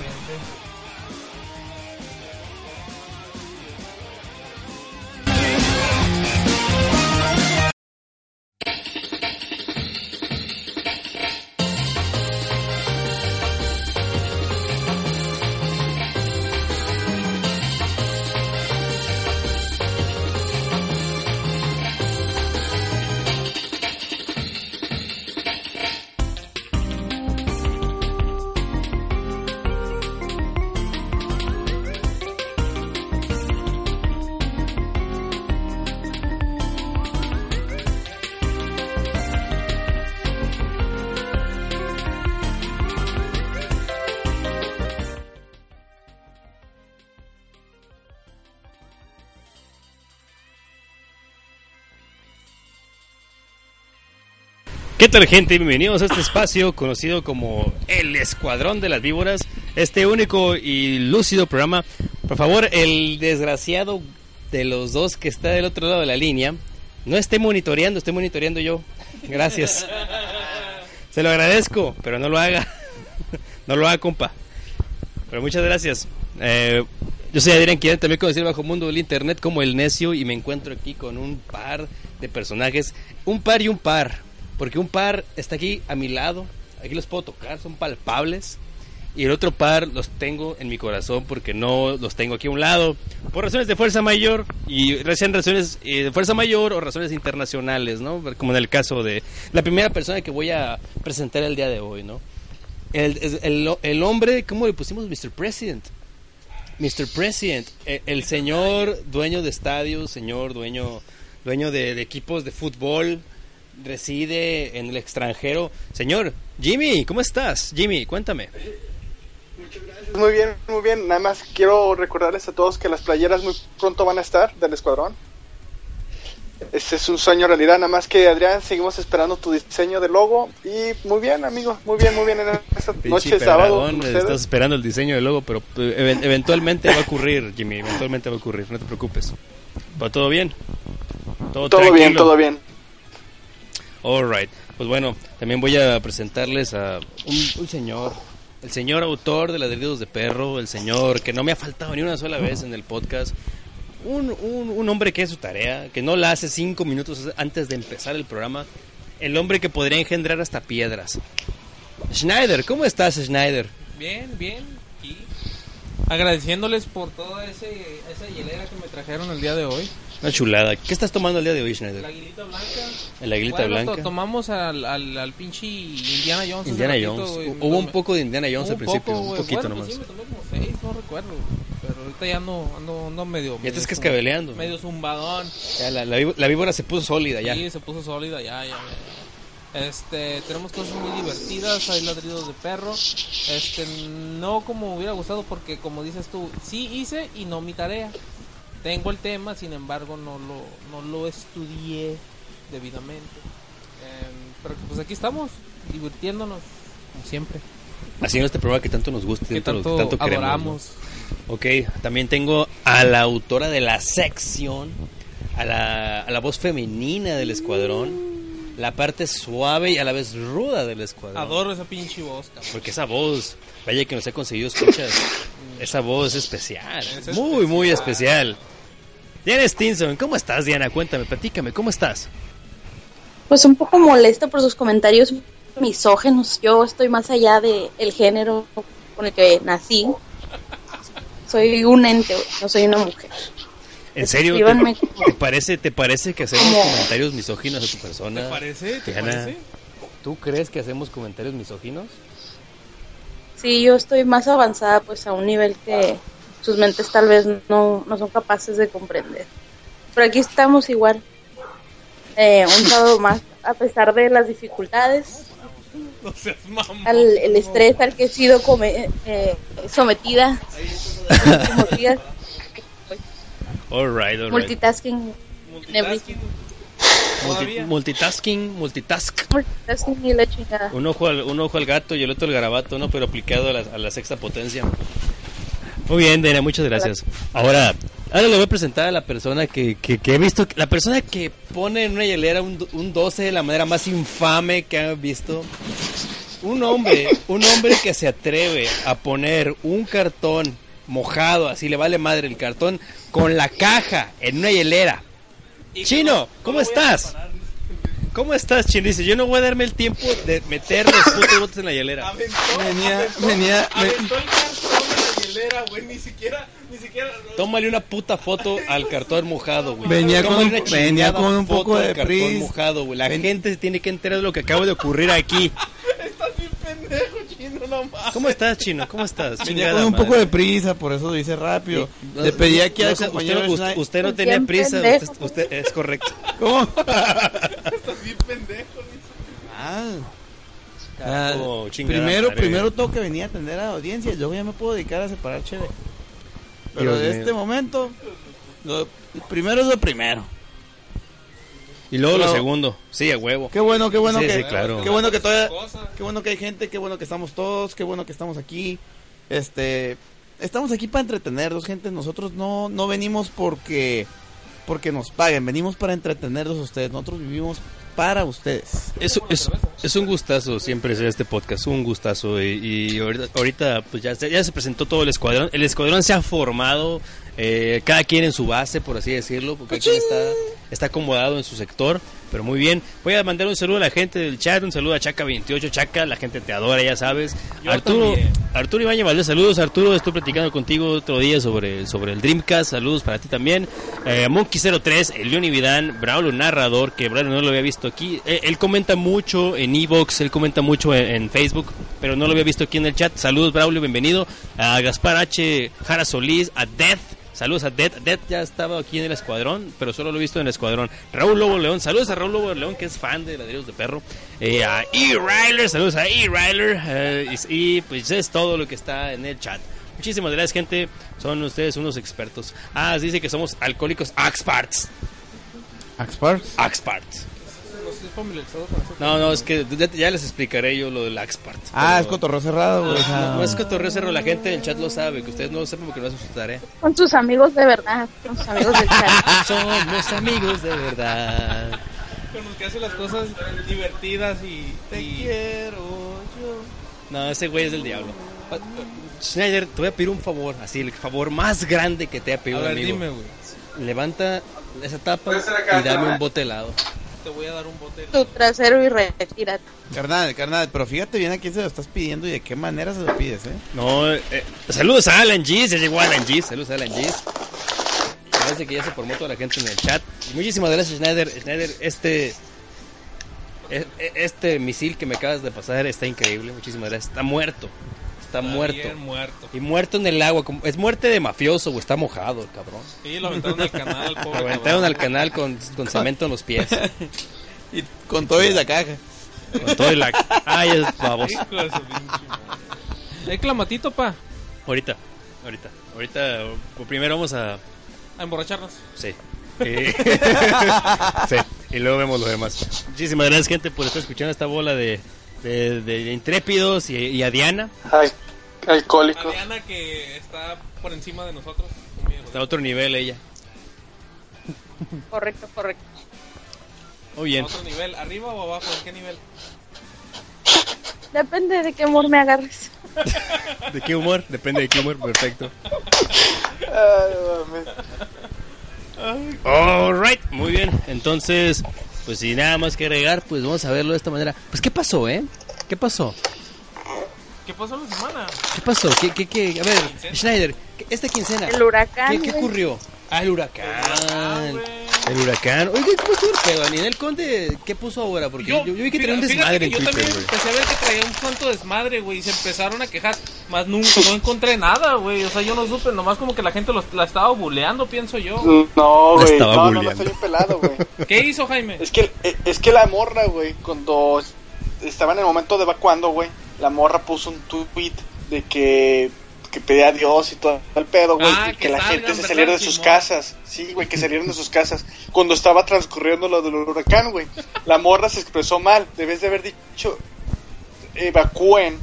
Exactamente. ¿Qué tal gente? Bienvenidos a este espacio conocido como el Escuadrón de las Víboras, este único y lúcido programa. Por favor, el desgraciado de los dos que está del otro lado de la línea, no esté monitoreando, esté monitoreando yo. Gracias. Se lo agradezco, pero no lo haga. No lo haga, compa. Pero muchas gracias. Eh, yo soy Adrián Quien, también conocido bajo mundo del internet como El Necio y me encuentro aquí con un par de personajes, un par y un par porque un par está aquí a mi lado, aquí los puedo tocar, son palpables. Y el otro par los tengo en mi corazón porque no los tengo aquí a un lado. Por razones de fuerza mayor y recién razones eh, de fuerza mayor o razones internacionales, ¿no? Como en el caso de la primera persona que voy a presentar el día de hoy, ¿no? El, el, el hombre, ¿cómo le pusimos? Mr. President. Mr. President, el, el señor dueño de estadios, señor dueño, dueño de, de equipos de fútbol, reside en el extranjero. Señor, Jimmy, ¿cómo estás? Jimmy, cuéntame. Muchas gracias. Muy bien, muy bien. Nada más quiero recordarles a todos que las playeras muy pronto van a estar del escuadrón. Este es un sueño realidad, nada más que Adrián, seguimos esperando tu diseño de logo y muy bien, amigo, muy bien, muy bien en esta noche sábado. Estás esperando el diseño del logo, pero eh, eventualmente va a ocurrir, Jimmy, eventualmente va a ocurrir, no te preocupes. ¿Va todo bien? Todo, todo bien, todo bien. Alright, pues bueno, también voy a presentarles a un, señor, el señor autor de Ladridos de Perro, el señor que no me ha faltado ni una sola vez en el podcast, un, un, hombre que es su tarea, que no la hace cinco minutos antes de empezar el programa, el hombre que podría engendrar hasta piedras. Schneider, ¿cómo estás, Schneider? Bien, bien, y agradeciéndoles por toda esa hielera que me trajeron el día de hoy. Una chulada. ¿Qué estás tomando el día de hoy, Schneider? La aguilita blanca. El aguilita blanca. tomamos al, al, al pinche Indiana Jones. Indiana Jones. Hubo un poco de Indiana Jones al principio, un poquito bueno, nomás. Pues me tomé como seis, no recuerdo. Pero ahorita ya ando, ando, ando medio. Ya estás cascabeleando. Medio zumbadón. Ya, la, la, la, víbora se puso sólida ya. Sí, se puso sólida ya, ya, ya. Este, tenemos cosas muy divertidas, hay ladridos de perro. Este, no como hubiera gustado porque como dices tú, sí hice y no mi tarea tengo el tema, sin embargo no lo, no lo estudié debidamente. Eh, pero pues aquí estamos, divirtiéndonos, como siempre. Haciendo este programa que tanto nos gusta y que tanto, tanto adoramos. Ok, también tengo a la autora de la sección, a la, a la voz femenina del escuadrón la parte suave y a la vez ruda del escuadrón. Adoro esa pinche voz, cabrón. Porque esa voz, vaya que nos ha conseguido escuchas, esa voz es especial, es muy, muy especial. Diana Stinson, ¿cómo estás, Diana? Cuéntame, platícame, ¿cómo estás? Pues un poco molesta por sus comentarios misógenos. Yo estoy más allá del el género con el que nací. Soy un ente, no soy una mujer. ¿En serio? ¿Te, parece, ¿Te parece que hacemos comentarios misóginos a tu persona? ¿Te parece? ¿Te parece? ¿Tú crees que hacemos comentarios misóginos? Sí, yo estoy más avanzada pues a un nivel que sus mentes tal vez no, no son capaces de comprender. Pero aquí estamos igual, eh, un sábado más, a pesar de las dificultades, no seas al, el estrés al que he sido come, eh, sometida días, All right, all multitasking, Multitasking. Multi, multitasking, multitask. multitasking y la chingada. Un ojo, al, un ojo al gato y el otro al garabato, ¿no? Pero aplicado a la, a la sexta potencia. Muy bien, Dena, muchas gracias. Ahora, ahora le voy a presentar a la persona que, que, que he visto, la persona que pone en una hielera un, un 12 de la manera más infame que han visto. Un hombre, un hombre que se atreve a poner un cartón mojado, así le vale madre el cartón, con la caja en una hielera. Chino, ¿cómo estás? ¿Cómo estás, Chino? Dice, yo no voy a darme el tiempo de meter los putos botes en la hielera. Venía, venía, Aventó el cartón en la hielera, güey. Ni siquiera, ni siquiera. Tómale una puta foto al cartón mojado, güey. Venía con Tómale venía con un foto poco al de cartón pris. mojado, güey. La gente se tiene que enterar de lo que acaba de ocurrir aquí. Estás bien pendejo, chino, no mames. ¿Cómo estás, Chino? ¿Cómo estás? venía con un madre. poco de prisa, por eso lo hice rápido. No, Le pedí aquí no, al compañero usted, usted, Schneider- usted no tenía prisa, usted, usted- es correcto. ¿Cómo? Estás bien pendejo. Ah, Carajo, ah, primero, primero tengo que venir a atender a la audiencia luego ya me puedo dedicar a separar cheve. Pero Dios de mío. este momento, lo primero es lo primero. Y luego lo segundo. Sí, a huevo. Qué bueno, qué bueno Sí, que, sí, claro. qué bueno que todavía, qué bueno que hay gente, qué bueno que estamos todos, qué bueno que estamos aquí. Este, estamos aquí para entretenerlos, gente. Nosotros no, no venimos porque, porque nos paguen, venimos para entretenerlos a ustedes. Nosotros vivimos para ustedes. Es, es, es un gustazo siempre hacer este podcast, un gustazo. Y, y ahorita, ahorita, pues ya, se- ya se presentó todo el escuadrón. El escuadrón se ha formado, eh, cada quien en su base, por así decirlo, porque cada quien está, está acomodado en su sector. Pero muy bien. Voy a mandar un saludo a la gente del chat, un saludo a Chaca28. Chaca, la gente te adora, ya sabes. Yo Arturo, también. Arturo Ibañez Valdés, saludos Arturo, estoy platicando contigo otro día sobre, sobre el Dreamcast, saludos para ti también. Eh, Monkey03, el Leoni Vidán, Braulio Narrador, que Braulio no lo había visto aquí. Eh, él comenta mucho en Evox, él comenta mucho en, en Facebook, pero no lo había visto aquí en el chat. Saludos Braulio, bienvenido. A Gaspar H, Jara Solís, a Death. Saludos a Death. Death ya estaba aquí en el escuadrón, pero solo lo he visto en el escuadrón. Raúl Lobo León. Saludos a Raúl Lobo León, que es fan de Ladrillos de Perro. Eh, a E. Ryler. Saludos a E. Ryler. eh, y, y, pues es todo lo que está en el chat. Muchísimas gracias, gente. Son ustedes unos expertos. Ah, dice que somos alcohólicos Axparts. Axparks. Axparts. Familiarizado con eso. No, no, es que ya, ya les explicaré yo lo del Axpart. Ah, Pero- es cotorreo cerrado, güey. sea, No, no es cotorreo cerro, la gente del chat lo sabe, que ustedes no lo sepan porque no es su tarea. Con sus amigos de verdad, con sus amigos del chat. Somos amigos de verdad. Con los que hace las cosas divertidas y. Te y- quiero yo. No, ese güey es del diablo. Ah, ah, Schneider, te voy a pedir un favor, así, el favor más grande que te ha A pedido un ver, amigo. dime, güey. Levanta esa tapa y dame un bote helado. Te voy a dar un bote. Tu trasero y retírate. Carnal, carnal, pero fíjate bien a quién se lo estás pidiendo y de qué manera se lo pides, ¿eh? No, eh, saludos a Alan G, ya llegó Alan G, saludos a Alan G. Parece que ya se formó toda la gente en el chat. Muchísimas gracias, Schneider. Schneider, este e- e- este misil que me acabas de pasar está increíble. Muchísimas gracias. Está muerto. Está, muerto. bien muerto. Y muerto en el agua. como- Es muerte de mafioso, o está mojado el cabrón. Sí, lo aventaron al canal, Lo pobre. aventaron al canal con, con cemento en los pies. Y con todo y la caja. Con todo el la... Ay, es babos. Hijo de su pinche madre. Hay clamatito, pa. Ahorita, ahorita. Ahorita, primero vamos a... A emborracharnos. Sí. Sí. Y luego vemos lo demás. Muchísimas gracias, gente, por estar escuchando esta bola de, de, de intrépidos y, y a Diana. Ay, alcohólico. Mariana que está por encima de nosotros. Está a otro nivel ella. Correcto, correcto. Muy bien. ¿Otro nivel? ¿Arriba o abajo? ¿En qué nivel? Depende de qué humor me agarres. ¿De qué humor? Depende de qué humor, perfecto. Ay, mames. Alright, muy bien. Entonces, pues sin nada más que agregar, pues vamos a verlo de esta manera. Pues, ¿qué pasó, eh? ¿Qué pasó? ¿Qué pasó la semana? ¿Qué pasó? ¿Qué, qué, qué? A ver, Schneider, ¿qué- esta quincena. El huracán. ¿Qué, ocurrió? Ah, el huracán. El huracán. Oye, ¿cómo estuvo el pedo? Ninel Conde, ¿qué puso ahora? Porque yo, yo vi que traía un desmadre que en yo Twitter, también güey. empecé a ver que traía un santo desmadre, güey, y se empezaron a quejar. Más nunca, no encontré nada, güey. O sea, yo no supe, nomás como que la gente los- la estaba buleando, pienso yo. No, La güey. estaba No, no, no, estoy bien pelado, güey. ¿Qué hizo Jaime? Es que, eh, es que la morra, güey, cuando estaba en el momento de evacuando, güey, la morra puso un tweet de que, que pedía a Dios y todo el pedo, güey, Ah, que, que la salgan, gente se ¿verdad, saliera de sus Simón? casas. Sí, güey, que salieran de sus casas. Cuando estaba transcurriendo lo del huracán, güey, la morra se expresó mal. Debes de haber dicho, evacúen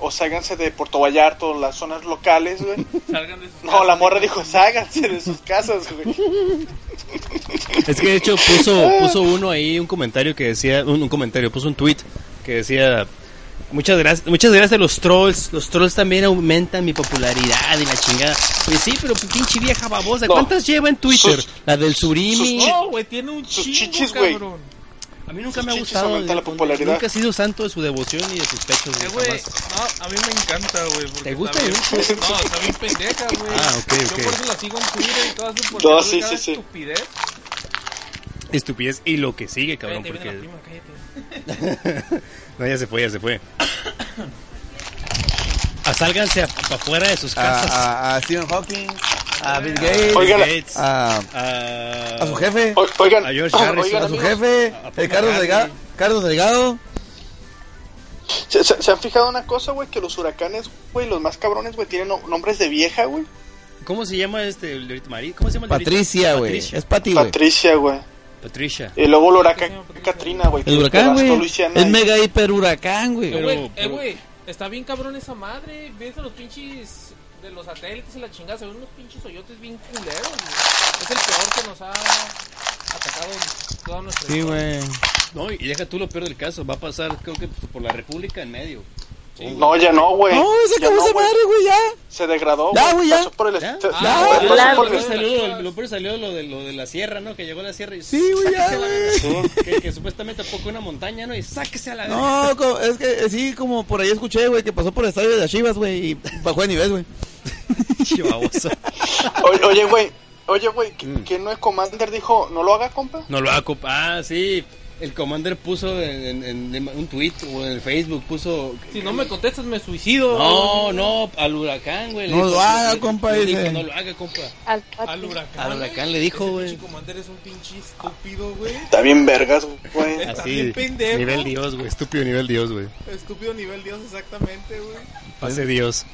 o ságanse de Puerto Vallarto, las zonas locales, güey. Salgan de sus No, casas. la morra dijo, ságanse de sus casas, güey. Es que de hecho puso, puso uno ahí un comentario que decía, un, un comentario, puso un tweet que decía, Muchas gracias, muchas gracias a los trolls. Los trolls también aumentan mi popularidad y la chingada. Pues sí, pero pinche vieja babosa. No. ¿Cuántas lleva en Twitter? Sus- la del Surimi. No, güey, tiene un Sus chingo, chichis, güey. cabrón. A mí nunca Sus me ha gustado. la popularidad. Nunca he sido santo de su devoción y de sus pechos. Eh, güey, no, a mí me encanta, güey. ¿Te gusta bien-? No, está bien pendeja, güey. Ah, ok, ok. Yo por eso la sigo en Twitter y eso. Porque No, sí, sí, sí. estupidez. Estupidez y lo que sigue, cabrón. Cállate, viene Porque... la prima, cállate. No, ya se fue, ya se fue. Ah, sálganse para afuera de sus casas. A, a- a Stephen Hawking, a Bill Gates, Oiga, la- Gates, a, a, a su jefe, Oigan, A George Harrison. oigan, a su jefe, a Carlos. Delgado, Carlos Delgado. ¿se, se- se han fijado una cosa, güey? Que los huracanes, güey, los más cabrones, güey, tienen no- nombres de vieja, güey. ¿Cómo se llama este? el de? ¿Cómo se llama el de? Patricia, güey. Es Pati, güey. Patricia, güey. Patricia. Y luego el ¿Qué se huracán? Katrina, güey. El huracán, güey. Es mega hiper huracán, güey. Eh, Pero- güey, eh, está bien cabrón esa madre. Ves a los pinches de los satélites y la chingada. Se ven unos pinches hoyotes bien culeros, güey. Es el peor que nos ha atacado en toda nuestra Sí, güey. No, y deja tú lo peor del caso. Va a pasar, creo que por la República en medio. No, ya no, güey. No, se Ya acabó no, esa güey. madre, güey, ya. Se degradó, Ya, güey, ya. Pasó por el... ¿Ya? Ah, ya, ya. por Lo el- peor salió, lo peor salió lo de, lo de la sierra, ¿no? Que llegó a la sierra y... Sí, güey, ya, güey. Que, que supuestamente tocó una montaña, ¿no? Y sáquese a la. No, es que eh, sí, como por ahí escuché, güey, que pasó por el estadio de las Chivas, güey, y bajó de nivel, güey. Chivaboso. Oye, güey. Oye, güey, ¿que, Mm. no el Commander dijo, no lo haga, compa? No lo hago. Ah, sí. El Commander puso en, en- en un tweet o en el Facebook, puso... Si no me contestas, me suicido. No, no, al huracán, güey. le No dijo- lo haga, le- compa, le dijo, dice. no lo haga, compa. Al huracán. Al huracán güey. le dijo, güey. pinche commander es un pinche estúpido, güey. Está bien vergas, güey. Está bien pendejo. Nivel Dios, güey. Estúpido nivel Dios, güey. Estúpido nivel Dios, exactamente, güey. Pase Dios.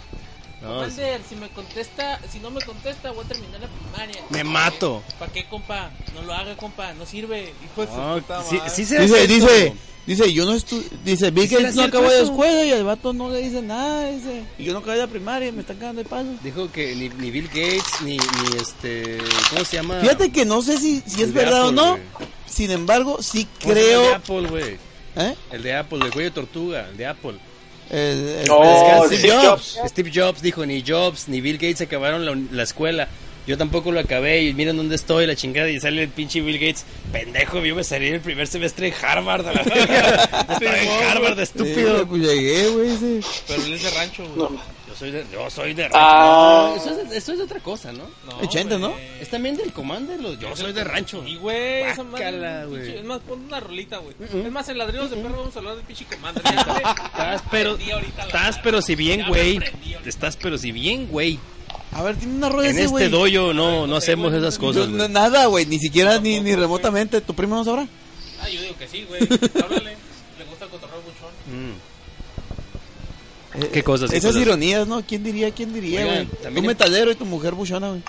No, Commander, si me contesta, si no me contesta, voy a terminar la primaria. me mato. ¿Para qué, compa? No lo haga, compa. No sirve. Hijo de su No, puta sí, madre. sí será Dice, dice, dice, yo no estu dice, Bill ¿Sí será Gates no acabó de escuela y el vato no le dice nada, dice, y yo no acabé de la primaria y me están cagando de paso. Dijo que ni, ni Bill Gates, ni, ni este... ¿Cómo se llama? Fíjate que no sé si, si es de verdad o no, sin embargo, sí ¿Cómo se llama El de creo, Apple, güey. ¿eh? El de Apple, el cuello de tortuga, el de Apple. El, el- Oh, Steve Steve Jobs. Steve Jobs dijo, ni Jobs, ni Bill Gates acabaron la, la escuela. Yo tampoco lo acabé y miren dónde estoy, la chingada. Y sale el pinche Bill Gates. Pendejo, yo me salí el primer semestre en Harvard. A la. Estaba en Harvard, Sí, estúpido. pues llegué, güey, sí. Pero él es de rancho, güey. Yo soy de, yo soy de Ah. rancho. No, eso, es, eso es de otra cosa, ¿no? No, Ochenta, ¿no? güey. Es también del Commander. lo- Yo soy de rancho. Y güey, esa madre. Es más, pon una rolita, güey. Mm-mm. Es más, en ladridos de perro vamos a hablar del pinche commander. Estás pero, estás pero si bien, güey. Estás pero si bien, güey. A ver, tiene una rueda En ese, este doyo no, no hacemos güey, esas no- cosas, güey. Nada, güey, ni siquiera ni, ni remotamente. ¿Tu primo no sabrá? Ah, yo digo que sí, güey. Háblale. Le gusta el cotorreo buchón. Mm. ¿Qué cosas, qué Esas cosas? ironías, ¿no? ¿Quién diría, quién diría, güey? también Un en- metalero y tu mujer buchona, güey.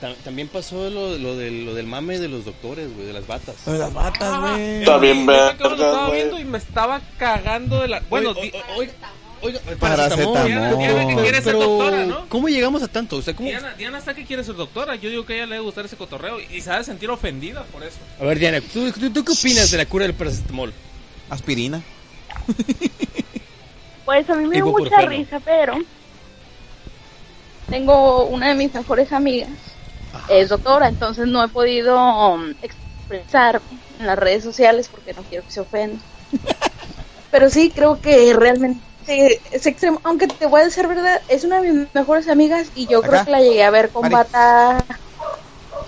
Ta- También pasó lo, lo, del, lo del mame de los doctores, güey, de las batas. Lo de las batas, güey. Está bien Neta, vergas, cabrón, lo estaba güey. viendo y me estaba cagando de la. Bueno, o- oiga, oiga, Paracetamol. Diana, Diana que quiere ser doctora, ¿no? ¿Cómo llegamos a tanto? O sea, ¿cómo? Diana, Diana está que quiere ser doctora. Yo digo que a ella le debe gustar ese cotorreo y se ha de sentir ofendida por eso. A ver, Diana, ¿tú, tú, tú qué opinas de la cura del paracetamol? Aspirina. Pues a mí me dio mucha risa, pero tengo una de mis mejores amigas, es doctora, entonces no he podido um, expresar en las redes sociales porque no quiero que se ofenda. pero sí, creo que realmente es extremo, aunque te voy a decir verdad, es una de mis mejores amigas y yo Acá. creo que la llegué a ver con bata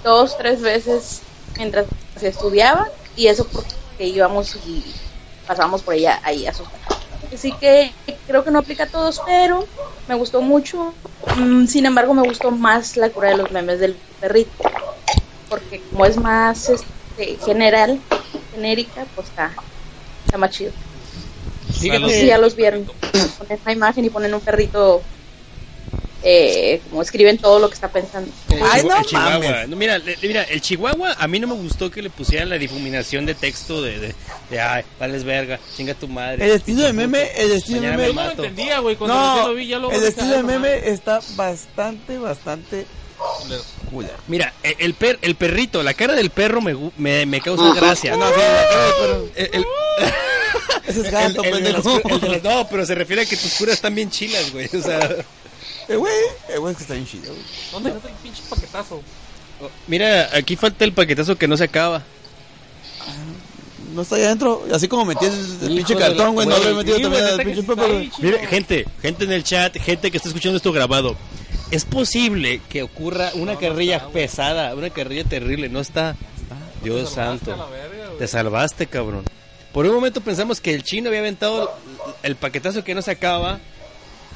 dos, tres veces mientras se estudiaba y eso porque íbamos y pasamos por ella ahí a su casa. Así que creo que no aplica a todos, pero me gustó mucho. Mm, sin embargo, me gustó más la cura de los memes del perrito. Porque como es más este, general, genérica, pues está, está más chido. Fíjate. No sé si ya los vieron. Ponen una imagen y ponen un perrito, eh, como escriben todo lo que está pensando. El, Ay, no el chihuahua. No, mira, le- mira, el chihuahua a mí no me gustó que le pusieran la difuminación de texto de, de, de, ay, vales verga, chinga tu madre. El estilo de meme, el estilo de meme. no lo mato. entendía, güey. Cuando No, lo vi, ya lo el estilo de "Ay, no meme mames". está bastante, bastante. Mira, e- el, per, el perrito, la cara del perro me, me, me causa gracia. No, sí, la cara del perro. El- el- Es gato, El- no, pero se refiere a que tus curas están bien chilas, güey. O sea, Eh, güey, eh, güey, es que está bien chido, güey. ¿Dónde está el pinche paquetazo? mira, aquí falta el paquetazo que no se acaba. No está ahí adentro. Así como metí el, el pinche cartón, güey. No habré metido sí, también el pinche. Mire, gente, gente en el chat, gente que está escuchando esto grabado. Es posible que ocurra una No, no carrilla está, pesada, una carrilla terrible. No está. Dios santo. verga. Te salvaste, cabrón. Por un momento pensamos que el chino había aventado el paquetazo que no se acaba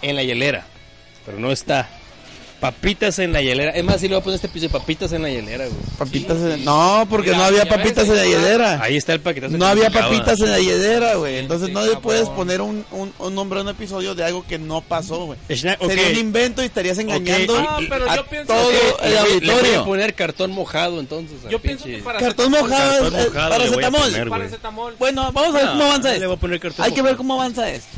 en la hielera. Pero no está. Papitas en la hielera. Es más, si le voy a poner este piso de papitas en la hielera, güey. Papitas en- No, porque Mira, no había ves, papitas en la hielera. Ahí está el paquetazo. No había papitas en la hielera, güey. Entonces no le puedes poner un, un, un nombre a un episodio de algo que no pasó, güey. Sería un invento y estarías engañando Ok, Ah, pero a yo pienso todo que- el Le voy- Le voy a auditorio. poner cartón mojado entonces. Yo pienso pinche- que para Cartón mojado, Cartón eh, mojado paracetamol. poner. Paracetamol. Bueno, vamos a ver No, cómo avanza le voy a esto. poner cartón Hay que ver cómo avanza esto.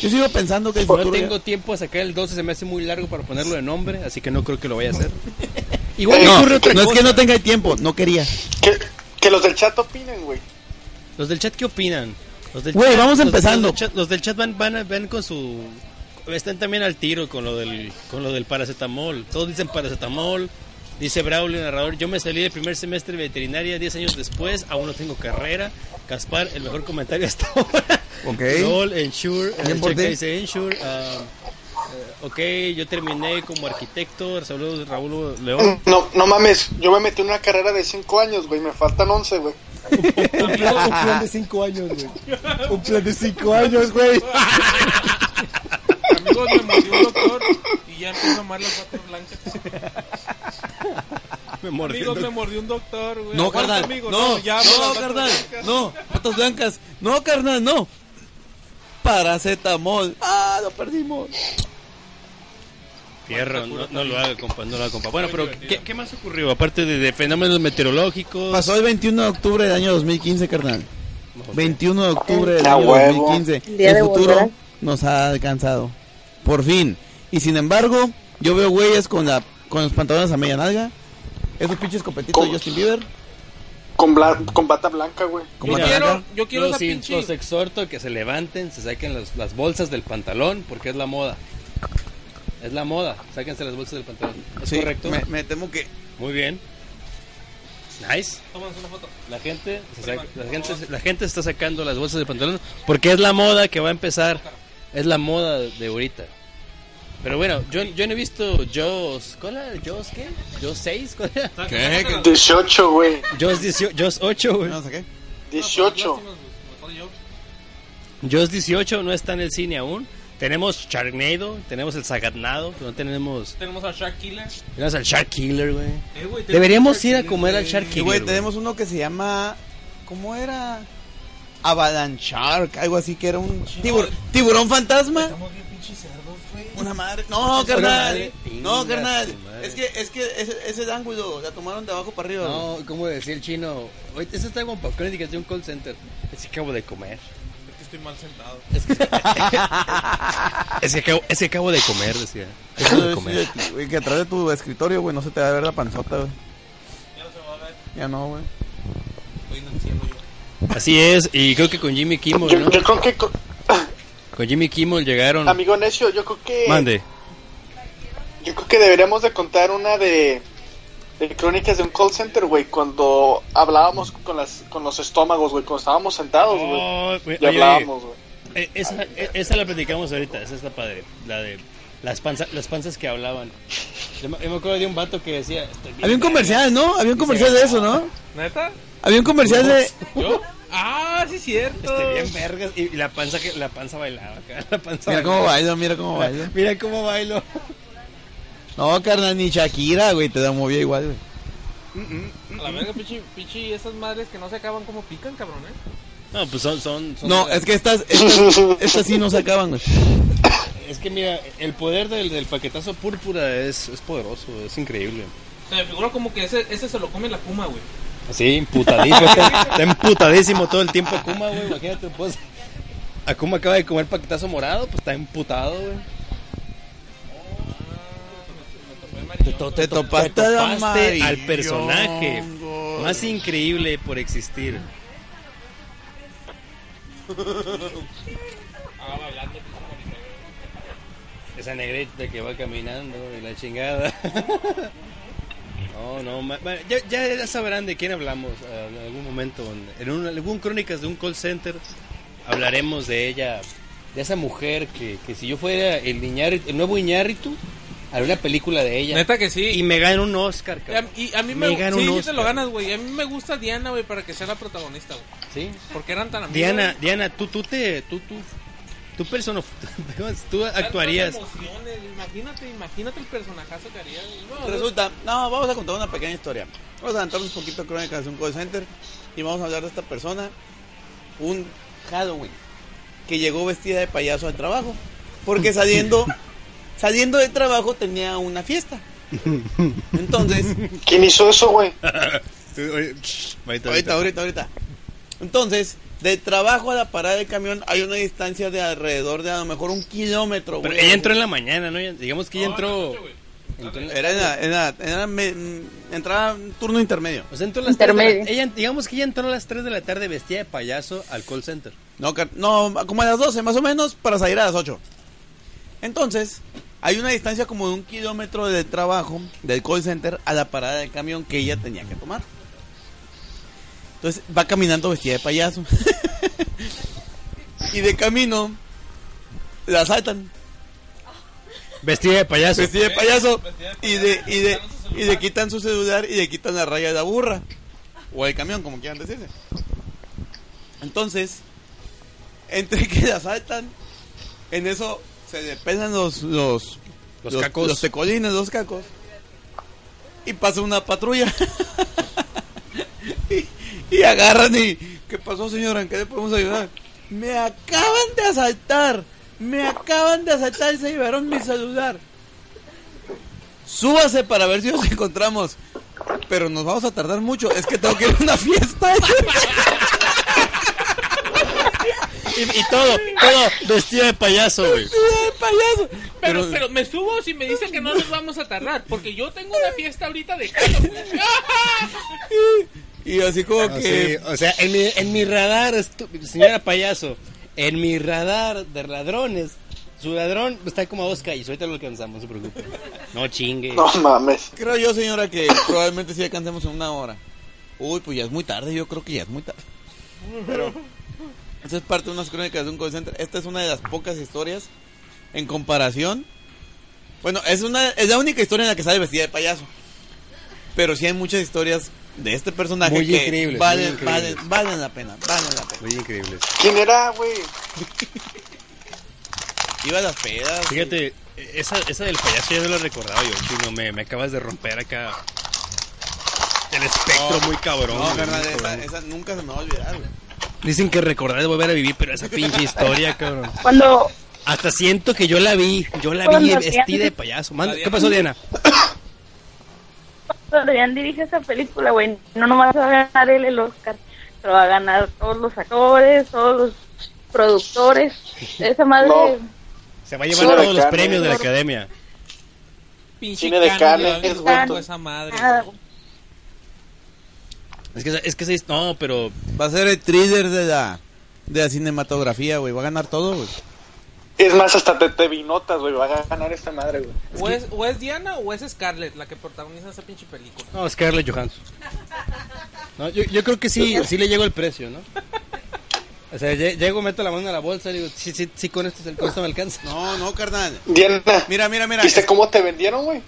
Yo sigo pensando que el No futuro ya- tengo tiempo a sacar el 12, se me hace muy largo para ponerlo de nombre, así que no creo que lo vaya a hacer. Igual me No, ocurre otra no es que no tenga tiempo, no quería. Que, que los del chat opinen, güey. Los del chat, ¿qué opinan? Los del Güey, chat- vamos los- empezando. Los del chat, los del chat van, van, van con su... Están también al tiro con lo del, con lo del paracetamol. Todos dicen paracetamol. Dice Braulio, narrador, yo me salí del primer semestre de veterinaria 10 años después, aún no tengo carrera. Caspar, el mejor comentario hasta ahora. Ok. Lol, Ensure, dice Ensure. eh, ok, yo terminé como arquitecto. Saludos, Raúl León. No, no mames, yo me metí en una carrera de 5 años, güey. Me faltan 11, güey. un plan de 5 años, güey. Un plan de 5 años, güey. Amigos, me mordió un doctor ya empiezo a amar las patas blancas. Me mordí. Amigos, me mordió un doctor, güey. No, carnal. amigo, no, ya, no, carnal. blancas. No, patas blancas. No, carnal, no. Paracetamol. Ah, lo perdimos. Fierro, no, no lo haga, compa, no lo haga, compa. Bueno, pero ¿qué, qué más ocurrió? Aparte de, de fenómenos meteorológicos. Pasó el 21 de octubre del año 2015, carnal. 21 de octubre del año huevo. 2015. El futuro nos ha alcanzado. Por fin. Y sin embargo, yo veo güeyes con la con los pantalones a media nalga. Esos pinches copetitos de. Justin Bieber. Con, bla- con bata blanca, güey. Yo bata quiero, blanca. yo quiero los, esa pinche... los exhorto a que se levanten, se saquen las, las bolsas del pantalón, porque es la moda. Es la moda, sáquense las bolsas del pantalón. ¿Es Sí, correcto? Me, me temo que. Muy bien. Nice. Tómanos una foto. La gente, se saca- la, gente, la gente está sacando las bolsas del pantalón porque es la moda que va a empezar. Es la moda de ahorita. Pero bueno, yo, yo no he visto Jaws. ¿Cuál era? ¿Jaws qué? ¿Jaws 6? ¿Cuál era? ¿Qué? ¿Qué? 18, güey. Jaws, 18, Jaws 8, güey. No sé qué. 18. Jaws 18 no está en el cine aún. Tenemos Sharknado, tenemos el Sagatnado, pero no tenemos... Tenemos a Shark Killer. Tenemos al Shark Killer, güey. Eh, Deberíamos Shark ir a comer al. Shark Killer, güey, tenemos uno que se llama. ¿Cómo era? Avalanchark, algo así que era un tibur- tiburón fantasma. Estamos bien pinches. Una madre. No, carnal. No, carnal. Es que, es que ese, ese ángulo la tomaron de abajo para arriba. No, como decía el chino, oye, eso está como para críticas de un call center. Es que acabo de comer. Es que estoy mal sentado. Es que, es que, acabo, es que acabo de comer, decía. Acabo de comer. Que atrás de tu escritorio, güey, no se te va a ver la panzota, güey. Ya no se va a ver. Ya no, güey. Estoy en el cielo yo. Así es, y creo que con Jimmy Kimmel, Yo, ¿no? yo creo que, co- Con Jimmy Kimmel llegaron. amigo necio, yo creo que. Mande. Yo creo que deberíamos de contar una de, de crónicas de un call center, güey, cuando hablábamos con las con los estómagos, güey, cuando estábamos sentados, güey. Oh, y hablábamos, güey. eh, esa, eh, esa la platicamos ahorita, esa está padre. La de las, panza- las panzas que hablaban. Yo me, yo me acuerdo de un vato que decía... "Estoy bien Había un verga". comercial, ¿no? Había un comercial de eso, ¿no? ¿Neta? Había un comercial de. ¿Yo? Ah, sí, cierto. Estoy bien vergas. Y, y la panza que la panza bailaba acá. La panza Mira cómo bailo, mira cómo bailo. Mira cómo bailo. No, carnal, ni Shakira, güey, te la movía igual, güey. A la verga, pichi, pichi, esas madres que no se acaban como pican, cabrón, ¿eh? No, pues son... son, son- No, es que estas, estas, estas sí no se acaban, güey. Es que mira, el poder del, del paquetazo púrpura es, es poderoso, es increíble. Se me figura como que ese, ese se lo come la puma, güey. Así, emputadísimo. está, está emputadísimo todo el tiempo Akuma, güey. Imagínate, pues. Akuma acaba de comer paquetazo morado, pues está emputado, güey. Te, to- Te te to- topaste te al topaste al personaje más increíble por existir. Hablando Esa negrita que va caminando y la chingada. No, no, ya, ya sabrán de quién hablamos eh, en algún momento. En, en un, algún crónicas de un call center hablaremos de ella, de esa mujer que, que si yo fuera el, Iñárritu- el nuevo Iñárritu, haría una película de ella. Neta que sí. Y me gana un Oscar, Y a, cabrón. y a mí Me me, gana sí, un sí te lo Oscar. ganas, güey. A mí me gusta Diana, güey, para que sea la protagonista, güey. ¿Sí? Porque eran tan amigos. Diana, Diana, tú, tú te, tú, tú, tú persona, tú actuarías. Imagínate, imagínate el personajazo que haría. güey. No, Resulta, no, vamos a contar una pequeña historia. Vamos a adelantarnos un poquito a crónicas de un call center y vamos a hablar de esta persona, un Halloween, que llegó vestida de payaso al trabajo, porque saliendo, saliendo del trabajo tenía una fiesta. Entonces, ¿Quién hizo eso, güey? ahorita, ahorita, ahorita. Entonces, del trabajo a la parada del camión hay una distancia de alrededor de a lo mejor un kilómetro. Pero güey. ella entró en la mañana, ¿no? Digamos que ella entró. entró en la- Era, en la- en la- era me- entraba en turno intermedio. O sea, entró a las 3 de Intermedio. la, ella, digamos que ella entró a las 3 de la tarde vestida de payaso al call center. No, car- no, como a las 12 más o menos para salir a las 8. Entonces, hay una distancia como de un kilómetro de trabajo del call center a la parada del camión que ella tenía que tomar. Entonces va caminando vestida de payaso. y de camino la saltan Vestida de payaso. vestida de payaso y de, y de, y le quitan su celular y le quitan la raya de la burra. O el camión, como quieran decirse. Entonces, entre que la saltan, en eso se le pelan los, los, Los cacos. los tecolines, los cacos. Y pasa una patrulla. y, agarran y, ¿qué pasó señora? ¿En qué le podemos ayudar? Me acaban de asaltar. Me acaban de asaltar y se llevaron mi celular. Súbase para ver si nos encontramos. Pero nos vamos a tardar mucho. Es que tengo que ir a una fiesta. Y, y todo, todo vestida de payaso, güey. ¡Ay, payaso! Pero, pero me subo si me dicen que no nos vamos a tardar. Porque yo tengo una fiesta ahorita de Halloween. Y así como Ah, que... sí, o sea, en mi, en mi radar, estu- señora payaso, en mi radar de ladrones, su ladrón está como a dos calles. Ahorita lo alcanzamos, no se preocupe. No chingue. No mames. Creo yo, señora, que probablemente sí alcancemos en una hora. Uy, pues ya es muy tarde, yo creo que ya es muy tarde. Pero esa es parte de unas crónicas de un call center. Esta es una de las pocas historias en comparación. Bueno, es una es la única historia en la que sale vestida de payaso. Pero sí hay muchas historias de este personaje Muy que increíbles, valen, muy valen, increíbles. valen la pena, valen la pena. Muy increíble. ¿Quién era, güey? Iba a las pedas. Fíjate, esa, esa del payaso ya no la recordaba yo, chino. Me, me acabas de romper acá el espectro No, muy cabrón. No, carnal, esa, esa nunca se me va a olvidar, güey. Dicen que recordar es volver a vivir, pero esa pinche historia, cabrón. Cuando, Hasta siento que yo la vi, yo la vi vestida de payaso. ¿Qué pasó, Diana? Adrián dirige esa película, güey, no nomás va a ganar él el Oscar, pero va a ganar todos los actores, todos los productores. Esa madre, No. Se va a llevar todos los premios de la academia. Pinche Cine de había güey. visto esa madre. Es que, es que se- no, pero Va a ser el thriller de la, de la cinematografía, güey. Va a ganar todo, güey. Es más, hasta te, te vi notas, güey. Va a ganar esta madre, güey. O es, o es Diana o es Scarlett la que protagoniza esa pinche película. no, Scarlett Johansson. No, yo, yo creo que sí, sí le llegó el precio, ¿no? O sea, lle- llego, meto la mano en la bolsa y digo, sí, sí, sí, con esto, con esto me alcanza. No, no, carnal. Diana, Mira, mira, mira. ¿viste cómo te vendieron, güey?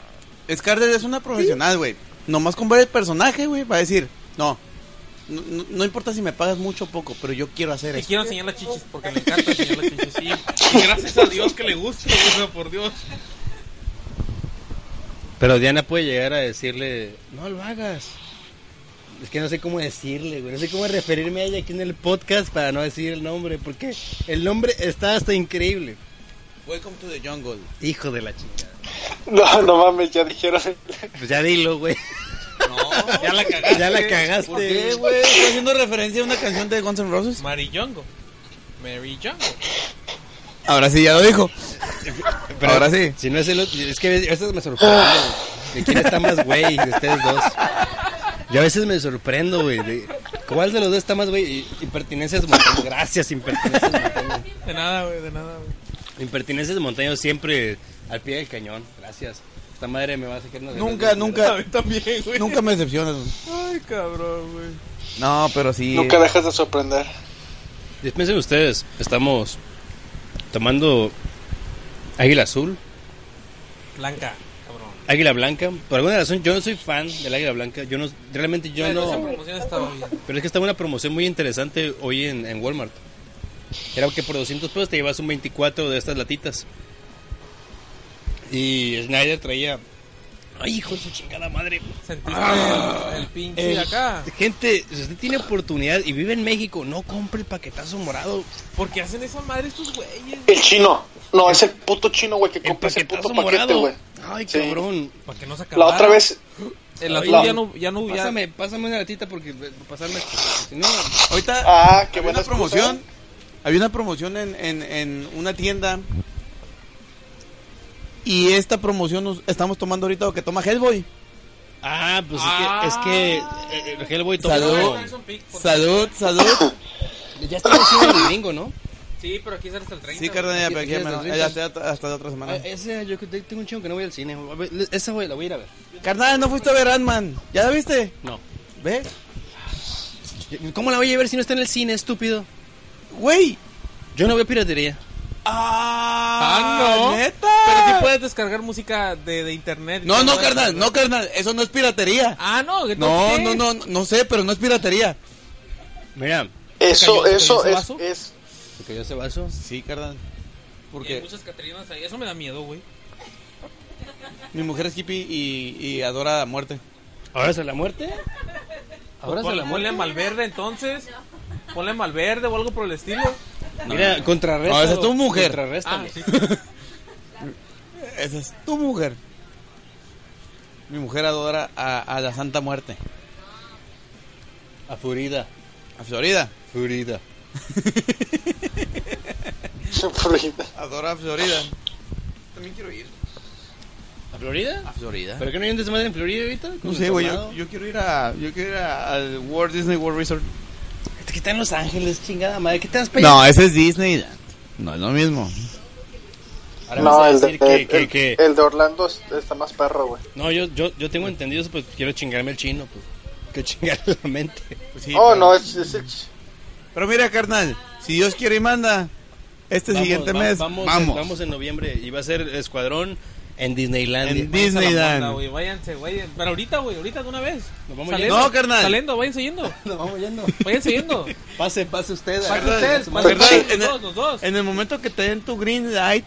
Scarlett es una profesional, güey. Nomás con ver el personaje, güey, va a decir, no, no, no- no importa si me pagas mucho o poco, pero yo quiero hacer Y eso. quiero enseñar las chichis porque le encanta enseñar las chichis. Sí. Y gracias a Dios que le gusta, o sea, por Dios. Pero Diana puede llegar a decirle, no lo hagas. Es que no sé cómo decirle, güey. No sé cómo referirme a ella aquí en el podcast para no decir el nombre, porque el nombre está hasta increíble. Welcome to the jungle. Hijo de la chingada. No, no mames, ya dijeron. Pues ya dilo, güey. No, Ya la cagaste. Ya la cagaste. ¿por qué, güey? Estoy haciendo referencia a una canción de Guns N' Roses. Mary Jongo. Mary Jongo. Ahora sí, ya lo dijo. Pero Ahora sí. Si no es el otro, es que a veces me sorprende. güey, ¿De quién está más güey de ustedes dos? Yo a veces me sorprendo, güey. de ¿Cuál de los dos está más, güey? Impertinencias montañas. Gracias, impertinencias montañas. De nada, güey, de nada, güey. Impertinencias montañas siempre al pie del cañón. Gracias. Esta madre me va a sacar Nunca, nunca, A mí también, güey. nunca me decepcionas. güey. Ay, cabrón, güey. No, pero sí. Nunca dejas de sorprender. Dispensen ustedes, estamos tomando Águila Azul, Blanca, cabrón. Águila Blanca. Por alguna razón, yo no soy fan del Águila Blanca. Yo no, realmente yo Pero Esa no. promoción estaba bien. Pero es que estaba una promoción muy interesante hoy en, en Walmart. Era que por 200 pesos te llevas un 24 de estas latitas. Y Snyder traía. Ay, hijo de su chingada madre. Sentiste Ah. el, el pinche El- acá. Gente, si usted tiene oportunidad y vive en México, no compre el paquetazo morado. ¿Por qué hacen esa madre estos güeyes? El chino. No, es el puto chino, güey, que El compra ese puto paquete, morado. güey. Ay, Sí. cabrón. ¿Para que no se La otra vez, El azul la- ya no, ya no, ya. Pásame, pásame una latita porque eh, pasarme. Si no, Ahorita ah, qué había buena una promoción. Había una promoción en, en, en una tienda. Y esta promoción nos estamos tomando ahorita lo que toma Hellboy. Ah, pues Ah. es que, es que eh, el Hellboy tomó- Salud. Salud, salud. Ya está en el gringo, ¿no? Sí, pero aquí es hasta el 30. Sí, carnal, pero aquí los ya ricos. hasta, hasta la otra semana. Ah, ese, yo que tengo un chingo que no voy al cine. Esa güey, la voy a ir a ver. Carnal, ¿no fuiste a ver Ant-Man? ¿Ya la viste? No. ¿Ves? ¿Cómo la voy a ver si no está en el cine, estúpido? Güey. Yo no veo piratería. Ah, Ah, no. ¿Neta? Pero sí puedes descargar música de, de internet. No, no, carnal, no, carnal. Eso no es piratería. Ah, no. No, no, no, no sé, pero no es piratería. Mira, Eso, eso es, vaso? es. se cayó ese vaso. Sí, carnal. Y hay Porque muchas Catrinas ahí. Eso me da miedo, güey. mi mujer es hippie y, y adora la muerte. ¿Ahora es la muerte? ¿Ahora es la Ponle muerte? Malverde entonces. Ponle Malverde o algo por el estilo. Mira, contrarresta. No, esa es tu mujer. Ah, sí. Esa es tu mujer. Mi mujer adora a, a la Santa Muerte. A Furida. A Florida. Furida. Florida. Adora a Florida. También quiero ir. ¿A Florida? ¿A Florida? ¿Pero qué no hay un desmadre en Florida ahorita? No ¿Con sé, güey. Yo, yo quiero ir a. Yo quiero ir a- al Walt Disney World Resort. ¿Qué está en Los Ángeles, chingada madre? ¿Qué te das para No, ese es Disney. No es lo mismo. Ahora me vas No, el de, decir que, el, que, el- que- el de Orlando es- está más perro, güey. No, yo, yo, yo tengo entendido eso, pues quiero chingarme el chino, pues. Que chingarle la mente. Pues sí, oh, pero- no, es, es Pero mira, carnal. Si Dios quiere y manda. Este Vamos, siguiente va- mes. Vamos, Vamos. En, vamos en noviembre y va a ser Escuadrón en Disneylandia. En a Disneyland. güey, Váyanse, güey. Pero ahorita, güey, ahorita de una vez. Nos vamos Saliendo, yendo. No, carnal. Saliendo, váyanse yendo. Nos vamos yendo. Váyanse yendo. Pase, pase usted. Pase su pase en los el- dos, los dos. En el momento que te den tu green light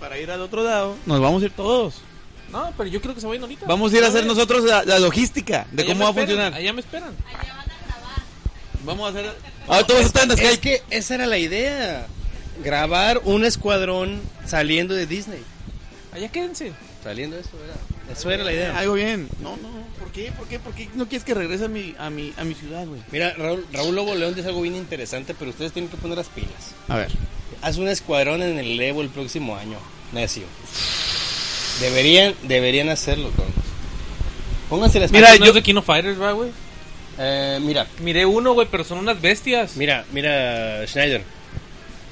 para ir al otro lado, nos vamos a ir todos. No, pero yo creo que se vayan ahorita. Vamos a ir a hacer nosotros la, la logística de Allá cómo va a funcionar. Allá me esperan. Vamos a hacer. Ah, todos están Es que esa era la idea. Grabar un escuadrón saliendo de Disney. Allá quédense. Saliendo eso, era. Eso era la idea. Algo bien. No, no. ¿Por qué? ¿Por qué? ¿Por qué no quieres que regrese a mi, a mi, a mi ciudad, güey? Mira, Raúl, Raúl Lobo León dice algo bien interesante, pero ustedes tienen que poner las pilas. A ver. Haz un escuadrón en el Evo el próximo año. Necio. Deberían, deberían hacerlo, todos. Pónganse las Mira, pilas. ¿no yo- de Kino Fighters, ¿va, güey? Eh, mira, Miré uno, güey, pero son unas bestias. mira, mira, Schneider.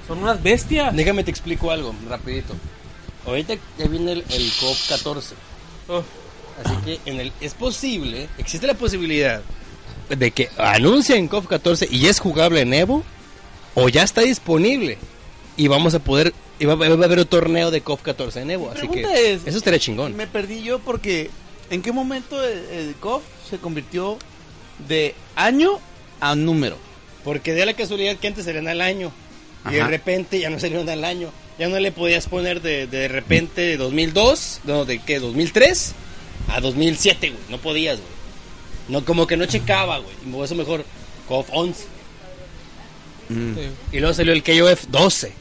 Son unas bestias. Déjame te explico algo, rapidito. Ahorita ya viene el, el COP 14. Oh, Así que en el, es posible, existe la posibilidad de que anuncien COF 14 y ya es jugable en Evo, o ya está disponible y vamos a poder, y va, va a haber un torneo de COF 14 en Evo. Así que es- eso estaría chingón. Me perdí yo porque ¿en qué momento el, el COF se convirtió de año a número? Porque de la casualidad que antes salían al año y de repente ya no salieron al año. Ya no le podías poner de, de repente 2002, no, de qué, 2003 a 2007, güey. No podías, güey. No, como que no checaba, güey. Y por eso mejor COF 11. Mm. sí. Y luego salió el KOF 12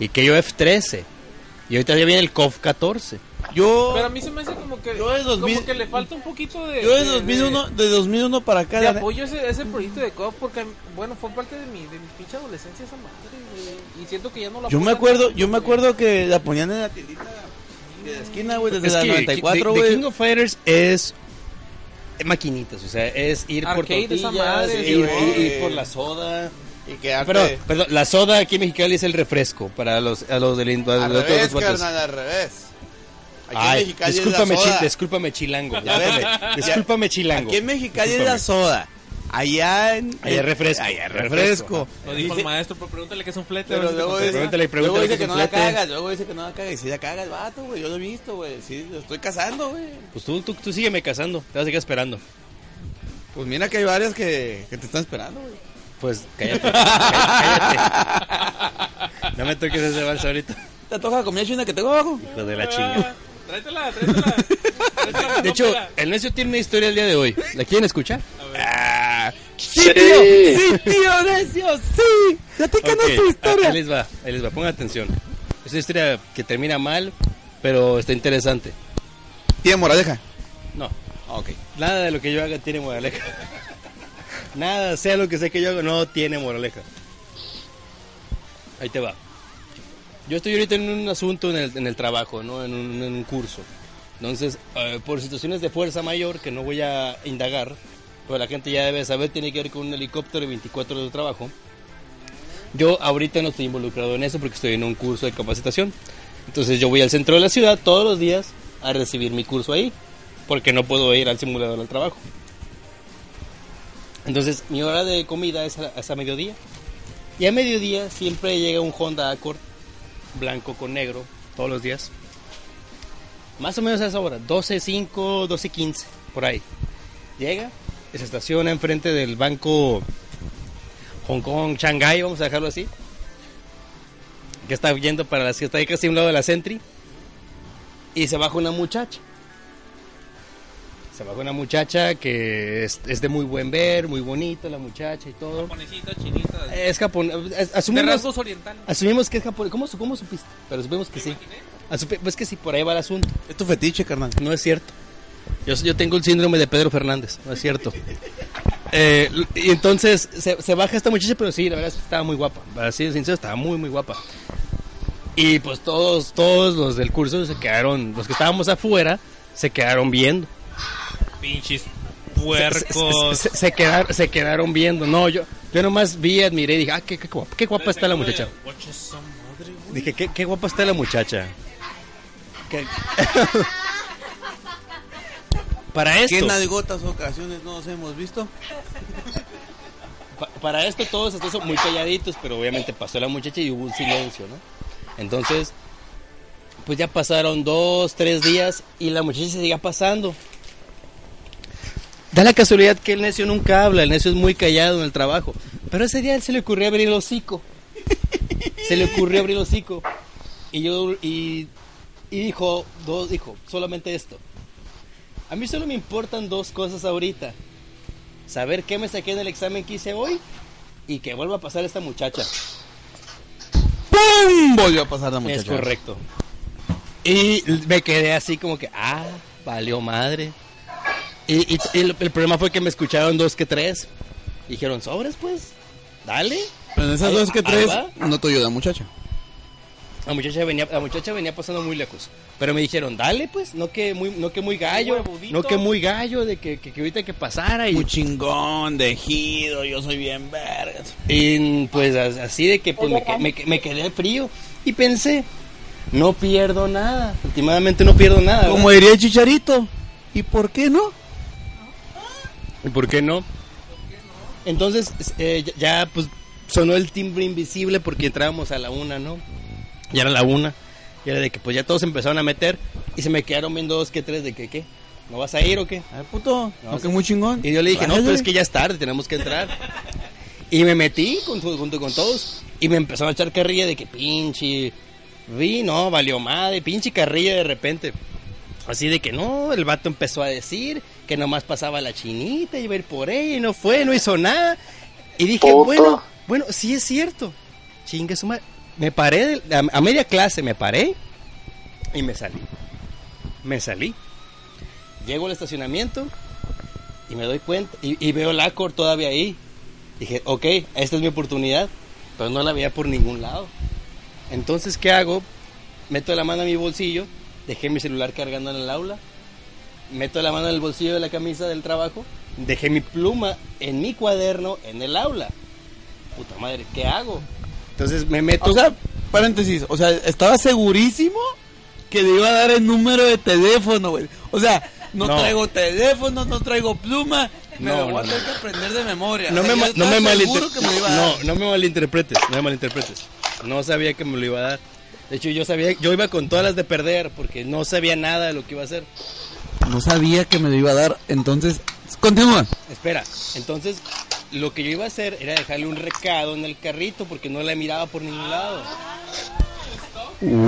y KOF 13. Y ahorita ya viene el KOF 14. Yo, Pero a mí se me hace como que, Yo de 2000 como que le falta un poquito de, yo de de- 2001, de 2001 para acá. de ne- apoyo ese, ese proyecto de COP porque, bueno, fue parte de mi, de mi pinche adolescencia esa madre, güey. Y siento que ya no la Yo me acuerdo, yo me acuerdo que la ponían en la tiendita de la esquina, güey, desde Es la que 94, The- The güey. King of Fighters es maquinitas, o sea, es ir por Arcade, tortillas, madre, ir, por la soda. Y quedarte... Perdón, perdón, la soda aquí en Mexicali es el refresco para los, a los del a al los de otros revés, carnal, al revés. Aquí Ay, en Mexicali discúlpame, es la chi- soda. discúlpame, chilango. Ya ves, Discúlpame, chilango. Aquí en Mexicali es Discúlpame. la soda. Allá en... Allá es refresco. Allá es Refresco. Lo dijo el maestro, pero pregúntale que es un flete. Pero luego dice, Pregúntale, pregúntale luego dice que es no la cagas, luego dice que no la cagas. Y si la caga el vato, güey, yo lo he visto, güey. Sí, lo estoy cazando, güey. Pues tú, tú, tú sígueme casando, te vas a seguir esperando. Pues mira que hay varias que, que te están esperando, güey. Pues cállate, cállate. No me toques ese vals ahorita. ¿Te toca la comida china que tengo abajo? Hijo de la chinga. Tráetela, tráetela. Tráetela, De hecho, el necio tiene una historia el día de hoy. ¿La quieren escuchar? Ah, sí, Sí. tío, sí, tío, necio, sí. Platícanos Ok, tu a- historia. Ahí les va, ahí les va, pongan atención. Es una historia que termina mal, pero está interesante. ¿Tiene moraleja? No, Ah, ok. nada de lo que yo haga tiene moraleja. Nada, sea lo que sea que yo haga, no tiene moraleja. Ahí te va. Yo estoy ahorita en un asunto en el, en el trabajo, ¿no? En un, en un curso. Entonces, eh, por situaciones de fuerza mayor, que no voy a indagar, pero la gente ya debe saber, tiene que ver con un helicóptero y 24 horas de trabajo. Yo ahorita no estoy involucrado en eso porque estoy en un curso de capacitación. Entonces yo voy al centro de la ciudad todos los días a recibir mi curso ahí, porque no puedo ir al simulador al trabajo. Entonces mi hora de comida es a, es a mediodía. Y a mediodía siempre llega un Honda Accord blanco con negro todos los días. Más o menos a esa hora, 12.05, 12.15, por ahí. Llega, se estaciona enfrente del banco Hong Kong, Shanghai, vamos a dejarlo así. Que está yendo para las que está ahí casi a un lado de la Sentry. Y se baja una muchacha. Se baja una muchacha que es, es de muy buen ver, muy bonita la muchacha y todo. Japonesita, chinita. Es japonés. de Asumimos, rasgos orientales. asumimos que es japonés. ¿Cómo, su- ¿Cómo supiste? Pero supimos que sí. Asupe- pues que sí, por ahí va el asunto. Es tu fetiche, carnal. No es cierto. Yo, yo tengo el síndrome de Pedro Fernández, no es cierto. Eh, y entonces se, se baja esta muchacha, pero sí, la verdad es que estaba muy guapa. Para ser sincero, estaba muy, muy guapa. Y pues todos, todos los del curso se quedaron, los que estábamos afuera, se quedaron viendo. Pinches Se, puercos. se- se quedaron, se quedaron viendo. No, yo, yo nomás vi, admiré y dije, ah, qué, qué guapa, qué guapa está la muchacha. Dije, qué, qué guapa está la muchacha. Qué- Para esto. ¿Qué nalgotas ocasiones no nos hemos visto? Pa- para esto todos estamos muy calladitos, pero obviamente pasó la muchacha y hubo un silencio, ¿no? Entonces, pues ya pasaron dos, tres días y la muchacha seguía pasando. Da la casualidad que el necio nunca habla, el necio es muy callado en el trabajo. Pero ese día él se le ocurrió abrir el hocico. Se le ocurrió abrir el hocico. Y yo, y, y dijo, dos, dijo, solamente esto. A mí solo me importan dos cosas ahorita saber qué me saqué en el examen que hice hoy y que vuelva a pasar esta muchacha. ¡Pum! Volvió a pasar la muchacha. Es correcto. Y me quedé así como que, ah, valió madre. Y, y- y el, el problema fue que me escucharon dos que tres. Dijeron, sobres pues, dale. Pero en esas Ahí- dos que tres, va. no te ayuda, muchacha. La muchacha venía, la muchacha venía pasando muy lejos. Pero me dijeron, dale pues, no que muy, no que muy gallo, no que muy gallo, de que, que, que ahorita que pasara. Y, Muy chingón, de ejido, yo soy bien vergas. Y pues as- así de que pues, me, me, me quedé frío y pensé, no pierdo nada, últimamente no pierdo nada. Como diría el chicharito. ¿Y por qué no? ¿Y por qué no? Entonces eh, ya, pues sonó el timbre invisible porque entrábamos a la una, ¿no? Ya era la una. Y era de que pues ya todos empezaron a meter y se me quedaron viendo dos que tres de que qué. ¿No vas a ir o qué? A ver, puto. No, que muy chingón. Y yo le dije, no, pero es que ya es tarde, tenemos que entrar. Y me metí con- junto con todos. Y me empezaron a echar carrilla de que pinche. Vi, no, valió madre, pinche carrilla de repente. Así de que no, el vato empezó a decir que nomás pasaba la chinita, iba a ir por ella y no fue, no hizo nada. Y dije, bueno, bueno, sí es cierto. Chingue su madre. Me paré, de- a, a media clase me paré y me salí. Me salí. Llego al estacionamiento y me doy cuenta y, y veo la Accord todavía ahí. Dije, ok, esta es mi oportunidad, pero no la veía por ningún lado. Entonces, ¿qué hago? Meto la mano a mi bolsillo, dejé mi celular cargando en el aula, meto la mano en el bolsillo de la camisa del trabajo, dejé mi pluma en mi cuaderno en el aula. Puta madre, ¿qué hago? Entonces me meto... O sea, paréntesis, o sea, estaba segurísimo que le iba a dar el número de teléfono, güey. O sea, no, No. traigo teléfono, no traigo pluma, me No, lo voy a no, tener que aprender de memoria. no O sea, me, no, me malinter- que me lo iba a no, no me malinterpretes, no me malinterpretes. No sabía que me lo iba a dar. De hecho, yo sabía, yo iba con todas las de perder porque no sabía nada de lo que iba a hacer. No sabía que me lo iba a dar, entonces, continúa. Espera, entonces lo que yo iba a hacer era dejarle un recado en el carrito porque no la miraba por ningún lado.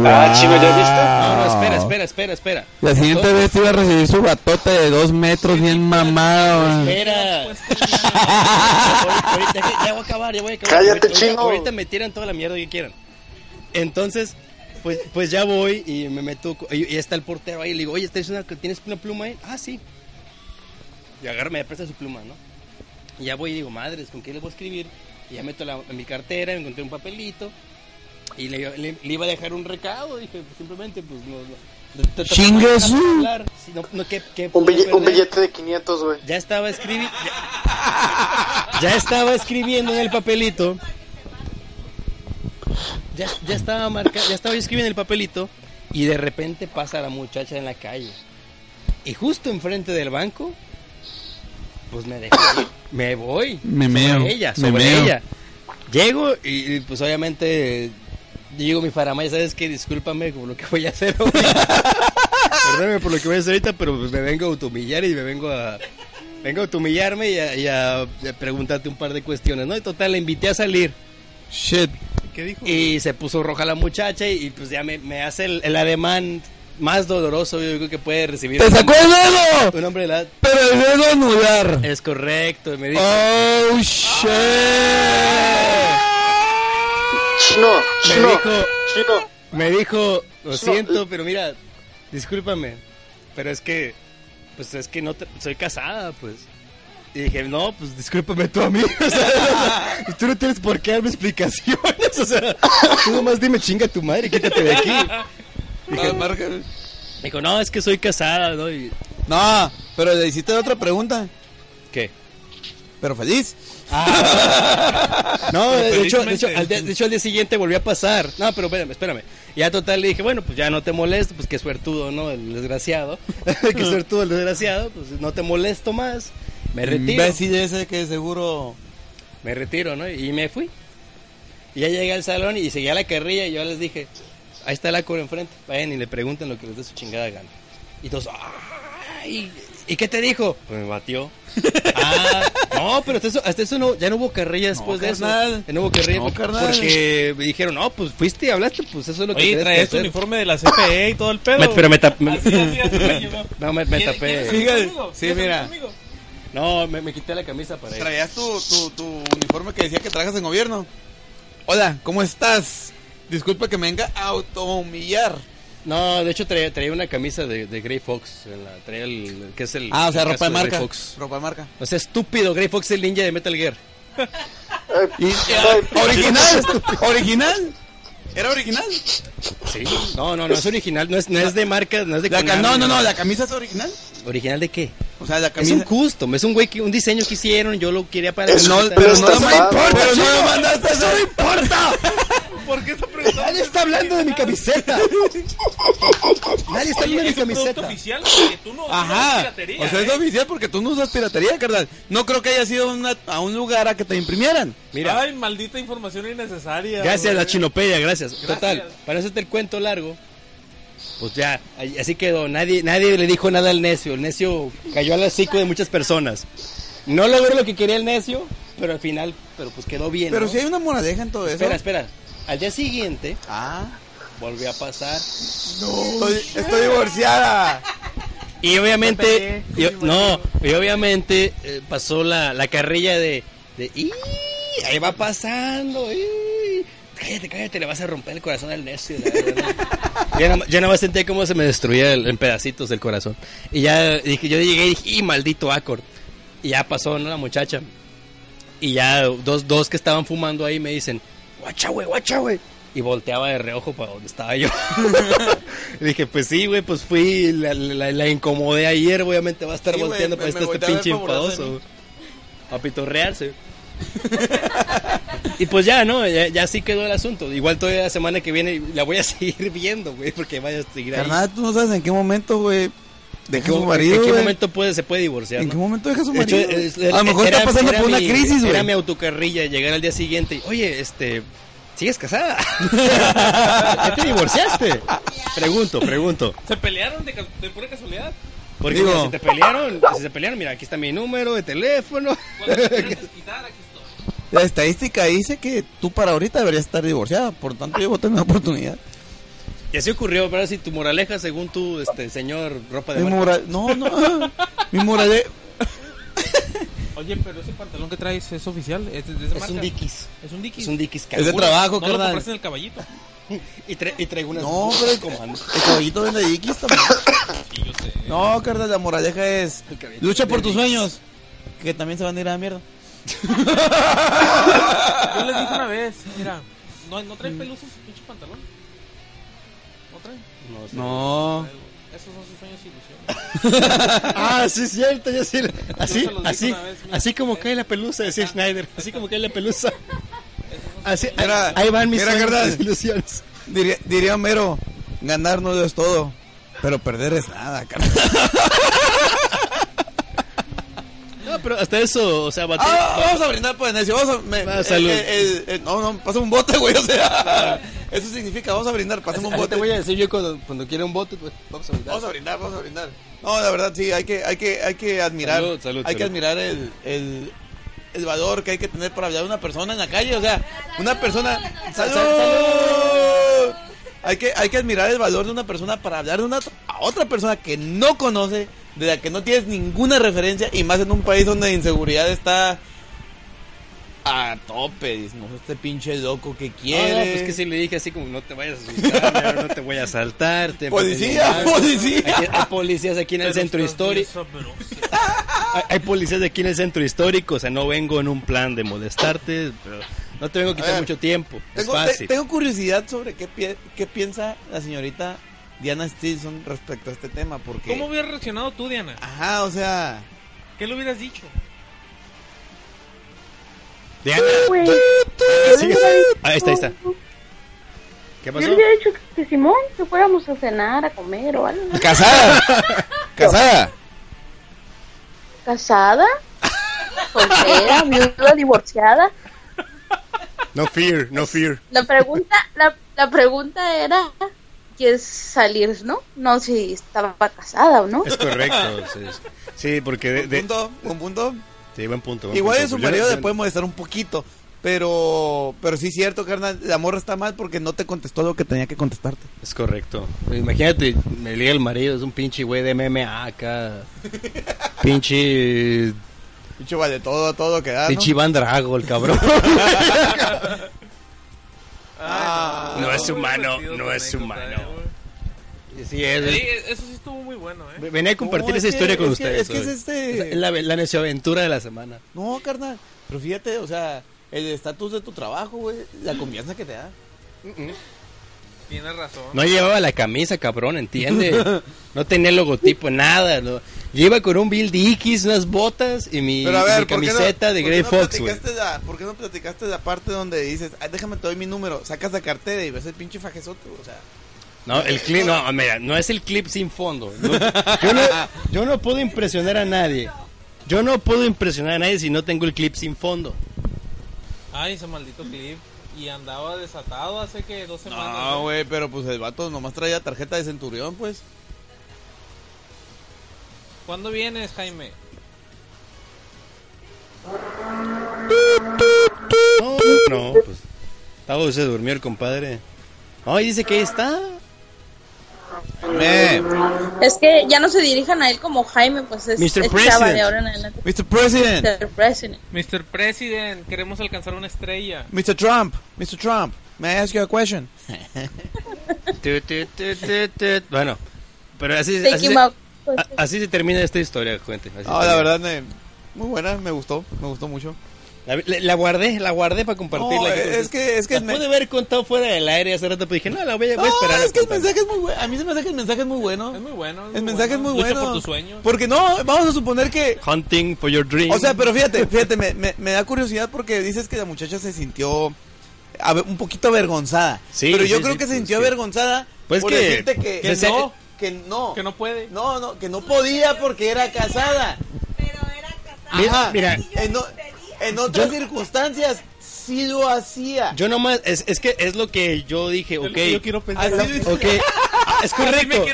Ah, chino, ¿ya viste? No, no, espera, espera, espera, espera. La siguiente Entonces- vez iba a recibir su batote de dos metros bien mamado. Espera. Ahorita- ya, voy a acabar, ya voy a acabar. Cállate, ahorita- chino. Ahorita me tiran toda la mierda que quieran. Entonces, pues, pues ya voy y me meto. Y, y está el portero ahí. Y le digo, oye, ¿tienes una, ¿tienes una pluma ahí? Ah, sí. Y agarra, me presta su pluma, ¿no? Y ya voy y digo, madres, ¿con qué le voy a escribir? Y ya meto la, en mi cartera, encontré un papelito. Y le, le- le iba a dejar un recado. Dije, pues, simplemente, pues no. no Chingue su- no, no, ¿qué- qué Un, bille- billete de 500, güey. Ya estaba escribiendo. Ya, ya estaba escribiendo en el papelito. Ya, ya estaba marca, ya estaba yo escribiendo en el papelito. Y de repente pasa la muchacha en la calle. Y justo enfrente del banco. Pues me dejo. Me voy. Me sobre meo, ella, me sobre meo. ella. Llego y, y, pues obviamente. Digo mi faramaya, ¿sabes qué? Discúlpame por lo que voy a hacer ahorita. Perdóname por lo que voy a hacer ahorita, pero pues me vengo a automillar y me vengo a. Vengo a automillarme y a, y a- a preguntarte un par de cuestiones, ¿no? Y total, la invité a salir. Shit. ¿Qué dijo? Y se puso roja la muchacha y, y, pues ya me, me hace el, el ademán más doloroso yo creo que puede recibir ¡Te un, sacó el dedo! un hombre de edad. Pero el dedo anular. Es correcto, y me dijo, Oh, shit. Chino, me dijo, chino. me dijo, lo siento, pero mira, discúlpame, pero es que, pues es que no te- soy casada, pues. Y dije, no, pues discúlpame tú a mí. O sea, tú no tienes por qué darme explicaciones. O sea, tú nomás dime chinga tu madre y quítate de aquí. Dije, dijo, no, es que soy casada, ¿no? Y, No, pero le hiciste otra pregunta. ¿Qué? Pero feliz. No, Pero de hecho, de, hecho, al día, de hecho, al día siguiente volvió a pasar. No, pero espérame, espérame. Y ya total le dije, bueno, pues ya no te molesto, pues qué suertudo, ¿no? El desgraciado. qué suertudo el desgraciado, pues no te molesto más. Me retiro. Imbécil ese que seguro. Me retiro, ¿no? Y me fui. Y ya llegué al salón y seguía la carrilla y yo les dije, ahí está el acor enfrente, vayan y le pregunten lo que les dé su chingada gana. Y todos, ¡ay! ¿Y qué te dijo? Pues me batió. ah, no, pero hasta eso, hasta eso no, ya no hubo carrilla después de carnal. eso. Ya no hubo carrilla No, porque, carnal. porque me dijeron, no, pues fuiste y hablaste, pues eso es lo que Oye, que traes tu hacer". uniforme de la CFE y todo el pedo. Me- pero me tap- me- Así, así, así me llevó. No, me, me ¿Quieres- tapé. Sí, ¿Quieres salir mira. No, me, me quité la camisa para ir. Traías tu, tu, tu uniforme que decía que trabajas en gobierno. Hola, ¿cómo estás? Disculpa que me venga a autohumillar. No, de hecho traía, traía una camisa de, de Grey Fox. en la- traía el, que es el. Ah, o sea, el ropa de marca. Fox. Ropa de marca. O sea, estúpido, Grey Fox es el ninja de Metal Gear. Y- ay, ¿Original? ¿Original? ¿Era original? Sí. No, no, no es original, no es, no es de marca, no es de La no, no, no, la camisa es original. ¿Original de qué? O sea, la Es camisa. un custom, es un güey que un diseño que hicieron, yo lo quería para Es No, pero no, no me importa, pero no Chico. lo mandaste, eso no importa. ¿Por qué está preguntando? Nadie está hablando de mi camiseta. Nadie está hablando de mi ¿Es camiseta. oficial? Porque tú no, no Ajá. piratería, O sea, es ¿eh? oficial porque tú no usas piratería, carnal. No creo que haya sido una- a un lugar a que te imprimieran. Mira, Ay, maldita información innecesaria. gracias güey. la chinopedia, gracias. Gracias. Total, para hacerte el cuento largo, pues ya, así quedó. Nadie, nadie le dijo nada al necio. El necio cayó al hocico de muchas personas. No logró lo que quería el necio, pero al final, pero pues quedó bien. Pero ¿no? si hay una moraleja en todo eso. Espera, espera. Al día siguiente Ah, volvió a pasar. estoy, estoy divorciada. Y obviamente, no, y obviamente eh, pasó la, la carrilla de, de "Ih, ahí va pasando, ih, cállate, cállate, le vas a romper el corazón al necio. la verdad". Yo nada, más- yo nada más sentía cómo se me destruía el- en pedacitos el corazón. Y ya dije, yo llegué y dije, ¡y maldito Accord! Y ya pasó, ¿no? La muchacha. Y ya dos, dos que estaban fumando ahí me dicen, guacha, güey, guacha, güey. y volteaba de reojo para donde estaba yo. y dije, pues sí, güey, pues fui, la, la, la incomodé ayer, obviamente va a estar Sí, volteando me- para me este, voltea a ver pinche enfadoso. A pitorrearse. y pues ya, ¿no? Ya, ya así quedó el asunto. Igual todavía la semana que viene la voy a seguir viendo, güey, porque vaya a seguir ahí. Carnal, tú no sabes en qué momento, güey, deja ¿En a su marido, ¿En qué güey. momento puede, se puede divorciar? ¿En no? qué momento deja a su hecho, marido? es- a lo mejor era- está pasando era por una mi- crisis, Era güey. mi autocarrilla llegar al día siguiente y, oye, este, ¿sigues casada? ¿Ya te divorciaste? Pregunto, pregunto. ¿Se pelearon de, de pura casualidad? Porque Digo- si te pelearon, si se pelearon, mira, aquí está mi número de teléfono. Desquitar, aquí. La estadística dice que tú para ahorita deberías estar divorciada, por tanto yo voy a tener una oportunidad. Y así ocurrió, pero si tu moraleja, según tú, este, señor, ropa de Mi moral, no, no, mi moraleja, Oye, pero ese pantalón que traes es oficial, es de, de esa Es marca. un Dickies. Es un Dickies. Es un Dickies Es de trabajo, No lo carnal. en el caballito. Y, tra- y traigo unas No, pero- de comando. el caballito vende Dickies también. Sí, yo sé. No, carnal, la moraleja es El lucha por tus Dickies. sueños, que también se van a ir a la mierda. Yo les dije una vez, mira, no, no trae pelusas su pinche pantalón. No trae. No, sé. No, Esos son sus sueños y ilusiones. Ah, sí es cierto, yo sí. Así, se los dije así, una vez, mira. así como cae la pelusa, decía Schneider. Así como cae la pelusa. Así, ahí van mis mira, sueños, mis ilusiones. diría, diría Mero, ganar no es todo, pero perder es nada, carnal. Pero hasta eso, o sea. Ah, vamos a brindar por Enesio, vamos a... me- Ah, eh, salud. eh, eh, no, no, pásame un bote, güey, o sea, eso significa, vamos a brindar, pásame un bote. te voy a decir yo cuando, cuando quiera un bote, pues vamos a brindar. Vamos a brindar, vamos a brindar. No, la verdad sí, hay que, hay que, hay que admirar, Salud, salud, hay que admirar el, el, el valor que hay que tener para hablar de una persona en la calle, o sea, una persona, Sal- salud. salud. Hay que, hay que admirar el valor de una persona para hablar de una a otra persona que no conoce, de la que no tienes ninguna referencia y más en un país donde la inseguridad está a tope, no, este pinche loco que quiere. no, pues que sí le dije así como no te vayas a asustar, no te voy a asaltar. te- Policía, policía. Aquí- hay policías aquí en el centro histórico. Hay, hay policías aquí en el centro histórico, o sea, no vengo en un plan de molestarte, pero no te vengo a quitar ver, mucho tiempo. Es Tengo, te- fácil. tengo curiosidad sobre qué, pie- qué piensa la señorita Diana Stilson respecto a este tema, porque... ¿Cómo hubieras reaccionado tú, Diana? Ajá, o sea... ¿Qué le hubieras dicho? Diana, Güey, sigue. Ahí está, ahí está. ¿Qué yo pasó? le había dicho que, que Simón, que fuéramos a cenar, a comer o algo. Casada. Casada. ¿Casada? ¿Soltera? ¿Viuda? ¿Divorciada? No fear, no fear. La pregunta, la, la pregunta era que es salir, ¿no? No si estaba casada o no. Es correcto. Sí, sí porque de, Un de- punto, un punto. sí, buen punto. buen Igual punto. de su marido le puede molestar un poquito, pero pero sí es cierto, carnal, la morra está mal porque no te contestó lo que tenía que contestarte. Es correcto. Imagínate, me liga el marido, es un pinche güey de MMA acá. pinche. Dicho vale todo, todo que da, ¿no? Pinche Iván Drago, el cabrón. Ah, No es humano, no es humano. eh, sí, es. Sí, eso sí estuvo muy bueno, ¿eh? Venía a compartir No, es esa que- historia con es que- ustedes. es que es este- Es la, la necioaventura de la semana. No, carnal, pero fíjate, o sea, el estatus de tu trabajo, güey, la confianza que te da. Tienes razón. No llevaba la camisa, cabrón, ¿entiende? No tenía logotipo, nada. No. Yo iba con un Bill Dickies, unas botas y mi, Pero a mi ver, ¿por qué no- camiseta de por Grey qué no Fox, güey. platicaste la- ¿Por qué no platicaste la parte donde dices, "Ay, déjame te doy mi número, sacas la cartera y ves el pinche fajezote, o sea... No, el clip, no, mira, no es el clip sin fondo. No, yo, no, yo no puedo impresionar a nadie. Yo no puedo impresionar a nadie si no tengo el clip sin fondo. Ay, ese maldito clip. Y andaba desatado hace que dos semanas. No, ¿eh? güey, pero pues el vato nomás traía tarjeta de centurión, pues. ¿Cuándo vienes, Jaime? No, no, pues. Tavo se durmió el compadre. Ay, dice que ahí está. Me, Es que ya no se dirijan a él como Jaime, pues es, Mr. es President. de ahora en adelante. Mr. President, Mr. President. Mr. President, queremos alcanzar una estrella. Mr. Trump, Mr. Trump, may I ask you a question? Tu, tu, tu, tu, tu. Bueno, pero así, así, him se, out. Pues, a- así se termina esta historia, gente. así No, la termina. verdad, me, muy buena, me gustó, me gustó mucho. La, la- la guardé, la guardé para compartirla. No, es que- es que La me- pude haber contado fuera del aire hace rato, pero dije, no, la voy a, voy a No, esperar. a es que el mensaje es muy bueno. A mí se me hace que el mensaje es muy bueno. Es muy bueno. El mensaje es muy Lucha bueno. por tus sueños. Porque no, vamos a suponer que Hunting for your dream. O sea, pero fíjate, fíjate, me, me, me da curiosidad porque dices que la muchacha se sintió un poquito avergonzada. Sí, pero yo sí, creo sí, que se sintió sí. avergonzada Pues por que- decirte que, que se- no. Que no, Que no puede. no, no, que no podía porque era casada. Pero era casada. Mira, Ajá. mira, en, o- en otras circunstancias sí lo hacía. yo nomás, es, es que es lo que yo dije, Es lo ok. que yo quiero pensar. Así dice- Ok, ah, es correcto.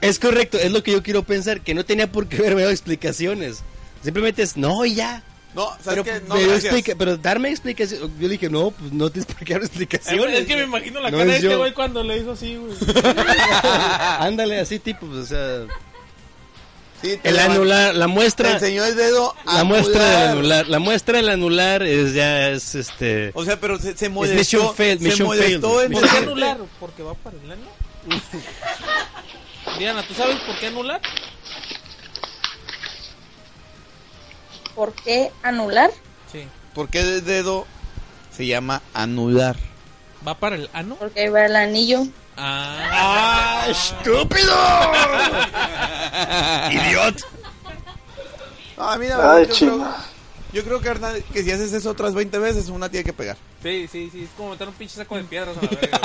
Es correcto, es lo que yo quiero pensar, que no tenía por qué haberme dado explicaciones. Simplemente es, no, y ya. No, ¿sabes Pero, qué? No, explica- pero darme explicaciones. Yo le dije, no, pues no tienes por qué dar explicaciones. Es que me imagino la No cara de es este yo. güey cuando le hizo así, güey. Ándale, así tipo, pues, o sea. Sí, te El anular, la Te muestra. enseñó el dedo La muestra del anular. La muestra del anular es ya es este. O sea, pero se, se mission molestó. failed, se mission molestó failed. en ¿Por qué anular? Porque va para el ano. Diana, ¿tú sabes por qué anular? ¿Por qué anular? Sí. ¿Por qué el dedo se llama anular? ¿Va para el ano? Porque va el anillo. Ah. ¡Ah, estúpido! ¡Idiot! Ah, mira, Ay, yo, creo, yo creo que, Hernán, que si haces eso otras 20 veces, una tiene que pegar. Sí, sí, sí. Es como meter un pinche saco de piedras a la verga.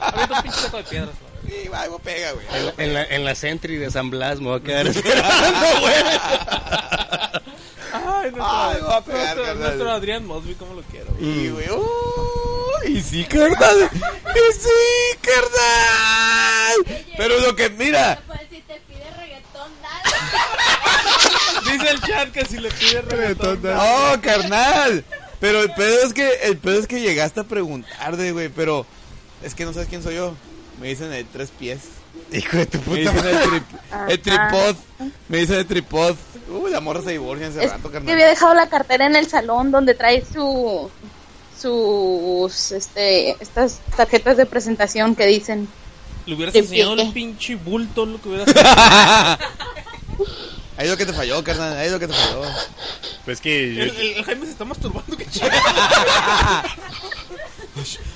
Avienta un pinche saco de piedras a la verga. Sí, va, pega, güey. En la, en la, en la Sentry de San Blas me voy a quedar esperando, güey. Ay, nuestro, Ay, va a pegar, nuestro, Adrián Mosby, ¿cómo lo quiero? güey. Y, güey, oh, y sí, carnal. Y sí, carnal. Pero lo que, mira, Pues si te pide reggaetón, dale. Dice el chat que si le pide reggaetón. no, carnal. Pero el pedo es que, el pedo es que llegaste a preguntarle, güey, pero es que no sabes quién soy yo. Me dicen de tres pies. Hijo de tu Me puta dicen el, tri- el tripod. Me dicen el tripod. Uy, la morra se divorcia hace Es rato, que carnal. había dejado la cartera en el salón donde trae su sus este estas tarjetas de presentación que dicen Le hubieras ¿De enseñado qué? el pinche bulto lo que hubieras. Ahí es lo que te falló, carnal. Ahí es lo que te falló. Pues que yo- El, el- el Jaime se está masturbando, que chido.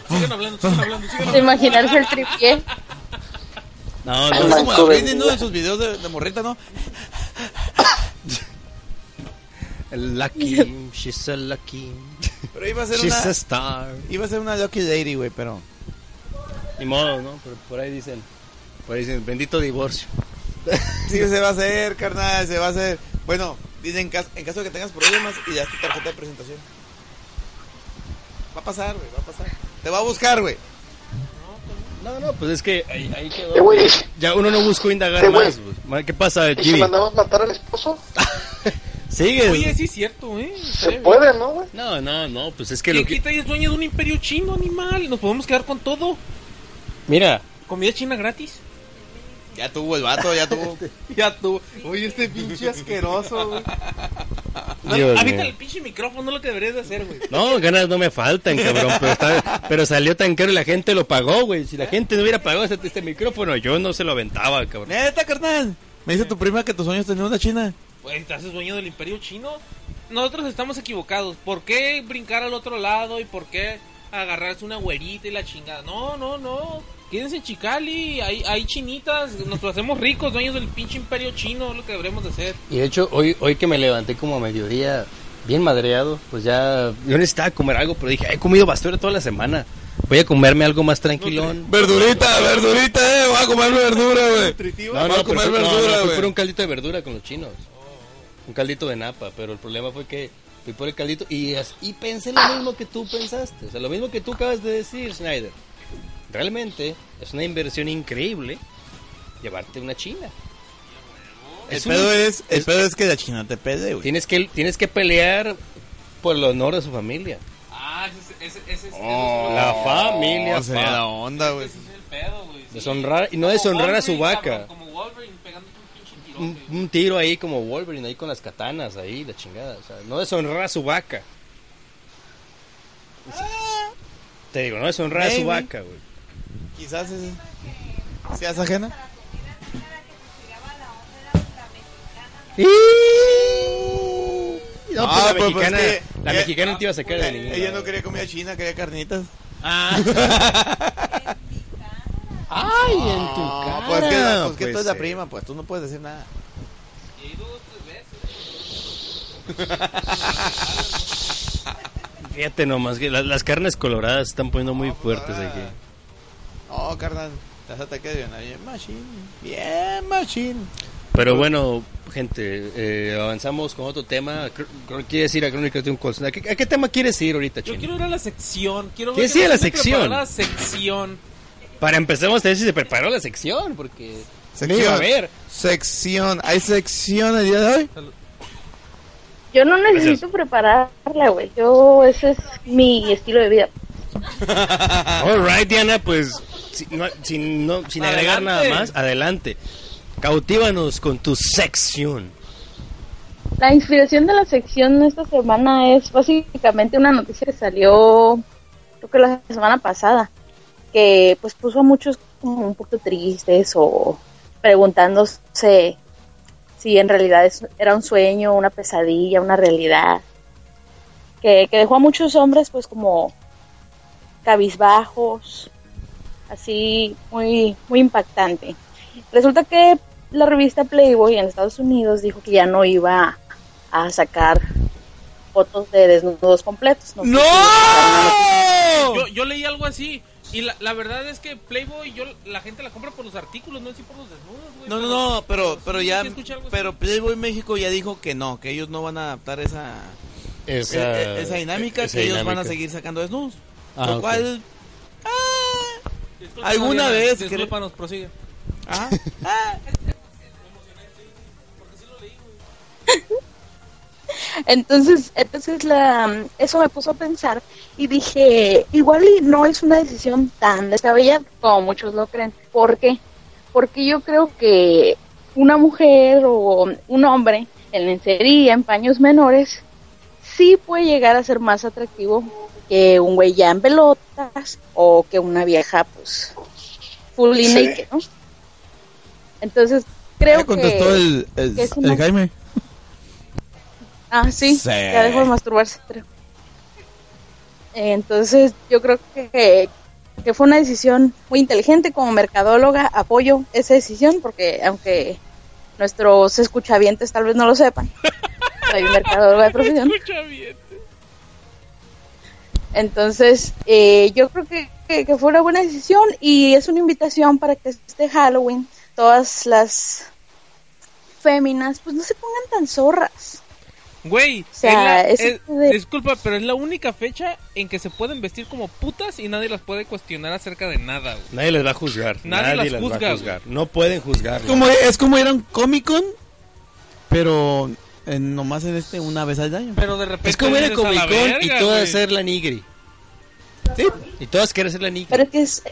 sigan hablando, sigan hablando, sigan de hablando. imaginarse el tripié. No, Es no, como la Britney, de- ¿no? En sus videos de, de morrita, ¿no? el Lucky, she's a lucky. Pero iba a ser She's una... a star. Iba a ser una lucky lady, güey, pero... Ni modo, ¿no? Pero por ahí dicen, por ahí dicen, bendito divorcio. Sí, se va a hacer, carnal, se va a hacer. Bueno, dicen en caso, en caso de que tengas problemas y das tu tarjeta de presentación. Va a pasar, güey, va a pasar. Te va a buscar, güey. No, no, pues es que ahí, ahí quedó. Eh, güey. Ya uno no buscó indagar Eh, güey. más. pues. ¿Qué pasa, ¿Y si Jimmy? mandamos matar al esposo? ¿Sigues? Oye, sí es cierto, ¿eh? Se bien. puede, ¿no, güey? No, no, no, pues es que ¿Quién lo que... quita y es dueño de un imperio chino, animal? Nos podemos quedar con todo. Mira, Comida china gratis. Ya tuvo el vato, ya tuvo. Ya tú. Oye, este pinche asqueroso, güey. No, mío. el pinche micrófono, lo que deberías de hacer, güey. no, ganas no me faltan, cabrón, pero, está- pero salió tan caro y la gente lo pagó, güey. Si la gente no hubiera pagado este, este micrófono, yo no se lo aventaba, cabrón. Neta, carnal. Me dice tu prima que tus sueños tenían una china. Pues te haces dueño del imperio chino. Nosotros estamos equivocados. ¿Por qué brincar al otro lado y por qué agarrarse una güerita y la chingada? No, no, no. Quédense en Chicali, hay, hay chinitas, nos hacemos ricos, dueños del pinche imperio chino, es lo que deberíamos de hacer. Y de hecho, hoy, hoy que me levanté como a mediodía, bien madreado, pues ya yo necesitaba comer algo, pero dije, he comido basura toda la semana. Voy a comerme algo más tranquilón. Verdurita, verdurita, eh. Voy a comer verdura, güey. No, Voy no, a comer pero no, verdura, no, fui güey. por un caldito de verdura con los chinos. Un caldito de napa, pero el problema fue que fui por el caldito y, y pensé lo mismo que tú pensaste. O sea, lo mismo que tú acabas de decir, Snyder. Realmente es una inversión increíble llevarte una china. El Es un- pedo es, el es- pedo es que la china te pede, güey. Tienes que, tienes que pelear por el honor de su familia. Ah, ese, ese, ese, Oh, La familia, o sea, pa. la onda, güey. es el pedo, güey. sí. Deshonrar, y no Como deshonrar a su vaca. cabrón, como Wolverine pegándote un pinche tirón, Un, güey. un tiro ahí como Wolverine, ahí con las katanas, ahí, la chingada. O sea, no deshonrar a su vaca. Te digo, no deshonrar a su vaca, güey. Quizás es, seas ajena. No, Ah, pues la pues, pues, mexicana, que La mexicana te iba a sacar de ningún Ella no quería comida china, quería carnitas. Ah. Ay, en tu No, cara. pues que, pues que tú eres la prima, pues tú no puedes decir nada. Fíjate nomás que la- las carnes coloradas se están poniendo muy fuertes aquí. No, carnal, las ataques de bien machine. Bien machine. Pero bueno, gente, eh, avanzamos con otro tema. ¿Quieres ir a Crónicas de un Call? ¿A qué, a qué tema quieres ir ahorita, Yo Chino? quiero ir a la sección. Quiero ver ¿Quieres ir a la sección? La sección. Para empezamos a ver si se preparó la sección, porque... Sección. iba a ver. Sección. ¿Hay sección el día de hoy? Yo no necesito prepararla, güey. Yo, ese es mi estilo de vida. Alright, Diana, pues si- no- sin, no- sin agregar nada más, adelante. Cautívanos con tu sección. La inspiración de la sección esta semana es básicamente una noticia que salió, creo que la semana pasada, que pues puso a muchos como un poco tristes o preguntándose si en realidad es- era un sueño, una pesadilla, una realidad, que, que dejó a muchos hombres pues como cabizbajos, así muy, muy impactante. Resulta que la revista Playboy en Estados Unidos dijo que ya no iba a sacar fotos de desnudos completos. noticia. Yo, yo leí algo así. Y la, la verdad es que Playboy, yo, la gente la compra por los artículos, no así por los desnudos, güey. No, no, no, pero, pero ya, pero Playboy México ya dijo que no, que ellos no van a adaptar esa, Esa, e- e- esa dinámica, esa que ellos van a seguir sacando desnudos. Ah, lo cual, Disculpa, ¿Alguna vez Discúlpanos, prosigue. ah, ah, Entonces, entonces la, eso me puso a pensar y dije, igual y no es una decisión tan descabellada como muchos lo creen. ¿Por qué? Porque yo creo que una mujer o un hombre en lencería, en paños menores, sí puede llegar a ser más atractivo que un güey ya en pelotas o que una vieja, pues, fully Sí. naked, ¿no? Entonces, creo ya contestó que... el, el, que es el una- Jaime. Ah, sí, Sí. ya dejó de masturbarse, creo. Entonces, yo creo que, que fue una decisión muy inteligente. Como mercadóloga, apoyo esa decisión porque, aunque nuestros escuchavientes tal vez no lo sepan, soy mercadóloga de profesión. Entonces, eh, yo creo que, que, que fue una buena decisión y es una invitación para que este Halloween todas las féminas pues no se pongan tan zorras. Güey, sea, es la- es- de- disculpa, pero es la única fecha en que se pueden vestir como putas y nadie las puede cuestionar acerca de nada, güey. Nadie les va a juzgar. Nadie Nadie, las las juzga, va a juzgar. No pueden juzgar. Como, es como ir a un Comic Con, pero en, nomás en este una vez al año. Pero de repente Es como ir a Comic Con y todas ser la nigri. Sí. Y todas quieren ser la nigri. Pero es que es,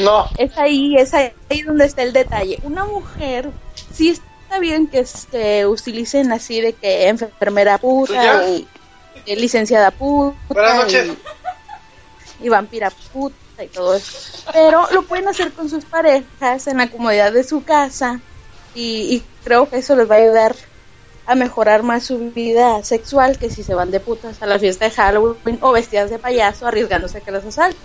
No, es ahí, es ahí donde está el detalle. Una mujer, sí está bien que se utilicen así de que enfermera puta y licenciada puta Buenas noches. Y, y vampira puta y todo eso. Pero lo pueden hacer con sus parejas en la comodidad de su casa y, y creo que eso les va a ayudar a mejorar más su vida sexual que si se van de putas a la fiesta de Halloween o vestidas de payaso arriesgándose a que las asalten.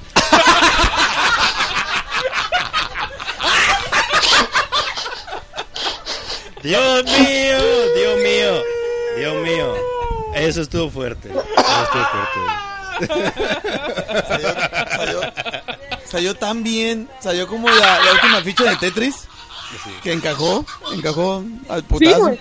Dios mío, Dios mío, Dios mío. Eso estuvo fuerte. Eso estuvo fuerte. Salió, salió, salió tan bien, salió como la, la última ficha de Tetris, que encajó, encajó al Sí, putazo.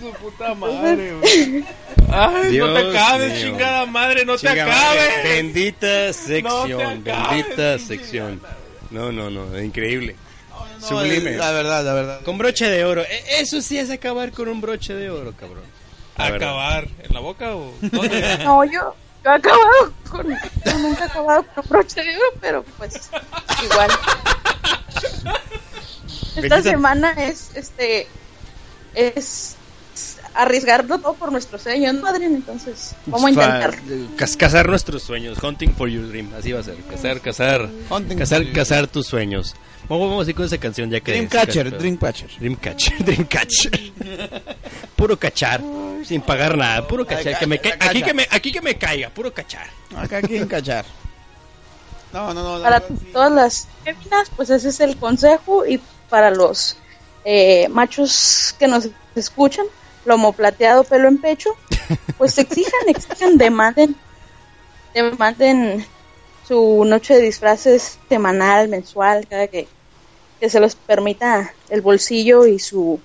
Su puta madre, güey. Ay, no te acabes, mío. chingada madre, no te madre, acabes. Bendita sección, acabes, bendita sección. No, no, no, increíble. No, Sublime. La verdad, la verdad. Con broche de oro. E- Eso sí es acabar con un broche de oro, cabrón. La verdad. ¿Acabar en la boca o dónde? No, yo, yo he acabado con. Yo nunca he acabado con broche de oro, pero pues igual. Esta semana es este es arriesgarlo todo por nuestros sueños, ¿no, Adrián? Entonces, vamos a intentar. Cas- cazar nuestros sueños. Hunting for your dream. Así va a ser. Cazar, cazar. Hunting cazar, cazar tus sueños. Vamos, vamos a ir con esa canción ya que. Dreamcatcher, Dreamcatcher. Dreamcatcher, Dreamcatcher. Puro cachar. Sin pagar nada, puro cachar. Que me ca- aquí, que me, aquí que me caiga, puro cachar. Acá quieren cachar. No, no, no. Para verdad, sí. todas las féminas, pues ese es el consejo. Y para los eh, machos que nos escuchan, lomo plateado, pelo en pecho, pues exijan, exijan, demanden, demanden su noche de disfraces semanal, mensual, cada que, que se los permita el bolsillo y su,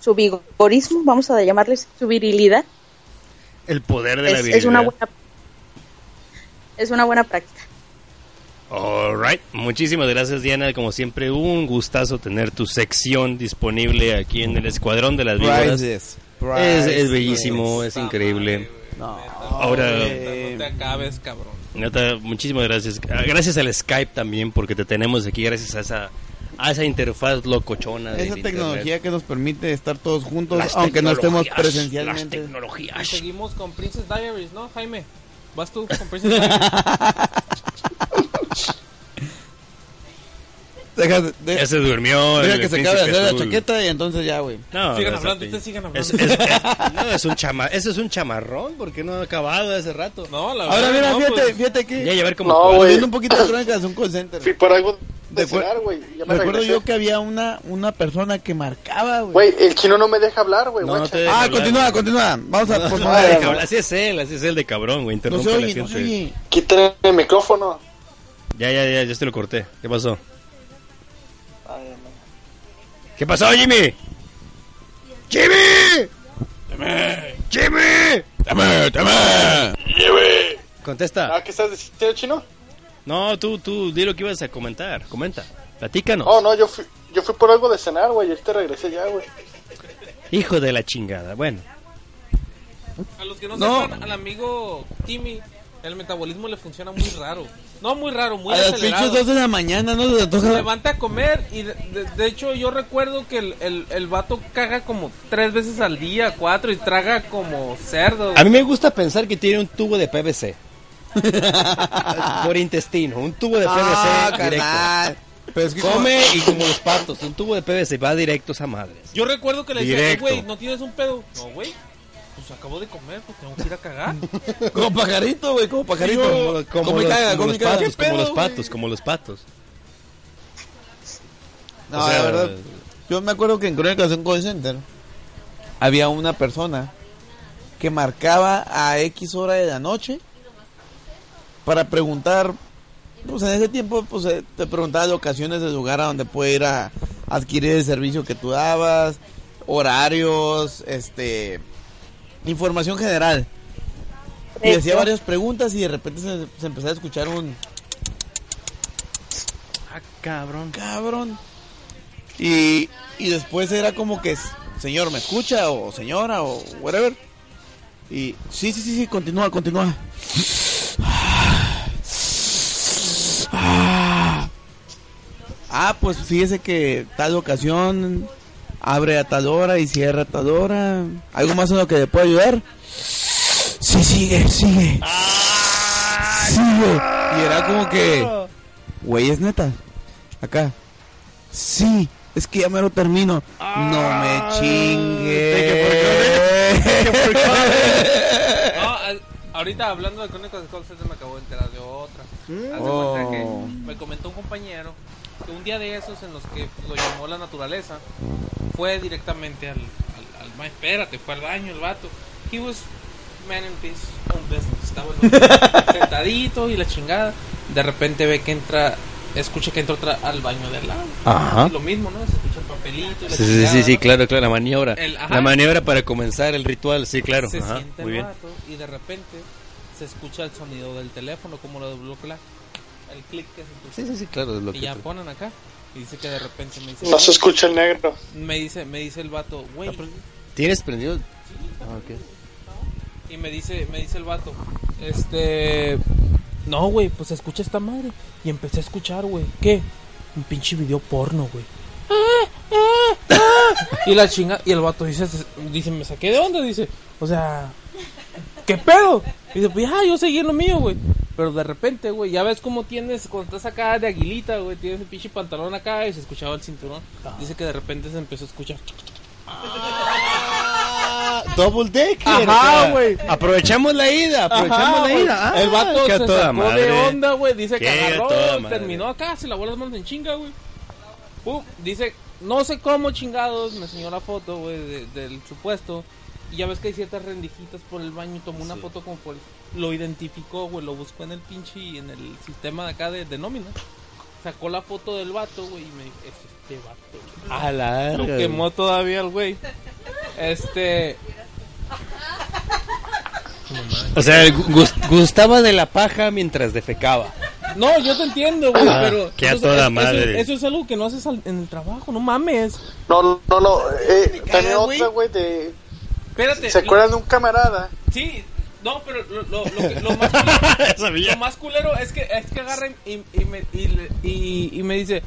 su vigorismo, vamos a llamarles su virilidad. El poder de la virilidad. es una buena es una buena práctica. Alright, muchísimas gracias Diana, como siempre un gustazo tener tu sección disponible aquí en el Escuadrón de las Víboras. Es, es bellísimo, es increíble. No. Ahora, No te acabes, cabrón. neta, muchísimas gracias. Ah, Gracias al Skype también, porque te tenemos aquí gracias a esa, a esa interfaz locochona. del esa internet. tecnología que nos permite estar todos juntos, Las aunque no estemos Las presencialmente. Y tecnologías. seguimos con Princess Diaries, ¿no, Jaime? ¿Vas tú con Princess Diaries? Deja, de- Ya se durmió. deja el que se acabe de hacer la chaqueta y entonces ya, güey. No, Sigan no, hablando, es- ustedes sigan hablando. es- es- no, es un chama, eso es un chamarrón, porque no ha acabado hace rato. No, la Ahora verdad, mira, no, fíjate, pues, fíjate que Ya llevar como No, güey. un poquito de crónicas de un call center. Fui por algo de cenar, güey. Recuerdo yo que había una una persona que marcaba, güey. Güey, el chino no me deja hablar, güey. No, no Ah, hablar. continúa, continúa. Vamos a por No, favor. de cabrón, Así es él, así es él de cabrón, güey. No Interrumpe se a la oye, no se gente. oye. Quítale el micrófono. Ya, ya, ya, ya te lo corté. ¿Qué pasó? ¿Qué pasó, Jimmy? ¡Jimmy! ¡Jimmy! ¡Dame, dame! Contesta. Ah, ¿qué estás diciendo, chino? No, tú, tú, di lo que ibas a comentar. Comenta. Platícanos. Oh, no, yo fui, yo fui por algo de cenar, güey. Y ahorita regresé ya, güey. Hijo de la chingada. Bueno, A los que no, No. sepan, al amigo Timmy, el metabolismo le funciona muy raro. No muy raro, muy A las pinches acelerado. dos de la mañana, ¿no? Se levanta a comer y de, de- de hecho yo recuerdo que el, el, el vato caga como tres veces al día, cuatro, y traga como cerdo. a mí me gusta pensar que tiene un tubo de PVC. Por intestino, un tubo de PVC Ah, directo. carnal. Pero es que Come y como los patos, un tubo de PVC va directo a esa madre. Yo recuerdo que le decía, "Eh, Directo. güey, ¿no tienes un pedo? No, güey. Pues acabo de comer, pues tengo que ir a cagar. como, pajarito, güey, como pajarito. Como, como los, caga, como come los caga. patos, ¿Qué como los patos, como los patos. No, O sea, la verdad. Yo me acuerdo que en Crónicas de un call center había una persona que marcaba a X hora de la noche para preguntar. Pues en ese tiempo, pues eh, te preguntaba locaciones del lugar a donde puede ir a adquirir el servicio que tú dabas, horarios, este, información general. Y decía Hecho. varias preguntas y de repente se, se empezaba a escuchar un Ah, cabrón. cabrón. Y, y después era como que, señor, ¿me escucha? O señora, o whatever. Y sí, sí, sí, sí, continúa, continúa. Ah, pues fíjese que tal ocasión abre a tal hora y cierra a tal hora. ¿Algo más en lo que le puedo ayudar? Sí, sigue, sigue. Sigue. Y era como que, güey, es neta. Acá. Sí, es que ya me lo termino. no me chingue. No, ahorita hablando de crónicas de call center me acabo de enterar de otra. Oh. cuenta que me comentó un compañero un día de esos en los que lo llamó la naturaleza fue directamente al, al, al ma- espérate, fue al baño el vato. He was man in his own business. Estaba sentadito y la chingada. De repente ve que entra, escucha que entra otra al baño de al lado. Ajá. Y lo mismo, ¿no? Se escucha el papelito y la Sí, sí, chingada, sí, sí, ¿no? claro, claro, la maniobra. El- ajá. la maniobra para comenzar el ritual, sí, claro. Se Ajá, siente muy el bien. vato y de repente se escucha el sonido del teléfono, como lo de Blue Clack. El clic que se escucha. Sí, sí, sí, claro, es lo Y que ya tú- ponen acá. Y dice que de repente me dice. No se escucha el negro. Me dice, me dice el vato, güey. ¿Tienes prendido? Ah, ok. Y me dice, me dice el vato, este. No, güey, pues escucha esta madre. Y empecé a escuchar, güey. ¿Qué? Un pinche video porno, güey. Y la chinga, y el vato dice, dice, me saqué de onda, dice, o sea, ¿qué pedo? Y dice, pues ya, yo seguí en lo mío, güey. Pero de repente, güey, ya ves cómo tienes, cuando estás acá de aguilita, güey, tienes el pinche pantalón acá y se escuchaba el cinturón. Dice que de repente se empezó a escuchar. Ah, double decker. Ajá, güey. Aprovechamos la ida, aprovechamos Ajá, la ida. Ah, el vato se toda sacó madre. de onda, güey. Dice que agarró, madre. terminó acá, se lavó las manos en chinga, güey. Pum, dice, no sé cómo chingados, me enseñó la foto, güey, de- del supuesto. Y ya ves que hay ciertas rendijitas por el baño y tomó una foto como por... Lo identificó, güey, lo buscó en el pinche, en el sistema de acá de, de nómina. Sacó la foto del vato, güey, y me dijo, es este vato. güey". A la Lo quemó todavía el güey. Este... O sea, gus- gustaba de la paja mientras defecaba. No, yo te entiendo, güey, Ah, pero... que a eso- toda madre. Eso, es algo que no haces al- en el trabajo, no mames. No, no, no. Eh, también otra, güey, de... Espérate. ¿Se acuerdan de un camarada? sí, no, pero lo, lo, lo, que- lo más culero, más culero es que, es que agarra y, y, me, y, le- y- y me dice,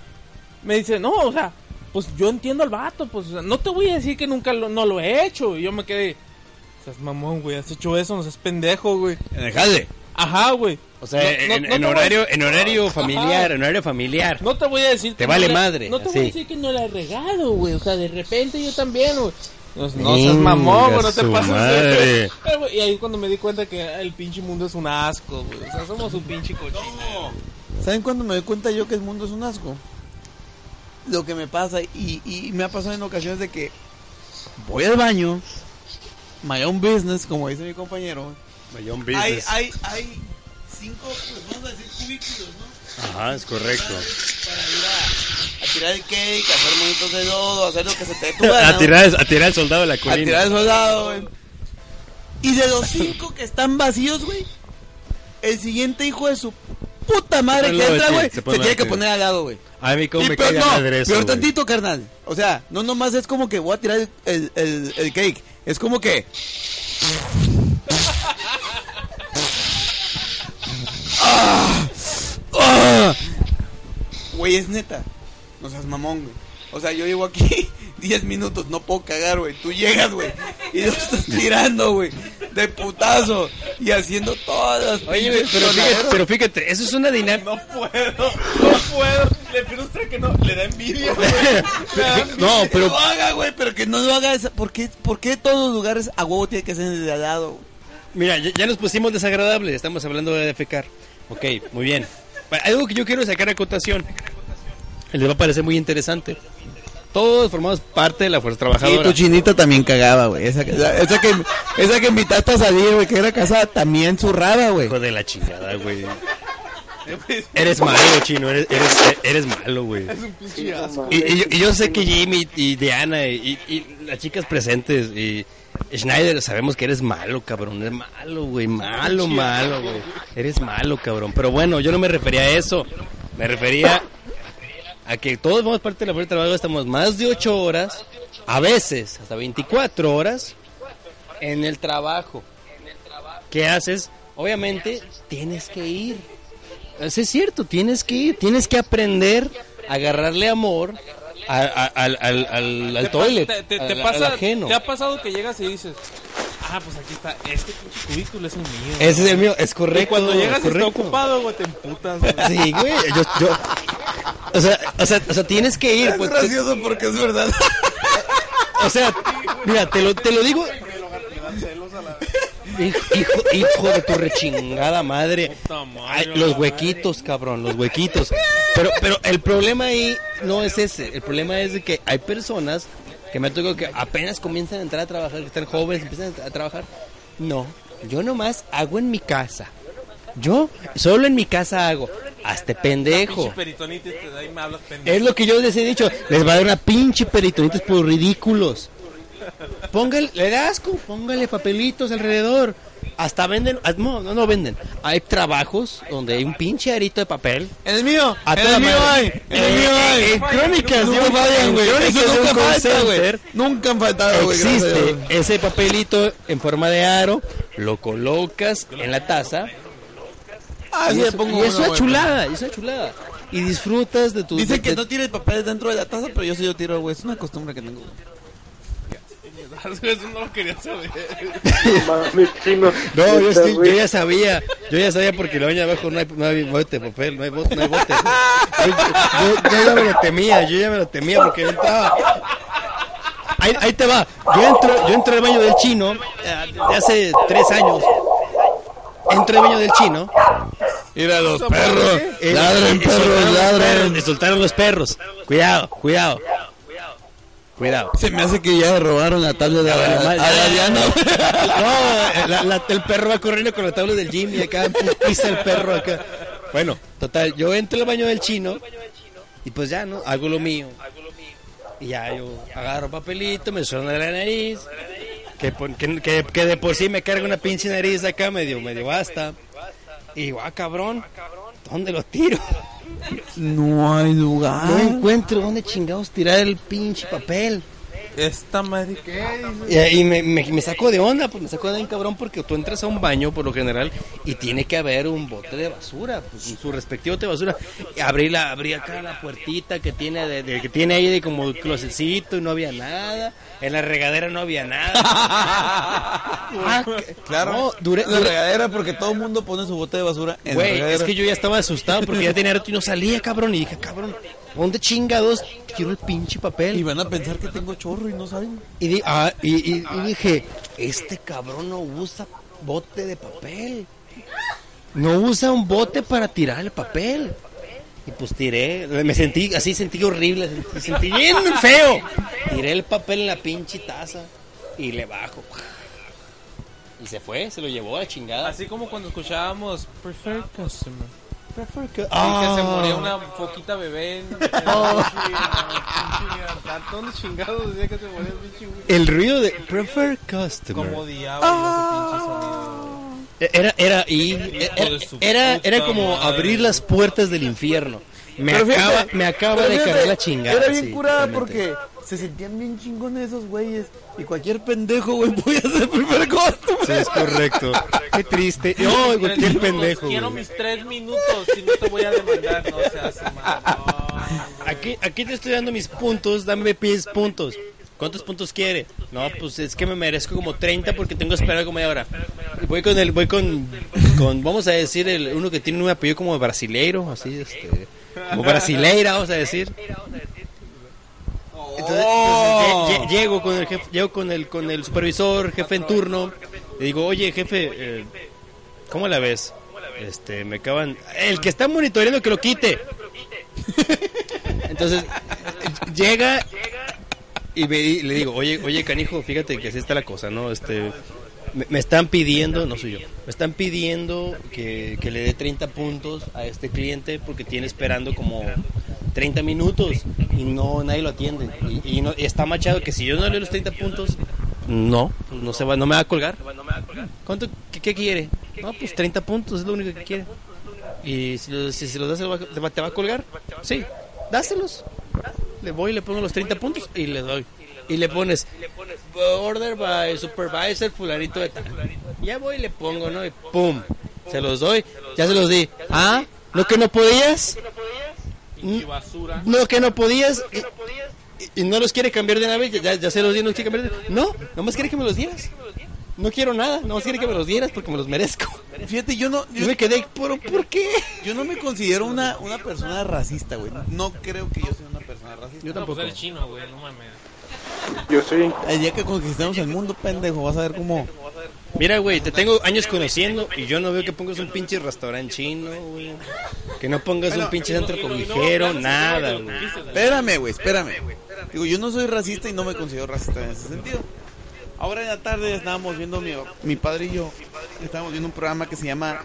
me dice, no, o sea, pues yo entiendo al vato, pues o sea, no te voy a decir que nunca lo, no lo he hecho. Y yo me quedé, seas mamón, güey, has hecho eso, no seas pendejo, güey. Jale. Ajá, güey. O sea, No- en, no en a- horario, en horario Ajá. familiar, en horario familiar. No te voy a decir Te que vale no madre, No te voy a decir que no la he regado, güey. O sea, de repente yo también, güey. No, no seas mamón, güey, no te pases Y ahí cuando me di cuenta que el pinche mundo es un asco, güey. O sea, somos un pinche cochino. ¿Saben cuándo me doy cuenta yo que el mundo es un asco? Lo que me pasa, y, y me ha pasado en ocasiones de que voy al baño, my own business, como dice mi compañero. Mayón Hay, business. hay, hay cinco, pues vamos a decir cubículos, ¿no? Ajá, es correcto. Para ir a, a tirar el cake, a hacer monitos de lodo, a hacer lo que se te dé tu gana, A tirar, a tirar al soldado de la a colina. tirar el soldado, güey. Y de los cinco que están vacíos, güey, el siguiente hijo de su puta madre que entra, güey, se tiene que poner al lado, güey. A mí como Y me cae no, peor güey. tantito, carnal. O sea, no nomás es como que voy a tirar el, el, el- el cake. Es como que... ¡Ah! ¡Ah! Güey, es neta. No seas mamón, güey. O sea, yo llevo aquí 10 minutos, no puedo cagar, güey. Tú llegas, güey, y lo estás tirando, güey, de putazo y haciendo todas las Oye, güey, pero fíjate, pero fíjate, eso es una dinámica. No puedo, no puedo. Le frustra que no, le da envidia, güey. No, Que pero lo haga, güey, pero que no lo haga. Esa, ¿por, qué, ¿Por qué todos los lugares a huevo tiene que ser en el de al lado? güey? Mira, ya, ya nos pusimos desagradables, estamos hablando de defecar. Ok, muy bien. Bueno, Algo que yo quiero sacar a cotación. Les va a parecer muy interesante. Todos formamos parte de la fuerza Y trabajadora. tu chinita también cagaba, güey. Esa, que- esa, que, esa que invitaste a salir, güey, que era casada, también zurraba, güey. Hijo de la chingada, güey. Eres malo, chino, eres, eres, eres malo, güey. Es un pinche asco. Y, y yo, y yo sé que Jimmy y Diana y, y- y las chicas presentes y Schneider sabemos que eres malo, cabrón. Eres malo, güey. Malo, malo, güey. Eres malo, cabrón. Pero bueno, yo no me refería a eso. Me refería a que todos somos parte de la fuerza de trabajo. Estamos más de 8 horas, a veces hasta 24 horas en el trabajo. ¿Qué haces? Obviamente tienes que ir. Eso es cierto, tienes que ir, tienes que aprender a agarrarle amor al, al, al, al Te pa- toilet, te, te- al- te al pasa, ajeno. ¿Te ha pasado que llegas y dices, ah, pues aquí está, este pinche cubículo es el mío? Ese es el mío, es Y correcto. cuando llegas y está ocupado, güey, te emputas, güey. Sí, güey, yo, yo- o, sea, o, sea, o sea, tienes que ir. Es pues, te- gracioso porque es verdad. o sea, mira, te lo, te lo digo. Hijo, hijo, de tu rechingada madre. Ay, los madre. huequitos, cabrón, los huequitos. Pero, pero el problema ahí no es ese. El problema es de que hay personas que me tocado que apenas comienzan a entrar a trabajar, que están jóvenes, empiezan a trabajar. No, yo nomás hago en mi casa. Yo solo en mi casa hago. Hasta pendejo. Es lo que yo les he dicho. Les va a dar una pinche peritonitis por ridículos. Póngale, le da asco, póngale papelitos alrededor. Hasta venden, ah, no, no, no venden. Hay trabajos donde hay un pinche arito de papel. En el mío, A en el mío madre. hay, en el mío hay. eh, en crónicas, güey. en crónicas Eso de un nunca falta, güey. Nunca han faltado, güey. Existe ese papelito en forma de aro, lo colocas en la taza. Ah, y sí, es, le pongo y es una güey. chulada, y es una chulada. Y disfrutas de tu. Dicen de- que no tires papel dentro de la taza, pero yo sí lo tiro, güey. Es una costumbre que tengo. güey. Eso no lo quería saber. No, yo, sí- yo ya sabía, yo ya sabía porque la baña abajo no hay, no hay bote de papel, no hay bote, no hay bote. Yo, yo- yo ya me lo temía, yo ya me lo temía porque no estaba. ahí, ahí te va. Yo entro, yo entro al baño del chino eh, desde hace tres años. Entro al baño del chino. Mira los perros. eh, Ladren, perros, ladren. eh, soltaron los perros. Cuidado, cuidado. Cuidado. Se me hace que ya robaron la tabla de Vale, mal, a ya. Adriano. No, la- la- el perro va corriendo con la tabla del gym y acá pisa el perro acá. Bueno, total, yo entro al baño del chino y pues ya, ¿no? Hago lo mío. Y ya yo agarro papelito, me suena la nariz, que de por sí me carga una pinche nariz acá, medio, medio basta. Y digo, ah, cabrón, ¿dónde lo tiro? No hay lugar. No encuentro dónde chingados tirar el pinche papel. Esta madre, ¿qué? Dice. Y, y me, me, me saco de onda, pues me saco de onda, cabrón, porque tú entras a un baño por lo general y tiene que haber un bote de basura, pues su respectivo bote de basura. Y abrí, la, abrí acá la puertita que tiene, de, de- que tiene ahí de como closetcito y no había nada. En la regadera no había nada. Ah, que- Claro, No, duré, la regadera porque todo el mundo pone su bote de basura en la Güey, regadera. es que yo ya estaba asustado porque ya tenía rato y no salía, cabrón. Y dije, cabrón, ¿dónde chingados quiero el pinche papel? Y van a pensar que tengo chorro y no saben. Y, di- ah, y, y- y dije, este cabrón no usa bote de papel. No usa un bote para tirar el papel. Y pues tiré, me sentí, así sentí horrible, me sentí bien feo. Tiré el papel en la pinche taza y le bajo. Y se fue, se lo llevó a la chingada. Así como cuando escuchábamos Prefer Customer. Prefer que- Y que se Ah. moría una foquita bebé en, en el pinche- ¿Dónde chingados decía que se el pinche? El ruido de Prefer Customer. Como diablo ese pinche sonido. Era, era, y, era, era, como abrir las puertas del infierno. Me Pero fíjate, acaba, me acaba de fíjate, cargar la chingada. Era bien sí, curada porque se sentían bien chingones esos güeyes. Y cualquier pendejo, güey, podía ser primer costo. Sí, es correcto. Qué triste. No, cualquier pendejo. Quiero güey. mis tres minutos, si no te voy a demandar, no seas mamón. Aquí, aquí te estoy dando mis puntos, dame mis puntos. ¿Cuántos puntos quiere? No, pues es que me merezco como 30 porque tengo que esperar como media hora. Voy con el, voy con, con, vamos a decir, el, uno que tiene un apellido como brasileiro, así, este, como brasileira, vamos a decir. Entonces, Oh. entonces, lle- lle- llego con el jefe, llego con el, con el supervisor, jefe en turno, le digo, oye jefe, eh, ¿cómo la ves? Este, me acaban, el que está monitoreando que lo quite. Entonces, llega y, me- y le digo, oye, oye, canijo, fíjate que así está la cosa, ¿no? Este, me, me están pidiendo, no soy yo, me están pidiendo que, que le dé 30 puntos a este cliente porque tiene esperando como 30 minutos y no nadie lo atiende. Y, y no- y está machado que si yo no le doy los 30 puntos, no, pues no se va, no me va a colgar. ¿Cuánto, qué, qué quiere? No, pues 30 puntos es lo único que quiere. Y si, si se los das, ¿te va, te va- te va a colgar? Sí, dáselos. Le voy y le pongo los 30 puntos y le doy. Y le pones order by supervisor fulanito de tal. Ya voy y le pongo, ¿no? Y pum, se los doy. Ya se los di. Ah, ¿no que no podías? No que no podías. Y, y no los quiere cambiar de nave. Ya, ya se los di, no los quiere cambiar de No, nomás quiere que me los dieras. No quiero nada, nomás quiere que me los dieras porque me los merezco. Fíjate, yo no, Yo yo, me quedé, ¿pero por qué? yo no me considero una, una persona racista, güey. No creo que yo sea una persona racista. Yo No, pues tampoco. eres chino, güey, no mames. Yo sí. El día que conquistemos el mundo, pendejo, vas a ver cómo... Mira, güey, te tengo años conociendo y yo no veo que pongas un pinche restaurante chino, güey. Que no pongas un pinche centro comijero, nada, güey. Espérame, güey, espérame. Digo, yo no soy racista y no me considero racista en ese sentido. Ahora en la tarde estábamos viendo, mi, mi padre y yo, estábamos viendo un programa que se llama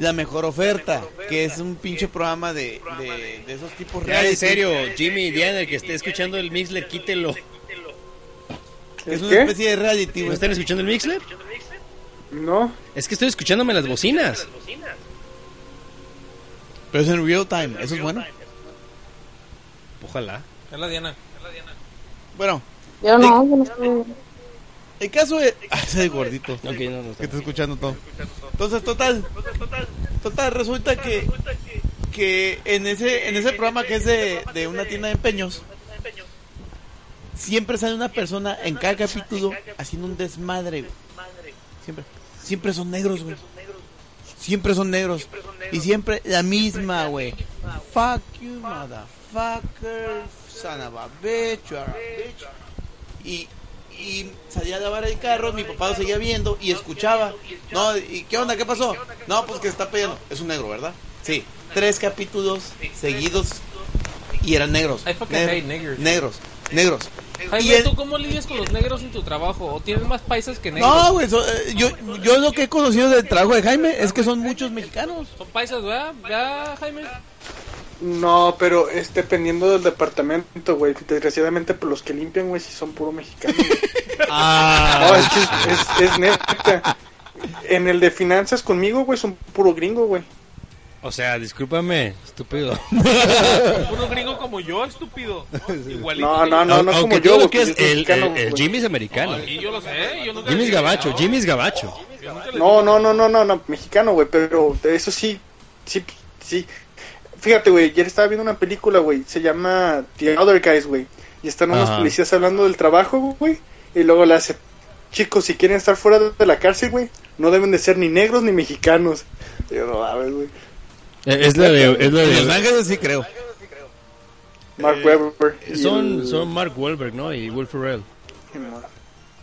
La Mejor Oferta, que es un pinche programa de, de, de esos tipos Ya, reality. en serio, Jimmy, Diana, el que esté escuchando el Mixler, quítelo. Es una ¿Qué? especie de reality, ¿No están escuchando el Mixler? No. Es que estoy escuchándome las bocinas. Pero es en real time, eso es bueno. Ojalá. Es la Diana. Bueno, Yo no, yo no estoy. El caso es... Ah, ese gordito. Ok, no, no. que está escuchando todo. Entonces, total, total, resulta que, que en ese, en ese programa que es de, de una tienda de empeños, siempre sale una persona en cada capítulo haciendo un desmadre, güey. Siempre, siempre son negros, güey. Siempre son negros. Y siempre la misma, güey. Fuck you, motherfucker. Son of a bitch, you are a bitch. Y y salía a lavar el carro, mi papá lo seguía viendo y escuchaba. No, ¿y qué onda? ¿Qué pasó? No, pues que está peleando. Es un negro, ¿verdad? Sí. Tres capítulos seguidos y eran negros. Negros, negros. Y Jaime, el- ¿tú cómo lidias con los negros en tu trabajo? ¿O tienes más paisas que negros? No, güey, so- eh, yo, yo lo que he conocido del trabajo de Jaime es que son muchos mexicanos. Son paisas, ¿verdad? ¿Ya, Jaime? No, pero es dependiendo del departamento, güey. Desgraciadamente, pues, los que limpian, güey, sí son puro mexicano. Ah, No, es que es, es, es neta. En el de finanzas conmigo, güey, son puro gringo, güey. O sea, discúlpame, estúpido. Uno gringo como yo, estúpido. Igualito. No, no, no, no Aunque como yo, lo que pues, es el, mexicano, el-. Jimmy es americano. Y yo lo sé, yo nunca Jimmy es gabacho, no, Jimmy es gabacho. No, no, no, no, no, no, mexicano, güey, pero de eso sí, sí, sí. Fíjate, güey, ayer estaba viendo una película, güey, se llama The Other Guys, güey, y están unos Ajá. policías hablando del trabajo, güey, y luego le hace, chicos, si quieren estar fuera de la cárcel, güey, no deben de ser ni negros ni mexicanos. Y yo, no mames, güey. Eh, Es la de... Es la en Los de Ángeles sí creo. Mark Webber. Eh, son, el- son Mark Wahlberg, ¿no? Y Will Ferrell.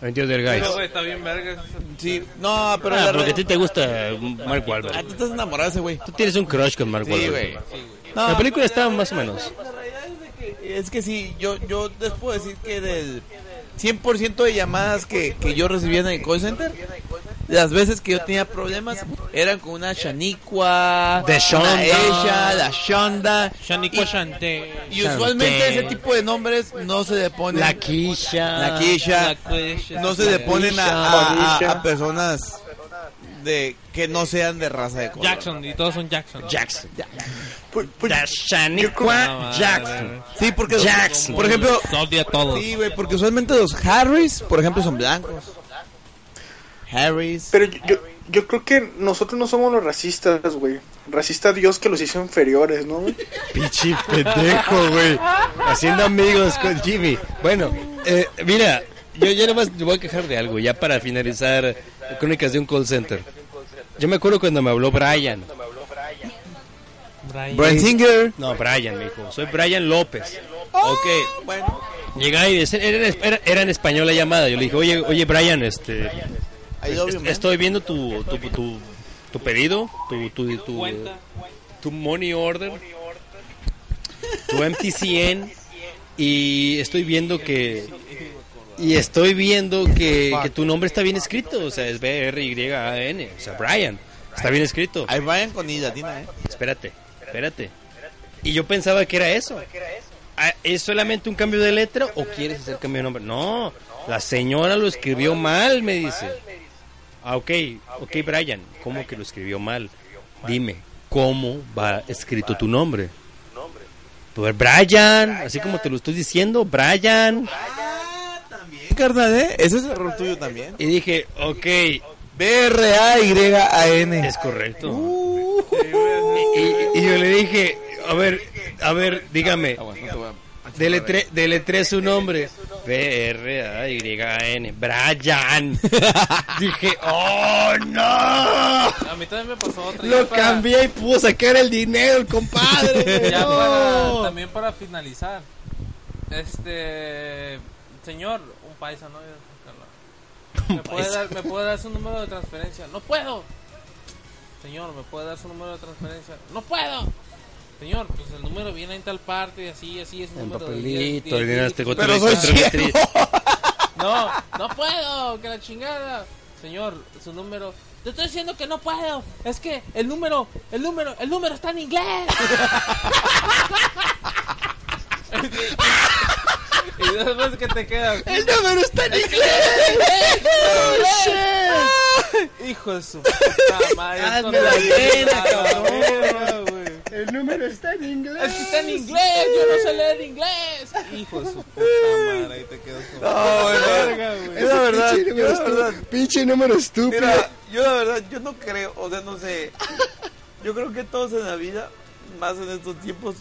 And the other guys. Pero, güey, está bien verga. Sí, no, pero Ah, la porque a ti te gusta Mark Ah, Wahlberg. tú estás enamorado de ese güey. Tú tienes un crush con Mark Sí, Wahlberg. güey. La No, película está más o menos. La realidad es de que es que sí, yo, yo les puedo decir que del 100% de llamadas que, que yo recibía en el call center, las veces que yo tenía problemas eran con una Shaniqua, De una Shonda. ella, la Shonda. Shaniqua Y- Shante. Y usualmente ese tipo de nombres no se le ponen La Kisha. la Quisha. no se le ponen a, a- a- Quisha. a personas de que no sean de raza de color. Jackson, y todos son Jackson. Jackson. Pues, La Shaniqua Jackson. Sí, porque Jackson. por ejemplo, Odia a todos. Sí, güey, porque usualmente los Harrys, por ejemplo, son blancos. Harrys. pero yo, yo, yo creo que nosotros no somos los racistas, güey. Racista Dios que los hizo inferiores, ¿no, güey? Pichi pendejo, güey. Haciendo amigos con Jimmy. Bueno, eh, mira, yo ya nomás me voy a quejar de algo, ya para finalizar Crónicas de un Call Center. Yo me acuerdo cuando me habló Brian. Brian. Brian Singer. No, Brian, me dijo. Soy Brian López. Ok. Bueno, Llega y dice- era, en- era, era en español la llamada. Yo le dije, oye, oye Brian, este, ahí estoy viendo tu, tu, tu, tu pedido, tu, tu, tu, money order, tu MTCN y estoy viendo que y estoy viendo que, que tu nombre está bien escrito, o sea, es B R Y A N, o sea, Brian, está bien escrito. Ahí Brian con I latina, ¿eh? Espérate, espérate. Y yo pensaba que era eso. Ah, ¿Es solamente un cambio de letra o quieres hacer cambio de nombre? No, la señora lo escribió mal, me dice. Ah, ok, ok, Brian, ¿cómo que lo escribió mal? Dime, ¿cómo va escrito tu nombre? Pues Brian, así como te lo estoy diciendo, Brian. Carnal, ¿eh? Ese es el error tuyo también. Y dije, ok, B-R-A-Y-A-N. es correcto. Y, y- y yo le dije, a ver, a ver, dígame, Ah, bueno, no a- Deletre, deletré su nombre. B-R-A-Y-N. Brian. Dije, ¡oh, no! A mí también me pasó otra. Lo para- cambié y pudo sacar el dinero, el compadre. Ya no. para, también para finalizar. Este. Señor, un paisa, ¿no? ¿Me puede, dar, ¿Me puede dar su número de transferencia? ¡No puedo! Señor, ¿me puede dar su número de transferencia? ¡No puedo! Señor, pues el número viene en tal parte, así, así es el En número de papelito, 10, le 10, dieron 10, este Pero soy ciego. No, no puedo, que la chingada. Señor, su número. Te estoy diciendo que no puedo. Es que el número, el número, el número está en inglés. y después que te quedas. El número está en inglés. Hijo de su puta madre. Hazme no la es pena, cabrón. El número está en inglés. Es que está en inglés, yo no sé leer inglés. Hijo de su puta madre, ahí te quedas como. No, güey, Verga, güey. Yo la verdad, yo la verdad, Pinche número estúpido. mira, yo la verdad, yo no creo, o sea, no sé. Yo creo que todos en la vida, más en estos tiempos,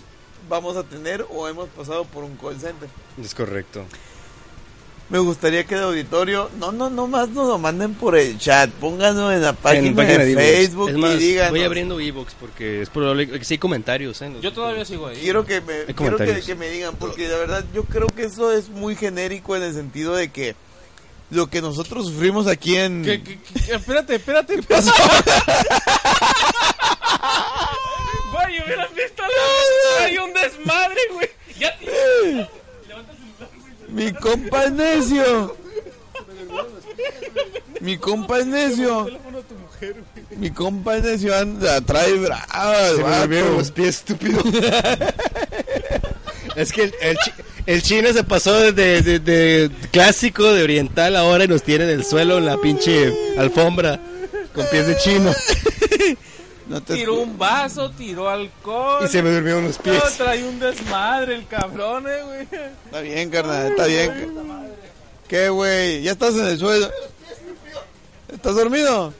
vamos a tener o hemos pasado por un call center. Es correcto. Me gustaría que el auditorio, no, no, no más nos lo manden por el chat, pónganlo en la página, En página de. Facebook Es más, y digan. voy abriendo Evox porque es probable que sí hay comentarios. ¿eh? Yo todavía sigo ahí. Quiero que me, quiero que, me digan, porque la verdad yo creo que eso es muy genérico en el sentido de que lo que nosotros sufrimos aquí en... ¿Qué, qué, qué? Espérate, espérate. pasó? Güey, hubieras visto la... Hay un desmadre, güey. Ya Mi compa es necio. Mi compa es necio. Mi compa es necio anda, trae bravas. Se me los pies, estúpido. es que el, el chi- el chino se pasó de, de- de- de clásico, de oriental ahora y nos tiene en el suelo en la pinche alfombra con pies de chino. No te tiró un vaso, tiró alcohol. Y se me durmieron los No, pies. trae un desmadre el cabrón, eh, güey. Está bien, carnal, está bien. ¿Qué, güey? Ya estás en el suelo. ¿Estás dormido?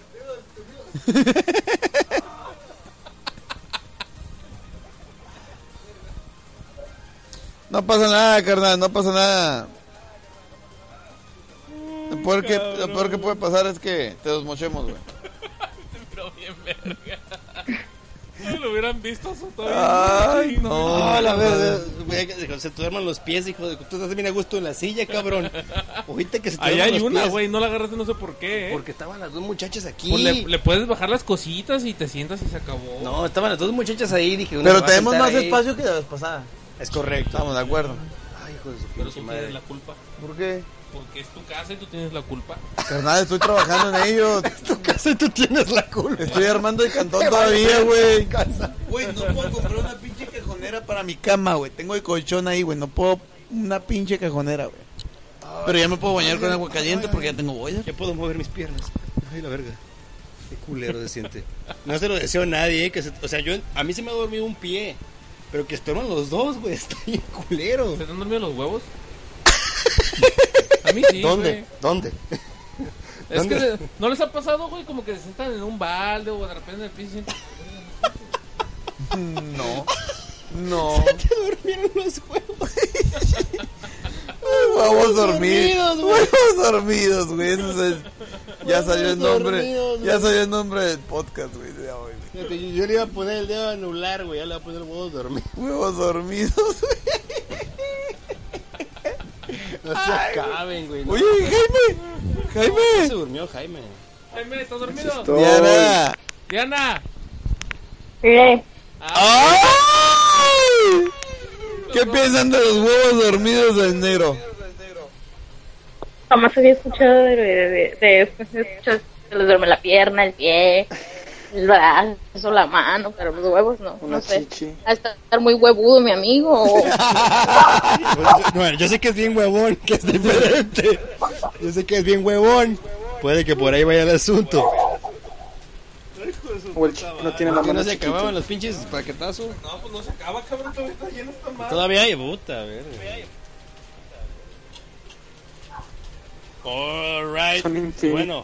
No pasa nada, carnal, no pasa nada. Lo peor que, lo peor que puede pasar es que te desmochemos, güey. Pero bien verga. No lo hubieran visto eso todavía. Ay, no. No, la verdad, se te duerman los pies, hijo de... Tú estás bien a gusto en la silla, cabrón. Ojita que se te Ahí hay los una, güey, no la agarraste no sé por qué, eh. Porque estaban las dos muchachas aquí. Pues le, le puedes bajar las cositas y te sientas y se acabó. No, estaban las dos muchachas ahí, dije... Pero tenemos más ahí. espacio que la vez pasada. Es correcto. Estamos de acuerdo. Ay, hijo de su Pero tú madre. tienes la culpa. ¿Por qué? Porque es tu casa y tú tienes la culpa. Carnal, estoy trabajando en ello. tu casa y tú tienes la culpa. Estoy armando el cantón todavía, güey. Güey, no puedo comprar una pinche cajonera para mi cama, güey. Tengo el colchón ahí, güey. No puedo una pinche cajonera, güey. Pero ya me puedo bañar con agua caliente porque ya tengo boiler. Ya puedo mover mis piernas. Ay, la verga. Qué culero se siente. No se lo deseo a nadie, eh, que se- o sea, yo a mí se me ha dormido un pie, pero que estén los dos, güey, está bien culero. ¿Se te han dormido los huevos? A mí sí, ¿Dónde? güey. ¿Dónde? Es ¿Dónde? que se- no les ha pasado, güey, como que se sientan en un balde o de repente en el piso y sienten... No. No. Te durmieron los huevos. Huevos dormidos, dormidos, güey. Huevos dormidos, güey. Ese es el- Ya salió el nombre. dormidos, Ya salió el nombre del podcast, güey. de hoy, güey. Fíjate, yo, yo le iba a poner el dedo anular, güey, ya le voy a poner huevos dormidos. Huevos dormidos, güey. No se acaben, güey. no. Oye, Jaime. Se Jaime. durmió Jaime. Jaime, ¿estás dormido? Diana. Diana. Eh, ¡Ay! ¿Qué piensan de los huevos dormidos del negro? jamás había escuchado de, de, de, de que les duerme la pierna, el pie, el brazo, la mano, pero los huevos no, Una no sé. chichi. A estar muy huevudo mi amigo. o- Bueno, yo sé que es bien huevón, que es diferente. Yo sé que es bien huevón. Puede que por ahí vaya el asunto. O el chico no tiene la ¿Por qué mano no se chiquita. acababan los pinches paquetazos? No, pues no se acaba, cabrón, todavía está lleno esta madre. Todavía hay puta, a ver. Alright. Bueno,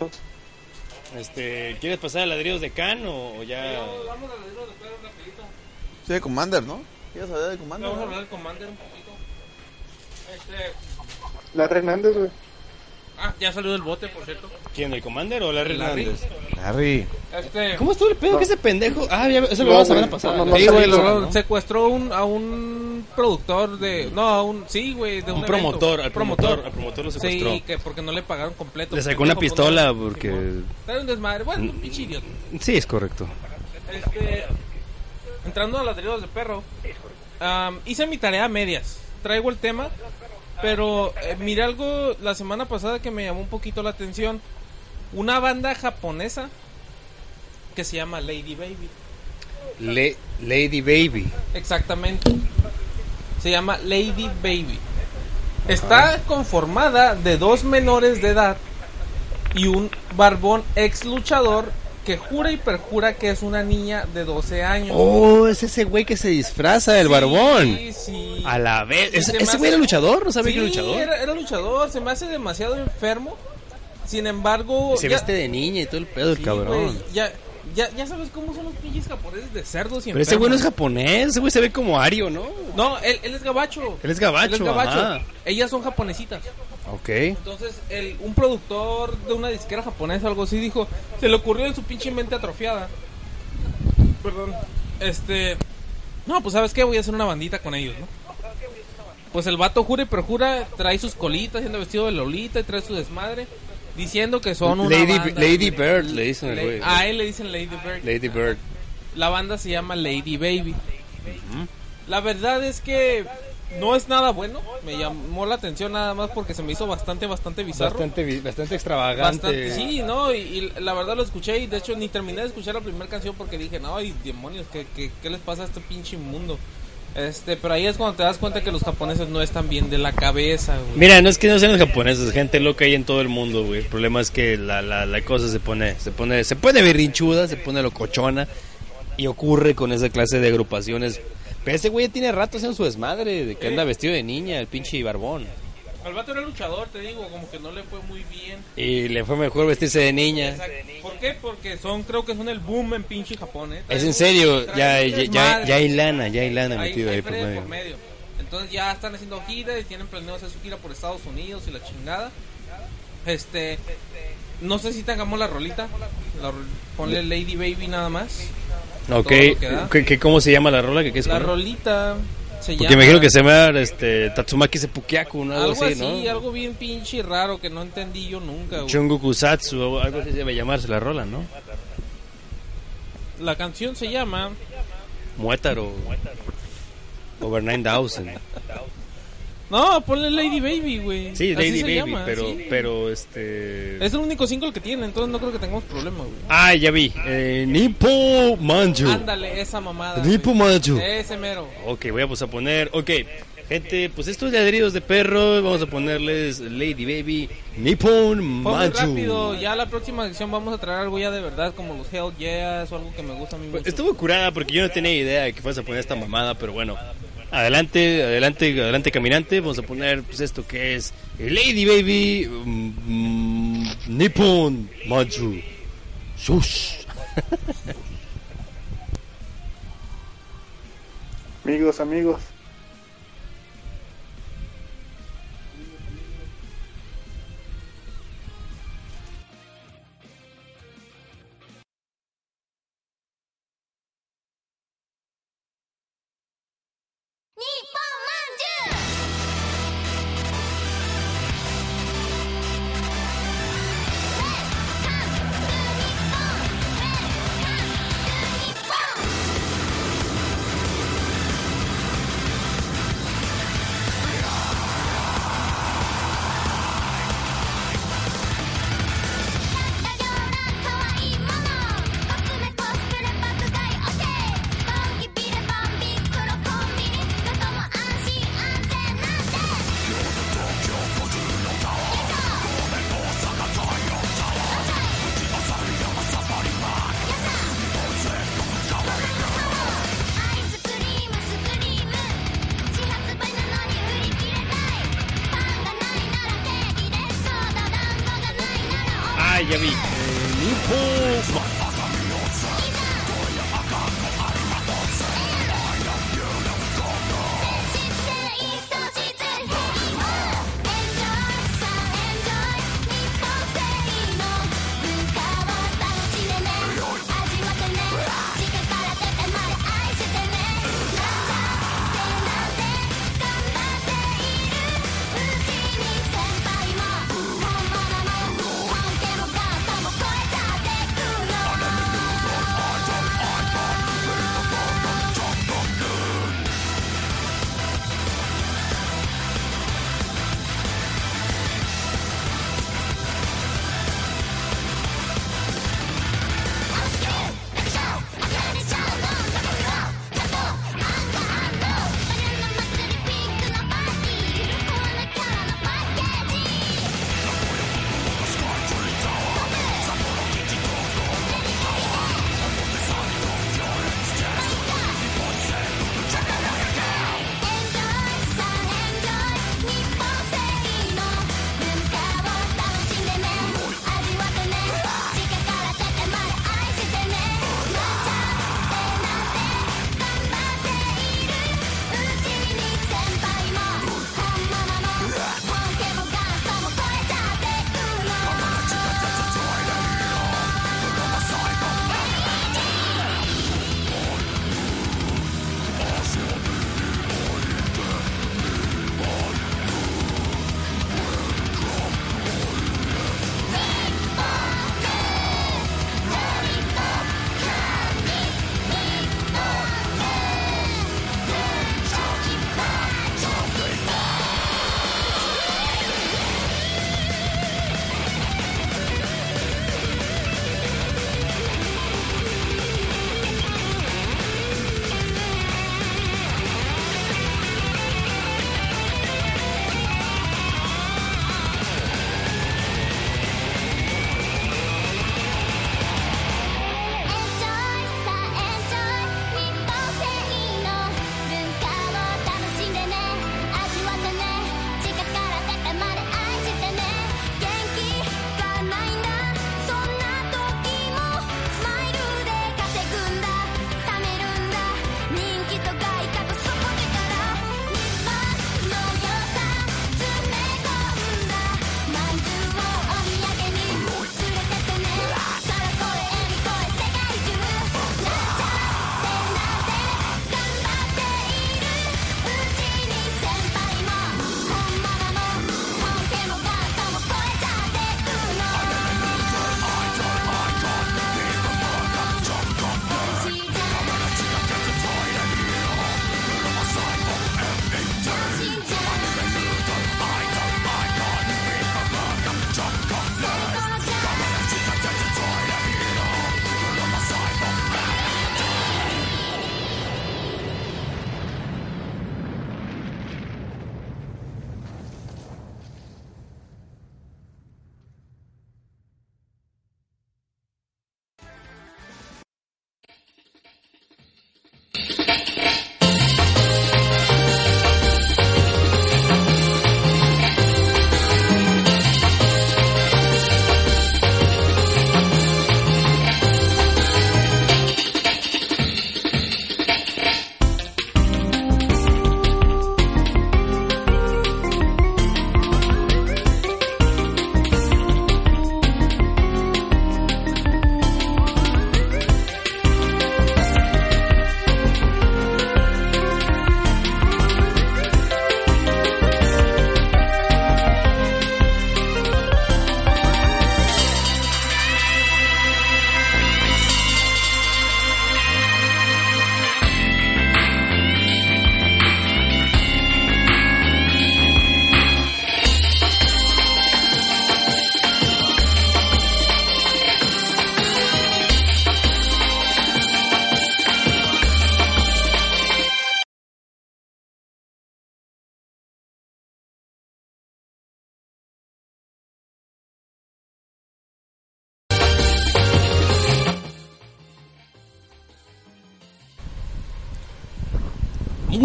este, ¿quieres pasar a ladrillos de can o, o ya? Vamos a leerlo después rapidito. Sí, de Commander, ¿no? ¿Quieres hablar de Commander? Vamos a hablar del Commander un poquito. Este... La Hernández, güey. Ah, ya salió del bote, por cierto. ¿Quién, el Commander o Larry Larry. Hernández? Harry. Este... ¿Cómo estuvo el pedo que ese pendejo? Ah, ya, eso lo No, no, no, Sí, no, güey, no, lo- ¿no? secuestró un, a un productor de... No, a un... Sí, güey, de un, Un evento. promotor, al promotor, al promotor lo secuestró. Sí, que porque no le pagaron completo. Le sacó una pistola no, porque... Era un desmadre. Bueno, un pinche idiota. Sí, es correcto. Este, entrando a ladridos de perro, am, hice mi tarea a medias. Traigo el tema, pero eh, miré algo la semana pasada que me llamó un poquito la atención. Una banda japonesa que se llama Lady Baby. Le- Lady Baby. Exactamente. Se llama Lady Baby. Está conformada de dos menores de edad y un barbón ex luchador que jura y perjura que es una niña de 12 años. Oh, es ese güey que se disfraza del Sí, barbón. sí. A la vez. Y ¿Ese, güey era luchador? ¿No sabía Sí, que era luchador? Era, era luchador, se me hace demasiado enfermo. Sin embargo, se ya- viste de niña y todo el pedo, el sí, cabrón. güey, ya, ya, ya sabes cómo son los pinches japoneses de cerdos y Pero ese güey no es enfermos. japonés, ese güey se ve como Ario, ¿no? No, él, él es gabacho. Él es gabacho, Él es gabacho. ajá. Ellas son japonesitas. Ok. Entonces, el, un productor de una disquera japonesa, algo así, dijo, se le ocurrió en su pinche mente atrofiada. Perdón. Este... No, pues sabes qué, voy a hacer una bandita con ellos, ¿no? Pues el vato jura y perjura, trae sus colitas, siendo vestido de Lolita y trae su desmadre, diciendo que son una Lady, banda. Lady Bird le dicen La- güey. a él le dicen Lady Bird. Lady Bird. La banda se llama Lady Baby. La verdad es que no es nada bueno. Me llamó la atención nada más porque se me hizo bastante, bastante bizarro. Bastante, extravagante. Bastante, sí, no, y, y la verdad lo escuché y de hecho ni terminé de escuchar la primera canción porque dije, no, ay, demonios, ¿qué, qué, qué les pasa a este pinche mundo? Este, pero ahí es cuando te das cuenta que los japoneses no están bien de la cabeza, güey. Mira, no es que no sean los japoneses, gente loca hay en todo el mundo, güey. El problema es que la, la, la cosa se pone, se pone, se pone berrinchuda, se pone locochona y ocurre con esa clase de agrupaciones. Pero ese güey ya tiene rato haciendo su desmadre, de que anda vestido de niña, el pinche barbón. El vato era luchador, te digo, como que no le fue muy bien. Y le fue mejor vestirse de niña. ¿Por qué? Porque son, creo que son el boom en pinche Japón, ¿eh? Es en serio, ya, ya, ya, hay lana, ya hay lana Hay- metido hay ahí por medio. por medio. Entonces ya están haciendo gira y tienen planeado hacer su gira por Estados Unidos y la chingada. Este, no sé si tengamos la rolita. La ponle Lady Baby nada más. Ok, todo lo que da. ¿Qué- qué- ¿cómo se llama la rola? ¿Qué, qué es La rolita se Porque llama imagino que se llama este, Tatsumaki Seppukiaku, ¿no? algo así, ¿no? algo bien pinche raro que no entendí yo nunca. güey. Chungoku Satsu, o algo así debe llamarse la rola, ¿no? La canción se llama Muétaro. Over 9000. No, ponle Lady Baby, güey. Sí, Así Lady Baby, llama, pero, sí. pero este. Es el único single que tiene, entonces no creo que tengamos problema, güey. Ah, ya vi. Eh, Nippo Manju. Ándale, esa mamada. Nippo güey. Manju. Ese mero. Ok, voy a, pues, a poner. Ok, gente, pues estos ladridos de perro. Vamos a ponerles Lady Baby Nippon Manju. rápido, ya la próxima sección vamos a traer algo ya de verdad como los Hell Yes o algo que me gusta a mí mucho. Pues, Estuvo curada porque yo no tenía idea de que fueras a poner esta mamada, pero bueno. Adelante, adelante, adelante caminante. Vamos a poner pues esto que es Lady Baby mm, Nippon Manju. Shush. Amigos, amigos.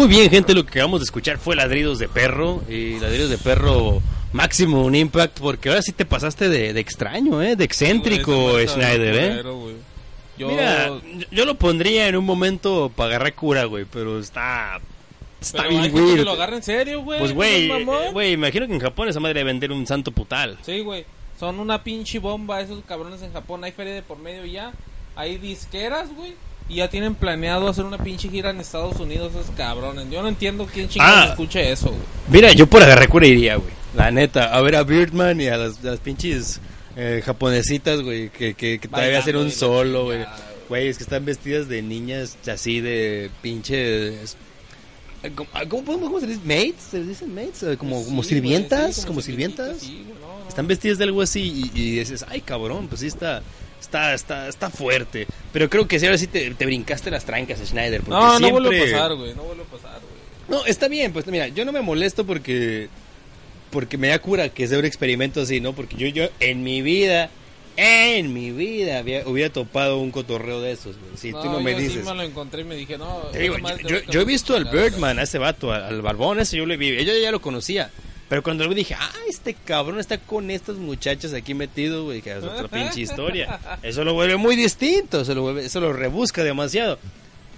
Muy bien, gente. Lo que acabamos de escuchar fue ladridos de perro. Y ladridos de perro máximo un impact. Porque ahora sí te pasaste de, de extraño, ¿eh? De excéntrico, Schneider, ¿eh? Yo, Mira, yo- lo pondría en un momento para agarrar cura, güey. Pero está. Está pero bien que lo agarra en serio, güey. Pues, ¿no güey, güey, imagino que en Japón esa madre debe vender un santo putal. Sí, güey. Son una pinche bomba esos cabrones en Japón. Hay feria de por medio ya. Hay disqueras, güey. Y ya tienen planeado hacer una pinche gira en Estados Unidos esos cabrones. Yo no entiendo quién chingados Ah. escucha eso, güey. Mira, yo por agarrar iría, güey. La neta, a ver a Birdman y a las, las pinches eh, japonesitas, güey, que, que, que todavía hacen un solo, güey. güey. Es que están vestidas de niñas así de pinches... eh, ¿Cómo, ah, cómo, cómo se les dice? ¿Mates? ¿Se les dicen mates? Eh, Como, Sí, como güey, sirvientas, sí, como sirvientas. sí, güey, no, no. Están vestidas de algo así y, y dices, ay cabrón, pues sí está, está, está, está fuerte. Pero creo que si ahora sí te, te brincaste las trancas, Schneider. Porque No, no vuelve a pasar, güey. No vuelve a pasar, güey. No, está bien, pues mira, yo no me molesto porque porque me da cura que sea un experimento así, ¿no? Porque yo yo en mi vida en mi vida había, hubiera topado un cotorreo de esos, güey. Si tú no me yo dices. Sí me lo encontré y me dije, no. Te digo, yo, he visto al. Birdman, a ese vato, al, al barbón ese yo lo vi, yo ya lo conocía. Pero cuando lo vi dije, ah, este cabrón está con estas muchachas aquí metido, güey, que es otra pinche historia. Eso lo vuelve muy distinto, eso lo, vuelve, eso lo rebusca demasiado.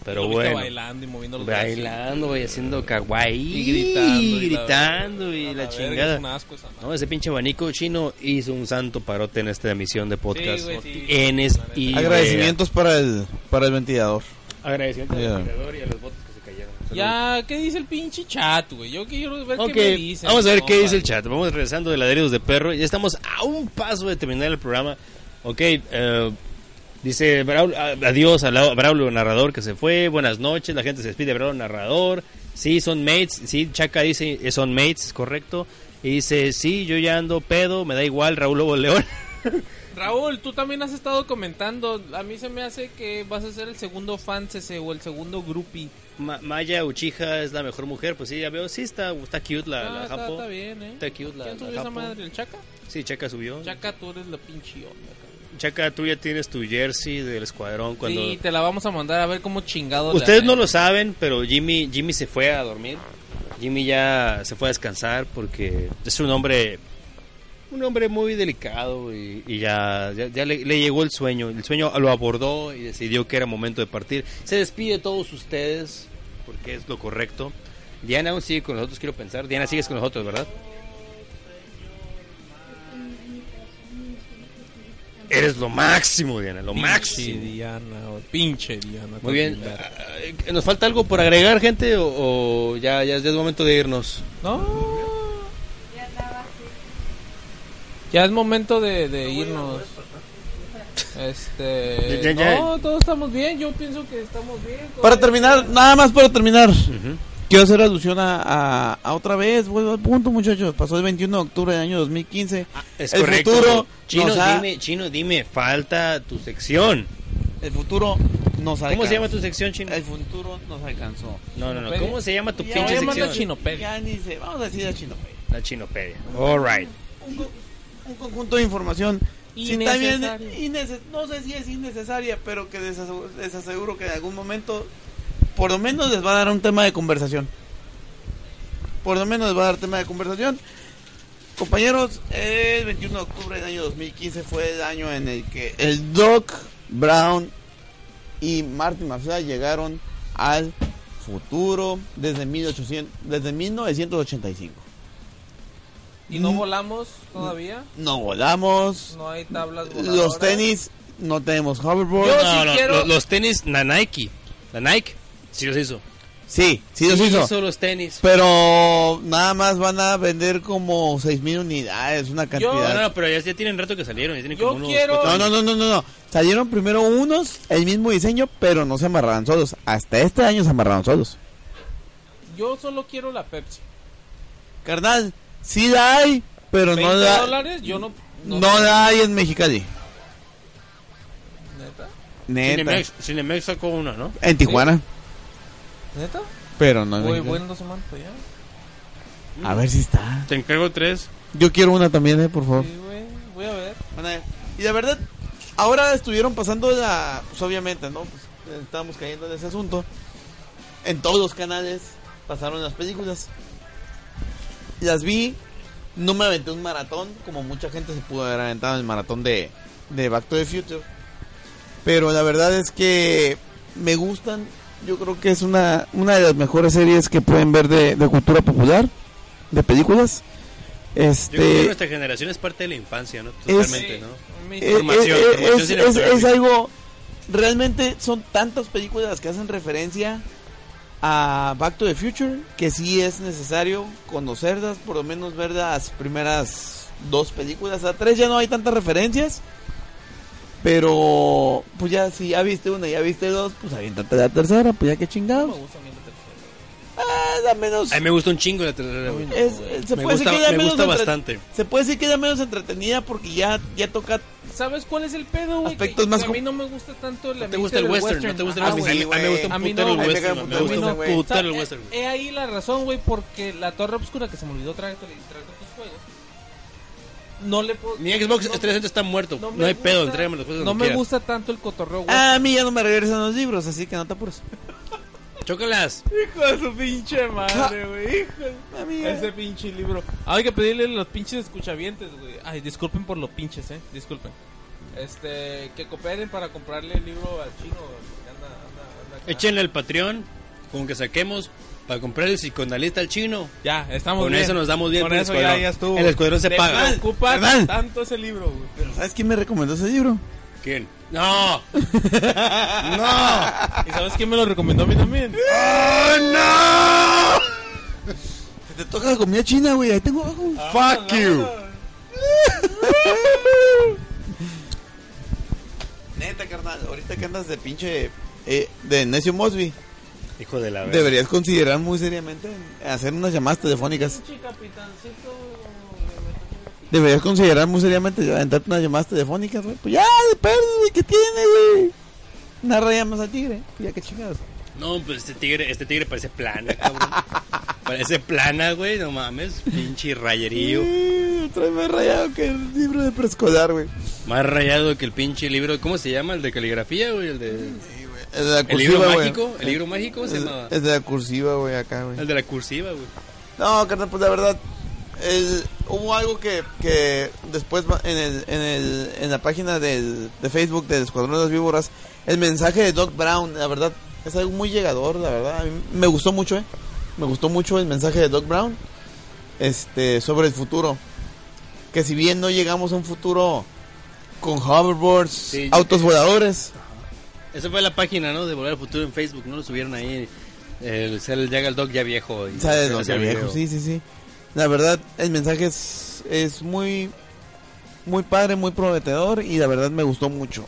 Pero Lo bueno. bailando y moviendo los. Bailando, güey, haciendo kawaii. Y gritando. Y y la- gritando y la, chingada. Es un asco esa madre. No, ese pinche abanico chino hizo un santo parote en esta emisión de podcast. Sí, güey, sí. En es- y Agradecimientos para el, para el ventilador. Agradecimientos al vendedor y a los votos que se cayeron. Saludos. Ya, ¿qué dice el pinche chat, güey? Yo quiero ver Ok, qué me dicen. vamos a ver qué dice el chat. Vamos regresando de ladridos de perro. Ya estamos a un paso de terminar el programa. Ok, eh, dice Braulio- a- adiós a Braulio Narrador que se fue. Buenas noches, la gente se despide de Braulio Narrador. Sí, son mates. Sí, Chaca dice eh, son mates, es correcto. Y dice, sí, yo ya ando pedo, me da igual, Raúl Lobo León. Raúl, tú también has estado comentando. A mí se me hace que vas a ser el segundo fancese o el segundo groupie. Ma- Maya Uchija es la mejor mujer, pues sí, ya veo, sí, está, está cute la, Ah, la está, Japo. está bien, ¿eh? Está cute la, ¿Quién la subió esa Japo. madre? ¿El Chaca? Sí, Chaca subió. Chaca, tú eres la pinche onda. Chaca, tú ya tienes tu jersey del escuadrón cuando... Sí, te la vamos a mandar a ver cómo chingado. Ustedes no lo saben, pero Jimmy, Jimmy se fue a dormir. Jimmy ya se fue a descansar porque es un hombre, un hombre muy delicado y, y ya, ya, ya le, le llegó el sueño. El sueño lo abordó y decidió que era momento de partir. Se despide de todos ustedes porque es lo correcto. Diana aún sigue con nosotros, quiero pensar. Diana, sigues con nosotros, ¿verdad? Eres lo máximo, Diana, lo Pinche máximo. Diana, o pinche Diana. Muy bien. Ah, ¿Nos falta algo por agregar, gente? ¿O, o ya, ya, ya es momento de irnos? No. Ya es momento de, de irnos. Este. Ya, ya. No, todos estamos bien. Yo pienso que estamos bien. Para terminar, nada más para terminar. Quiero hacer alusión a, a, a otra vez, vuelvo al punto muchachos. Pasó el 21 de octubre del año 2015. Es el correcto. futuro Chino, ha- dime, Chino, dime, falta tu sección. El futuro nos alcanzó. ¿Cómo se llama tu sección, Chino? El futuro nos alcanzó. No, no, no. Chinopedia? ¿Cómo se llama tu Ya, pinche sección? Chinopedia. Ya ni sé, vamos a decir a Chinopedia. La Chinopedia. All right. Un, co- un conjunto de información. Si innece- no sé si es innecesaria, pero que les aseguro, que en algún momento, por lo menos les va a dar un tema de conversación. Por lo menos les va a dar tema de conversación. Compañeros, el 21 de octubre del año 2015 fue el año en el que el Doc Brown y Martin McFly llegaron al futuro desde 1800, desde 1985. ¿Y no Mm. volamos todavía? No volamos, No hay tablas voladoras. los tenis no tenemos hoverboard. Yo No, sí no, quiero- lo- los tenis, la Nike. La Nike, sí los hizo. Sí, sí los hizo. los tenis. Pero nada más van a vender como 6000 unidades, una No, cantidad. no, no, pero ya, ya tienen rato que salieron. Ya tienen Yo como unos quiero- No, no, no, no, no, no. Salieron primero unos, el mismo diseño, pero no se amarraban solos. Hasta este año se amarraron solos. Yo solo quiero la Pepsi. Carnal, sí la hay, pero 20 no la, dólares, yo no. no la hay en Mexicali. ¿Neta? Neta. Cinemex, Cinemex sacó una, ¿no? En Tijuana, ¿Neta? pero no en Voy, Mexicali. voy en dos semanas para allá. A ver si está. Te encargo tres. Yo quiero una también, eh, por favor. Sí, güey. Voy a ver. Bueno, y la verdad, ahora estuvieron pasando la. Pues obviamente, ¿no? Pues estábamos cayendo en ese asunto. En todos los canales pasaron las películas. Las vi, no me aventé un maratón, como mucha gente se pudo haber aventado en el maratón de, de Back to the Future. Pero la verdad es que me gustan. Yo creo que es una, una de las mejores series que pueden ver de, de cultura popular, de películas. Yo creo que Este, nuestra generación es parte de la infancia, ¿no? Totalmente, Es- ¿no? Eh, Información, eh, eh, información es, es algo realmente son tantas películas que hacen referencia a Back to the Future que sí es necesario conocerlas por lo menos ver las primeras dos películas a tres ya no hay tantas referencias pero pues ya si ya viste una y ya viste dos pues aviéntate la tercera pues ya que no me chingados gusta a mí la tercera. ah, da menos A mí me gusta un chingo la tercera, es- se Me puede gusta, decir que me menos gusta entre- bastante. se puede decir que ya menos entretenida porque ya ya toca ¿Sabes cuál es el pedo, güey? Aspectos Que- más que a com- mí no me gusta tanto el ¿No te gusta el del western? ¿No te gusta el Ah, western? güey. a, mí, a me gusta un A putero no. el A western. Me gusta un putero el western. He ahí la razón, güey, porque la Torre Obscura que se me olvidó traer traer tus juegos. No le puedo. Mi Xbox no- 360 está muerto. No, hay pedo, gusta- entrégame los juegos No me gusta tanto el cotorreo, güey. Ah, a mí ya no me regresan los libros así que no te apures Chócalas. Hijo de su pinche madre, güey. Hijo de... Ese pinche libro. Ah, hay que pedirle a los pinches escuchavientes, güey. Ay, disculpen por los pinches, eh. Disculpen. Este, que cooperen para comprarle el libro al chino. Anda, anda, anda. Échenle al Patreon con que saquemos para comprar el psicoanalista al chino. Ya, estamos Con bien. eso nos damos bien Con con el eso ya, escuadrón. ya estuvo. El escuadrón se paga. preocupa ¿Verdad? tanto ese libro, güey. Pero ¿sabes quién me recomendó ese libro? ¿Quién? ¡No! ¡No! ¿Y sabes quién me lo recomendó a mí también? ¡Oh, Te toca la comida china, güey. Ahí tengo abajo. ¡Fuck you! Neta, carnal. Ahorita que andas de pinche. eh, de Necio Mosby. Hijo de la verga. Deberías considerar muy seriamente hacer unas llamadas telefónicas. Pinche capitancito. Deberías considerar muy seriamente aventarte unas llamadas telefónicas, güey. Pues ya, de perros, güey. ¿Qué tiene, güey? Una raya más al tigre. Pues ya, que chingados. No, pues este tigre, este tigre parece plana, cabrón. parece plana, güey, no mames. Pinche rayerío. Eh, Trae más rayado que el libro de preescolar, güey. Más rayado que el pinche libro. ¿Cómo se llama? El de caligrafía, güey. El de. El de la El libro cursiva, mágico. El libro mágico, ¿cómo se Es, llamaba? es de la cursiva, güey, acá, güey. El de la cursiva, güey. No, carnal, pues la verdad, el, hubo algo que, que después va- en, el, en, el, en la página del, de Facebook del Escuadrón de las Víboras, el mensaje de Doc Brown, la verdad, es algo muy llegador, la verdad. A mí me gustó mucho, ¿eh? Me gustó mucho el mensaje de Doc Brown este, sobre el futuro. Que si bien no llegamos a un futuro con hoverboards, Sí, autos voladores, Esa fue la página, ¿no? De Volver al Futuro en Facebook, ¿no? Lo subieron ahí. El, el el Dog ya viejo. Y Sale Doc ya viejo, video. sí, sí, sí. La verdad, el mensaje es, es muy, muy padre, muy prometedor y la verdad me gustó mucho.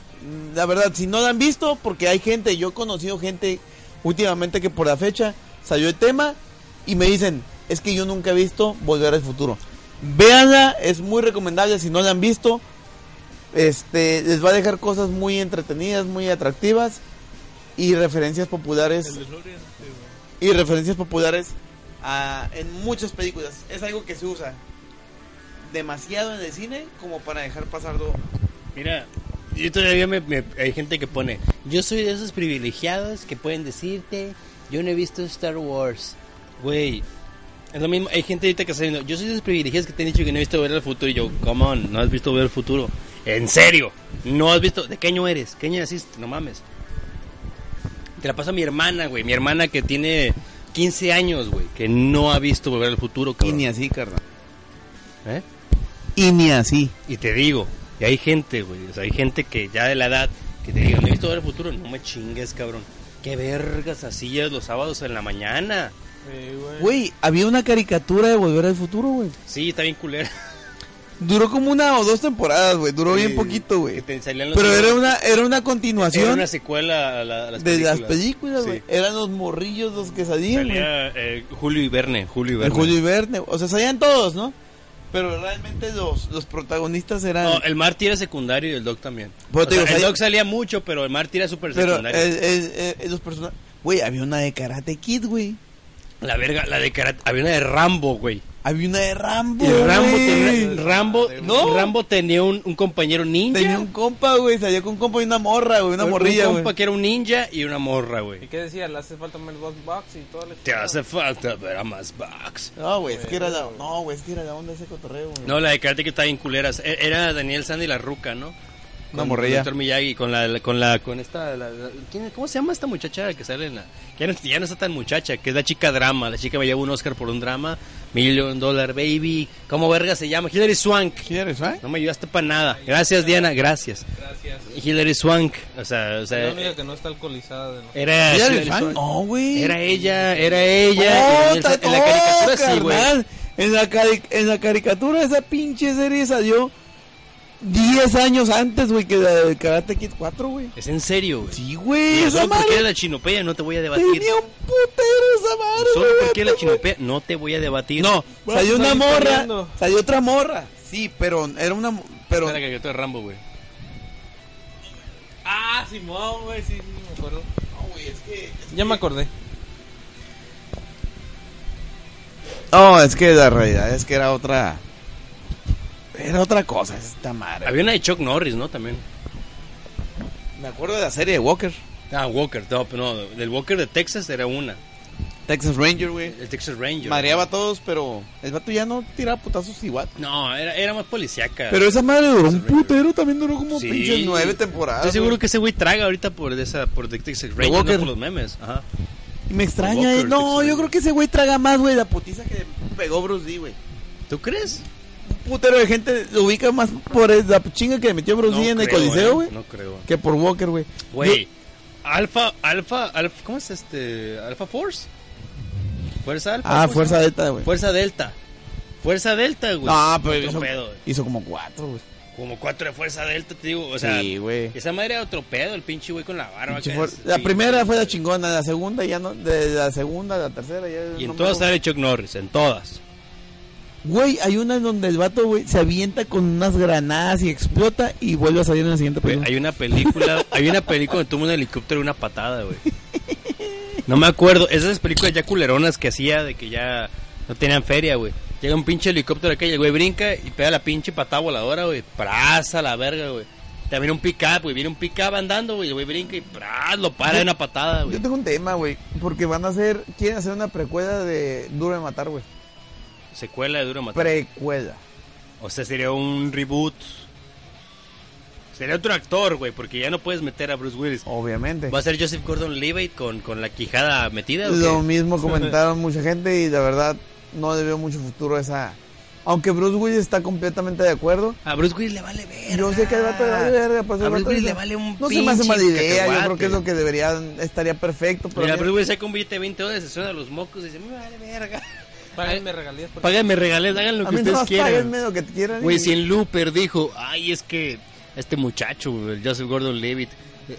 La verdad, si no la han visto, porque hay gente, yo he conocido gente últimamente que por la fecha salió el tema y me dicen, es que yo nunca he visto Volver al Futuro. Véanla, es muy recomendable si no la han visto. Este, les va a dejar cosas muy entretenidas, muy atractivas y referencias populares y referencias populares a- en muchas películas. Es algo que se usa demasiado en el cine como para dejar pasarlo. Mira, yo todavía me, me- hay gente que pone, yo soy de esos privilegiados que pueden decirte, yo no he visto Star Wars. Güey, es lo mismo, hay gente ahorita que está diciendo, yo soy de esos privilegiados que te han dicho que no he visto ver el futuro y yo, come on, no has visto ver el futuro. En serio, no has visto, ¿de qué año eres? ¿Qué año naciste? No mames. Te la pasa a mi hermana, güey, mi hermana que tiene 15 años, güey, que no ha visto volver al futuro, Y cabrón. ni así, carnal. ¿Eh? Y ni así. Y te digo, y hay gente, güey, o sea, hay gente que ya de la edad que te diga, no he visto ver el futuro, no me chingues, cabrón. Qué vergas hacías los sábados en la mañana. Güey, había una caricatura de Volver al Futuro, güey. Sí, está bien culera. Duró como una o dos temporadas, güey. Duró bien poquito, güey. Pero era una, era una Era continuación una secuela a, la- a las de películas. las películas, güey. Sí. Eran los morrillos los que salían, güey. Salía eh, Julio y Verne, Julio y El Verne. Julio y Verne. O sea, salían todos, ¿no? Pero realmente los, los protagonistas eran... No, el Marty era secundario y el Doc también. Pero sea, el Doc salía mucho, pero el Marty era súper Pero secundario. el- el- el- los personajes... Güey, había una de Karate Kid, güey. La verga, la de karate. Había una de Rambo, güey. Había una de Rambo. Y Rambo, güey. tenía, Rambo, ¿No? Rambo tenía un, un compañero ninja. Tenía un compa, güey. Salió con un compa y una morra, güey. Una un- morrilla, un güey. compa que era un ninja y una morra, ¿Y güey. qué decía? ¿Le hace falta más box box y todo el Te hace falta ver a más bugs. No, güey, es que era la... No, güey, es que era la onda ese cotorreo, güey. No, la de karate que está bien culeras. Era Daniel Sandy la ruca, ¿no? Con morrilla. Dr. Miyagi, con la, con la, con esta, la- la- ¿quién- ¿cómo se llama esta muchacha que sale en la, ya no, ya no está tan muchacha, que es la chica drama, la chica me llevó un Oscar por un drama, Million Dollar Baby, ¿cómo verga se llama? Hilary Swank. ¿Quién eres, eh? No me ayudaste para nada. Gracias, Diana, gracias. Gracias. Hilary Swank, o sea, o la sea, única que no está alcoholizada de era ¿Quién Hilary? Swank. No, güey. Era ella, era ella. Oh, en, el- ta- en la oh, caricatura sí, güey. carnal. En la, cari- en la caricatura esa pinche serie salió 10 años antes, güey, que la de Karate Kid 4, güey. Es en serio, güey. Sí, güey, esa solo porque madre era la chinopeya no te voy a debatir. tenía un putero esa madre, Solo güey, porque era la vato, chinopea no te voy a debatir. No, Bueno, salió una morra, salió otra morra. Sí, pero era una... Pero... Era la caricatura de Rambo, güey. Ah, Simón, güey, sí, sí, me acuerdo. Ya me acordé. No, es que la realidad es que era otra... Era otra cosa esta madre. Había una de Chuck Norris, ¿no? También. Me acuerdo de la serie de Walker. Ah, Walker, no, pero no, del Walker de Texas era una. Texas Ranger, güey. El Texas Ranger. Madreaba a todos, pero el vato ya no tiraba putazos igual. No, era, era más policíaca. Pero esa madre duró un Ranger. putero, también duró como Sí. pinches nueve temporadas. Estoy seguro que ese güey traga ahorita por esa por The Texas Ranger, Walker. no por los memes. Ajá. Y me extraña, Walker, eh. No, Texas yo creo que ese güey traga más, güey, la putiza que pegó Bruce Lee, güey. ¿Tú crees? Putero de gente lo ubica más por la chinga que metió Bruce No en el Coliseo, eh, güey. No creo. Que por Walker, güey. Güey, Alfa, Alfa, Alfa, ¿cómo es este? Alfa Force. Fuerza Alfa. Ah, ¿cómo se Fuerza? Delta, güey. Fuerza Delta. Fuerza Delta, güey. No, pero Otro hizo, pedo, güey. hizo como cuatro, güey. Como cuatro de Fuerza Delta, te digo. O sea, Sí, güey. esa madre era otro pedo, el pinche güey con la barba. Es- La sí, primera fue la chingona, la segunda ya no. De la segunda a la tercera ya. Y en no todas sale Chuck Norris, en todas. Güey, hay una en donde el vato, güey, se avienta con unas granadas y explota y vuelve a salir en la siguiente Güey, película. hay una película, hay una película donde toma un helicóptero y una patada, güey. No me acuerdo, esas películas ya culeronas que hacía de que ya no tenían feria, güey. Llega un pinche helicóptero acá y el güey brinca y pega la pinche patada voladora, güey. Praza la verga, güey. También un pick-up, güey. Viene un pick-up andando, güey. El güey brinca y ¡pras! lo para de una patada, güey. Yo tengo un tema, güey, porque van a hacer, quieren hacer una precuela de Duro de Matar, güey. Secuela de Duro Matar. Precuela. O sea, sería un reboot. Sería otro actor, güey, porque ya no puedes meter a Bruce Willis. Obviamente. ¿Va a ser Joseph Gordon-Levitt con, con la quijada metida Lo mismo comentaron mucha gente y la verdad no le veo mucho futuro a esa. Aunque Bruce Willis está completamente de acuerdo. A Bruce Willis le vale verga. Yo sé que el vato le vale verga, pues A Bruce Willis le vale un No se me hace mala idea, yo creo que es lo que debería, estaría perfecto. Pero mira, Bruce Willis saca un billete de 20 dólares, se suena a los mocos y dice, me vale verga. Páganme regalías por Páganme regalés, hagan lo a que mí ustedes no quieran. páguenme lo que quieran. Güey, y- si en Looper dijo, ay, es que este muchacho, el Joseph Gordon-Levitt, eh,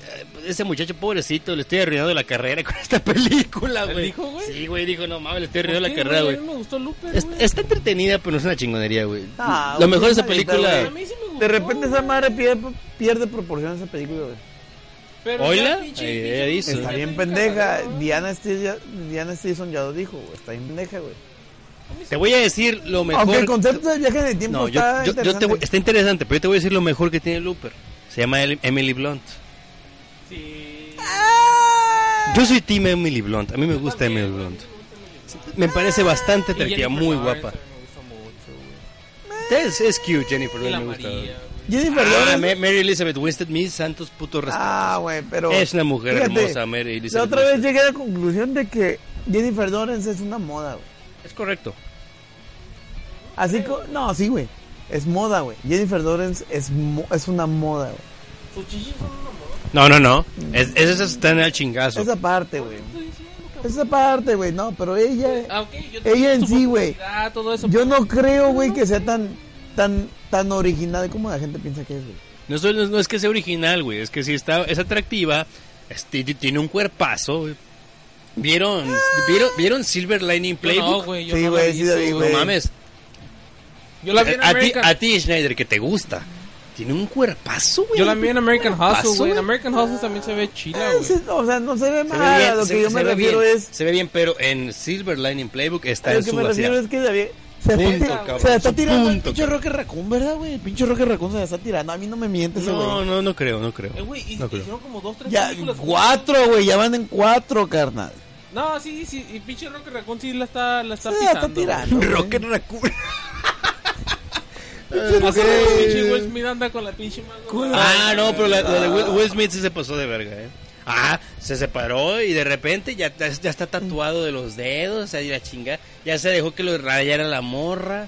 ese muchacho pobrecito, le estoy arruinando la carrera con esta película, ¿Él güey. dijo, güey? Sí, güey, dijo, no mames, le estoy ¿Por arruinando la qué, carrera, A güey. mí me gustó Looper, Es- está entretenida, pero no es una chingonería, güey. Ah, Lo mejor de esa película... A mí sí me gustó, De repente esa madre pierde, pierde proporción a esa película, güey. Pero dice. Looper Está bien pendeja. Diana Stilson ya lo dijo, güey. Está bien pendeja, güey. Te voy a decir lo mejor... Aunque el concepto del viaje en el tiempo No, yo, está yo- yo te interesante. voy- está interesante, pero yo te voy a decir lo mejor que tiene Looper. Se llama Emily Blunt. Sí. Yo soy team Emily Blunt. A mí me gusta Emily Blunt. Me parece bastante atractiva, muy Lawrence guapa. también Me gusta mucho, güey. Es, es cute, Jennifer. Y la me gusta. María. Jennifer Ah, Lawrence. Ma- Mary Elizabeth Winstead, mis santos putos respetos. Ah, güey, pero. es una mujer fíjate, hermosa, Mary La Elizabeth. otra vez Winstead. llegué a la conclusión de que Jennifer Lawrence es una moda, güey. Es correcto. Así como. No, sí, güey. Es moda, güey. Jennifer Lawrence es, mo- es una moda, güey. Sus chichis son una moda. No, no, no. Es, esas están al chingazo. Esa parte, güey. Esa parte, güey. No, pero ella. Ah, yo Ella en sí, güey. Yo no creo, güey, que sea tan. Tan, tan original como la gente piensa que es, güey. No, es- no es que sea original, güey. Es que sí está, es atractiva. este, tiene un cuerpazo, güey. ¿Vieron, ¿vieron, ¿Vieron Silver Lining Yo Playbook? no, güey. yo Sí, no güey, sí mames. Yo la vi en a ti, a ti, Schneider, que te gusta. Tiene un cuerpazo, güey. Yo la vi en American Cuerpazo, Hustle, güey. En American Hustle también se ve chila, Eh, güey. o sea, no se ve Se mal. ve a bien, lo se, que yo se me refiero bien, es. se ve bien, pero en Silver Lining Playbook está A lo en que su me refiero es que David. Se, Punto, está, cabrón, se la está tirando el punto, pinche cabrón. Roque Raccoon, ¿verdad, güey? El pinche Roque Raccoon se la está tirando. A mí no me miente ese güey. No, no, no creo, no creo. Eh, güey, y- No creo. hicieron como dos, tres Ya, películas. cuatro, güey. Ya van en cuatro, carnal. No, sí, sí, y pinche Rocket Raccoon sí la está, la está Se la pisando. está tirando. Rocket Raccoon. Rato pinche Will Smith anda con la pinche mano. Ah, no, pero la, la de Will, Will Smith sí se pasó de verga, eh. Ah, se separó y de repente ya, ya está tatuado de los dedos, o sea, y la chinga. Ya se dejó que lo rayara la morra.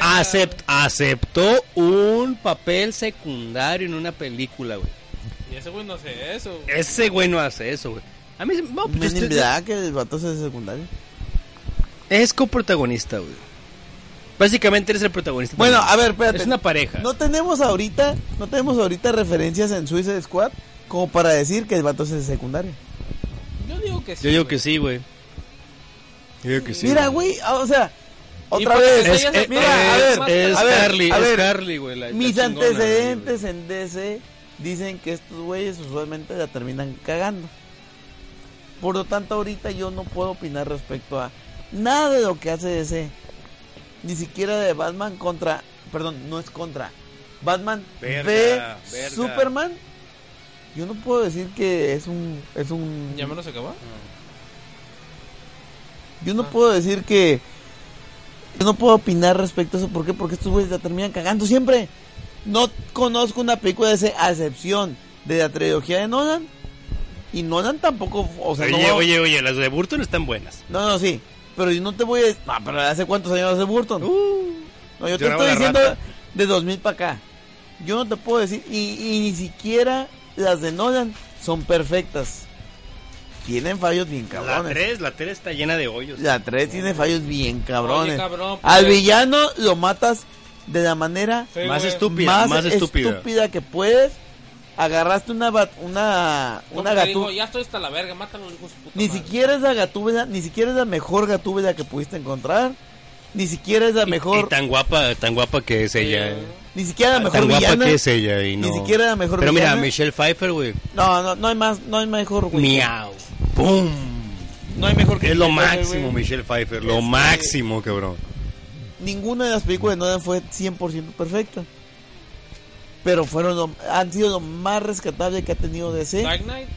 Acept- aceptó un papel secundario en una película, güey. Y ese güey no hace eso. güey. Ese güey no hace eso, güey. A mí, no, pues, este- Black, el vato es de secundario. es coprotagonista, güey. Básicamente eres el protagonista. Bueno, también. a ver, espérate. Es una pareja. No tenemos ahorita, no tenemos ahorita referencias en Suicide Squad como para decir que el vato es de secundario. Yo digo que sí. Yo digo güey. que sí, güey. Yo digo que sí. Mira, güey, ah, o sea, otra vez. Es, es- Mira, a es- ver, es a ver, Carly, a es ver. Carly, güey. Mis chingona, antecedentes en DC dicen que estos güeyes usualmente la terminan cagando. Por lo tanto, ahorita yo no puedo opinar respecto a nada de lo que hace DC. Ni siquiera de Batman contra. Perdón, no es contra. Batman Verga, verga. Superman. Yo no puedo decir que es un. Es un ¿Ya me lo se acabó? yo no puedo decir que. Yo no puedo opinar respecto a eso. ¿Por qué? Porque estos güeyes la terminan cagando siempre. No conozco una película de ese, a excepción de la trilogía de Nolan. Y Nolan tampoco. O sea, Oye, no, oye, oye, las de Burton están buenas. no, no, sí. Pero yo no te voy a. No, pero ¿hace cuántos años hace Burton? no, yo te estoy diciendo rata. de 2000 para acá. Yo no te puedo decir. Y, y ni siquiera las de Nolan son perfectas. Tienen fallos bien La cabrones. 3, la 3 está llena de hoyos. La 3 tiene fallos bien cabrones. Oye, cabrón, Al pues. villano lo matas de la manera Sí, más estúpida, más, más, estúpida. estúpida que puedes. Agarraste una bat- una No, una porque dijo, gatú. ya estoy hasta la verga, mátalo, hijo puta Ni madre. siquiera es la gatúbela, ni siquiera es la mejor gatúbela que pudiste encontrar. Ni siquiera es la mejor, Y, tan guapa, tan guapa que es ella. Eh. ni siquiera la mejor tan guapa villana. que es ella y Ni no. siquiera la mejor Pero mira. Michelle Pfeiffer, güey. No, no, no hay más, no hay mejor, güey. Miau. ¡Pum! No hay mejor que Es lo Michelle máximo. Michelle Pfeiffer. Lo Este- máximo, cabrón. ninguna de las películas de Nolan fue 100% perfecta. Pero fueron lo- han sido lo más rescatable que ha tenido DC. Dark Knight.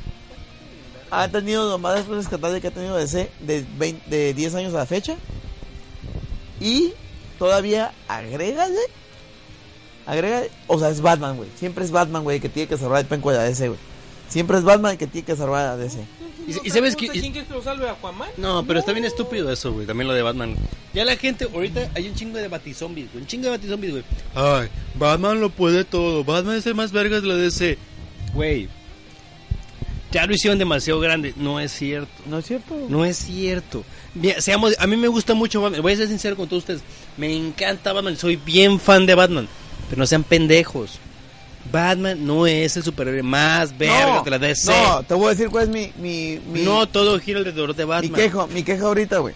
Ha tenido lo más rescatable que ha tenido DC de, 20 de 10 años a la fecha. Y todavía agrégale. Agrégale. O sea, es Batman, güey. Siempre es Batman, güey, que tiene que salvar el penco de la DC, güey. Siempre es Batman el que tiene que salvar a la DC. Y- y sabes que- ¿Quién quieres que lo salve? ¿Aquaman? No, pero está bien estúpido eso, güey. También lo de Batman. Ya la gente, ahorita hay un chingo de batizombies, güey. Un chingo de batizombies, güey. Ay, Batman lo puede todo. Batman es el más vergas de la DC. Güey. Ya lo hicieron demasiado grande. No es cierto. ¿No es cierto? No es cierto. Bien, seamos, a mí me gusta mucho Batman. Voy a ser sincero con todos ustedes. Me encanta Batman. Soy bien fan de Batman. Pero no sean pendejos. Batman no es el superhéroe más verga de la DC. no, te voy a decir cuál es mi, mi, mi, No todo gira alrededor de mi Batman. queja, mi queja ahorita, güey.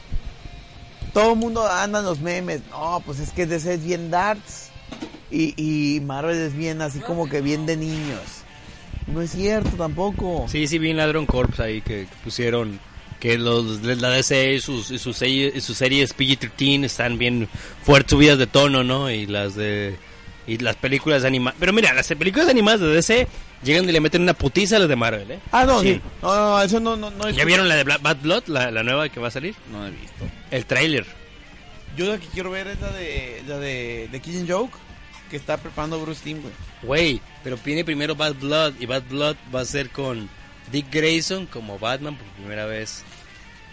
Todo el mundo anda en los memes. No, pues es que DC es bien darts. Y, y Marvel es bien así como que bien de niños. No es cierto tampoco. Sí, sí, vi en Ladron Corps ahí que, que pusieron que los de la DC y sus, y sus, series, y sus series PG-13 están bien fuertes subidas de tono, ¿no? Y las de y las películas animadas. Pero mira, las películas animadas de DC llegan y le meten una putiza a las de Marvel, ¿eh? Ah, no, Sí. sí. No, no, eso no, no, no es- ¿Ya vieron la de Bla- Bad Blood, la, la nueva que va a salir? No he visto. El tráiler. Yo la que quiero ver es la de, la de, de Killing Joke, que está preparando Bruce Timm, güey. Güey, pero viene primero Bad Blood y Bad Blood va a ser con Dick Grayson como Batman por primera vez.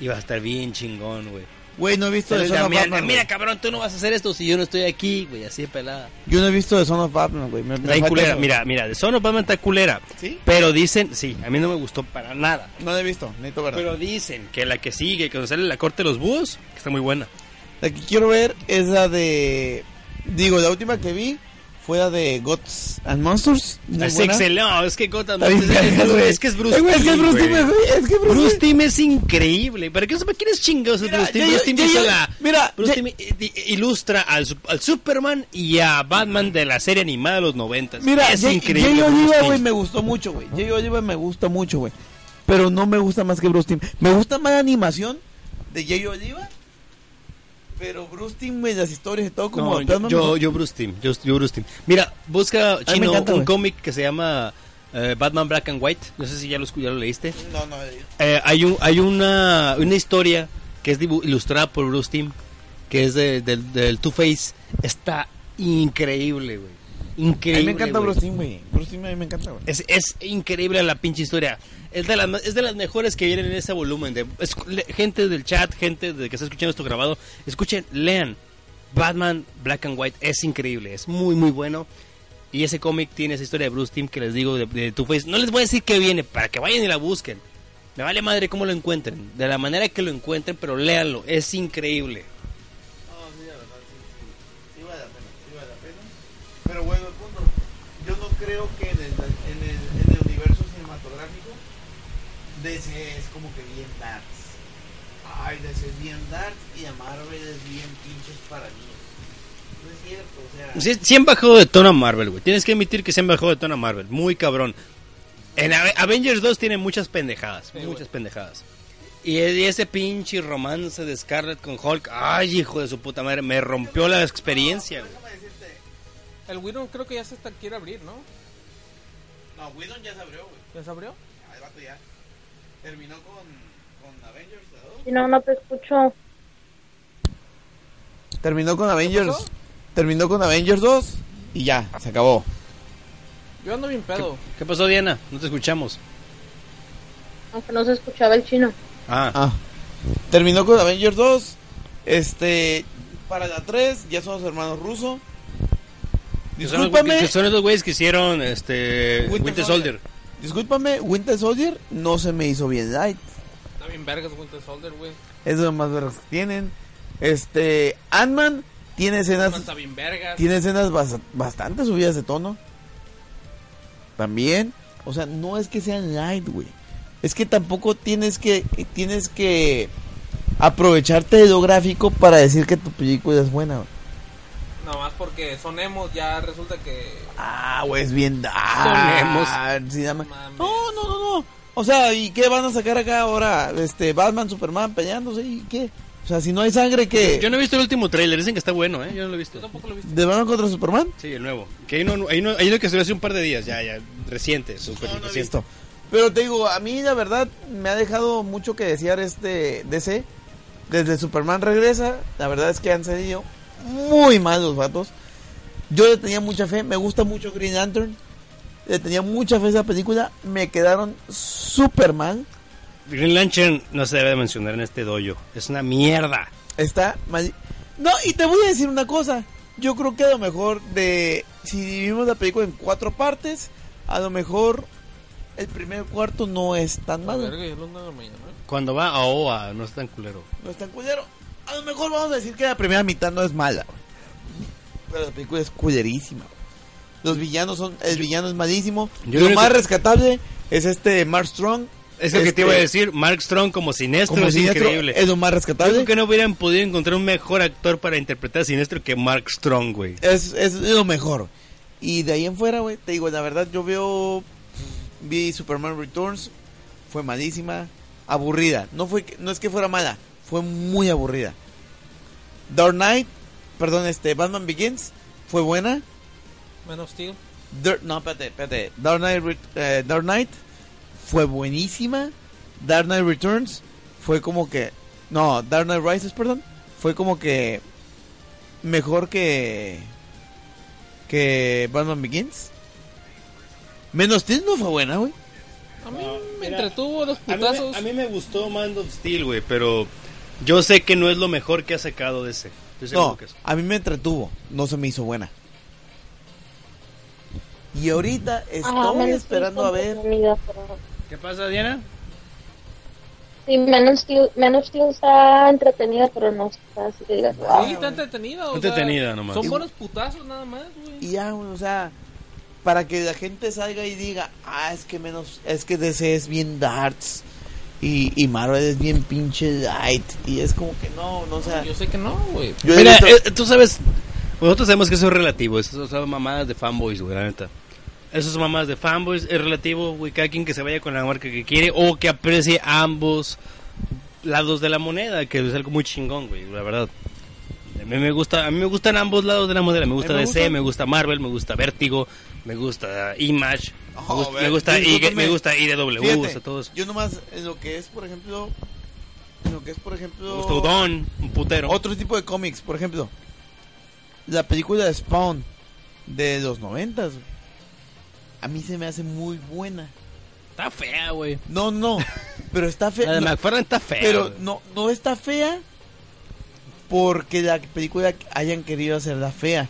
Va a estar bien chingón, güey. Güey, no he visto de Son of Batman, mira, cabrón, tú no vas a hacer esto si yo no estoy aquí, güey, así de pelada. Yo no he visto de Son of Batman, güey. Culera, mira, mira, de Son of Batman está culera. ¿Sí? Pero dicen, sí, a mí no me gustó para nada. No la he visto, necesito verla. Pero dicen que la que sigue, que sale la corte de los búhos, que está muy buena. La que quiero ver es la de... Digo, la última que vi fuera de Gods and Monsters. Es excelente. No, es que es, güey. es que es Bruce Eh, güey, Es que es Timm, Bruce Timm. Es que Bruce Bruce Timm. Timm es increíble. ¿Para qué quién es chingados es Mira, Bruce Timm? Bruce Timm ya- hizo ya- la- mira, Bruce Timm ilustra al, su- al Superman y a Batman de la serie animada de los noventas. Mira, es Jay, increíble. Jay Oliva, Timm. güey, me gustó mucho, güey. Jay Oliva me gusta mucho, güey. Pero no me gusta más que Bruce Timm. Me gusta más la animación de Jay Oliva. Pero Bruce güey, las historias y todo como... No, yo, yo, Bruce Timm, yo, yo Bruce Timm. Mira, busca chino encanta, un cómic que se llama eh, Batman Black and White. No sé si ya lo, ya lo leíste. No, no, eh, hay un, hay una, una historia que es ilustrada por Bruce Timm, que es de- del- del Two Face. Está increíble, güey. A Increíble. mí me encanta. Bruce Timm, güey. Bruce Timm a mí me encanta, güey. Es, es increíble la pinche historia. Es de, las, ma- es de las mejores que vienen en ese volumen. De, es- le- gente del chat, gente de que está escuchando esto grabado, escuchen, lean. Batman Black and White es increíble, es muy muy bueno. Y ese cómic tiene esa historia de Bruce Timm que les digo de, de Two Face. No les voy a decir que viene para que vayan y la busquen. Me vale madre cómo lo encuentren, de la manera que lo encuentren, pero léanlo, es increíble. Creo que en el, en el, en el universo cinematográfico DC es como que bien darks. Ay, DC es bien darks y a Marvel es bien pinches para niños. No es cierto, o sea... Sí, sí han bajado de tono a Marvel, güey. Tienes que admitir que se han bajado de tono a Marvel. Muy cabrón. En Ave- Avengers 2 tiene muchas pendejadas. Sí, muchas pendejadas. Y y ese pinche romance de Scarlett con Hulk. Ay, hijo de su puta madre. Me rompió la experiencia, güey. El Widow creo que ya se está, quiere abrir, ¿no? no, Whedon ya se abrió, güey. ¿Ya se abrió? Ahí va ya. Terminó con, con Avengers. Si no, no te escucho. Terminó con Avengers. Terminó con Avengers 2 y ya, se acabó. Yo ando bien pedo. ¿Qué pasó, Diana? No te escuchamos. Aunque no se escuchaba el chino. Ah, Ah. Terminó con Avengers 2. Este. Para la 3, ya somos hermanos rusos. Discúlpame. que son esos güeyes que hicieron este Winter Winter, Soldier. Soldier. Discúlpame, Winter Soldier no se me hizo bien light. Está bien vergas Winter Soldier, güey. Es de lo más vergas que tienen. Este. Ant-Man tiene escenas. Está bien vergas. Tiene escenas bas- bastante subidas de tono. También. O sea, no es que sean light, güey. Es que tampoco tienes que. Tienes que. Aprovecharte de lo gráfico para decir que tu película es buena. güey. Nada más porque son emos, ya resulta que. Ah, güey, es bien Sonemos. dark. sí, dame- Mames. No, no, no, no. O sea, ¿y qué van a sacar acá ahora? Este, Batman, Superman peleándose y qué? O sea, si no hay sangre, ¿qué? Yo no he visto el último trailer. Dicen que está bueno, ¿eh? Yo no lo he visto. Yo tampoco lo he visto. ¿De Batman contra Superman? Sí, el nuevo. Que hay uno, hay uno, hay uno que salió hace un par de días, ya, ya, reciente, súper No, no reciente. Pero te digo, a mí la verdad me ha dejado mucho que desear este DC. Desde Superman regresa, la verdad es que han salido muy mal los vatos. Yo le tenía mucha fe, me gusta mucho Green Lantern. Le tenía mucha fe a esa película, me quedaron súper mal. Green Lantern no se debe de mencionar en este doyo. Es una mierda. Está mal. No, y te voy a decir una cosa. Yo creo que a lo mejor de si dividimos la película en cuatro partes, a lo mejor el primer cuarto no es tan malo. Cuando va a OA, no es tan culero. No es tan culero. A lo mejor vamos a decir que la primera mitad no es mala. Pero la película es culerísima. Los villanos son. El villano es malísimo. Yo lo más que- rescatable es este Mark Strong. Es lo que Este, te iba a decir. Mark Strong como Sinestro Como es increíble. Es lo más Yo rescatable. creo que no hubieran podido encontrar un mejor actor para interpretar a Sinestro que Mark Strong, güey. Es, es lo mejor. Y de ahí en fuera, güey, te digo, la verdad, yo veo. Vi Superman Returns. Fue malísima. Aburrida. No, fue, no es que fuera mala. Fue muy aburrida. Dark Knight. Perdón, este. Batman Begins. Fue buena. Man of Steel. Dark- no, espérate, espérate. Dark Knight, eh, Dark Knight fue buenísima. Dark Knight Returns fue como que. No, Dark Knight Rises, perdón. Fue como que. Mejor que. Que Batman Begins. Menos Steel no fue buena, güey. A mí No, me mira, entretuvo los A mí, me- putazos. a mí me gustó Man of Steel, güey, pero yo sé que no es lo mejor que ha sacado. Estoy seguro No, que a mí me entretuvo. No se me hizo buena. Y ahorita estoy Ah, menos esperando a ver. pero- ¿Qué pasa, Diana? Sí, Man of, Steel, Man of Steel está entretenida, pero no está así que digas, wow. Sí, está entretenida. o Entretenida sea, nomás. Son Y- buenos putazos nada más, güey. Y ya, güey, o sea, para que la gente salga y diga, ah, es que menos, es que DC es bien darts y, y Marvel es bien pinche light. Y es como que no, no, o sea, Yo sé que no, güey. Mira, visto- eh, tú sabes, nosotros sabemos que eso es relativo, eso son mamadas de fanboys, güey, la neta. Eso son mamadas de fanboys, es relativo, güey, cada quien que se vaya con la marca que quiere o que aprecie ambos lados de la moneda, que es algo muy chingón, güey, la verdad. A mí me gusta, a mí me gustan ambos lados de la moneda, me gusta me DC, gusta. me gusta Marvel, me gusta Vértigo, me gusta Image, me Oh, gusta, me gusta, I- me gusta IDW, Fíjate, o sea, todo eso. Yo nomás, en lo que es, por ejemplo, en lo que es, por Me ejemplo, gusta Udon, un putero. otro tipo de cómics, por ejemplo, la película de Spawn de los noventas, a mí se me hace muy buena. Está fea, güey. No, no, pero está fea. La de no, McFarlane está fea. pero no, no está fea porque la película hayan querido hacerla fea.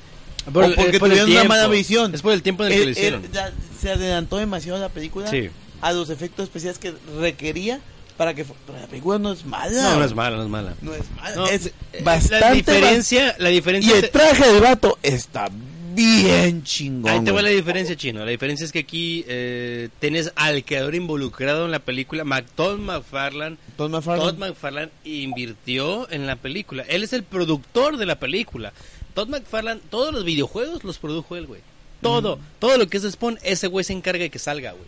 Por- o porque por tuvieron una mala visión. Es por el tiempo en el que Él- lo hicieron. él ya se adelantó demasiado la película Sí. a los efectos especiales que requería para que la película no es mala. No, no es mala, no es mala. No es mala. No, es eh, bastante la diferencia, la bas- Y diferencia el traje del vato está bien chingón. Ahí te va la diferencia, chino. La diferencia es que aquí eh, tienes al creador involucrado en la película, Mac- Todd McFarlane. Todd McFarlane. Todd McFarlane invirtió en la película. Él es el productor de la película. Todd McFarlane, todos los videojuegos los produjo él, güey. Todo, todo lo que es Spawn, ese güey se encarga de que salga, güey.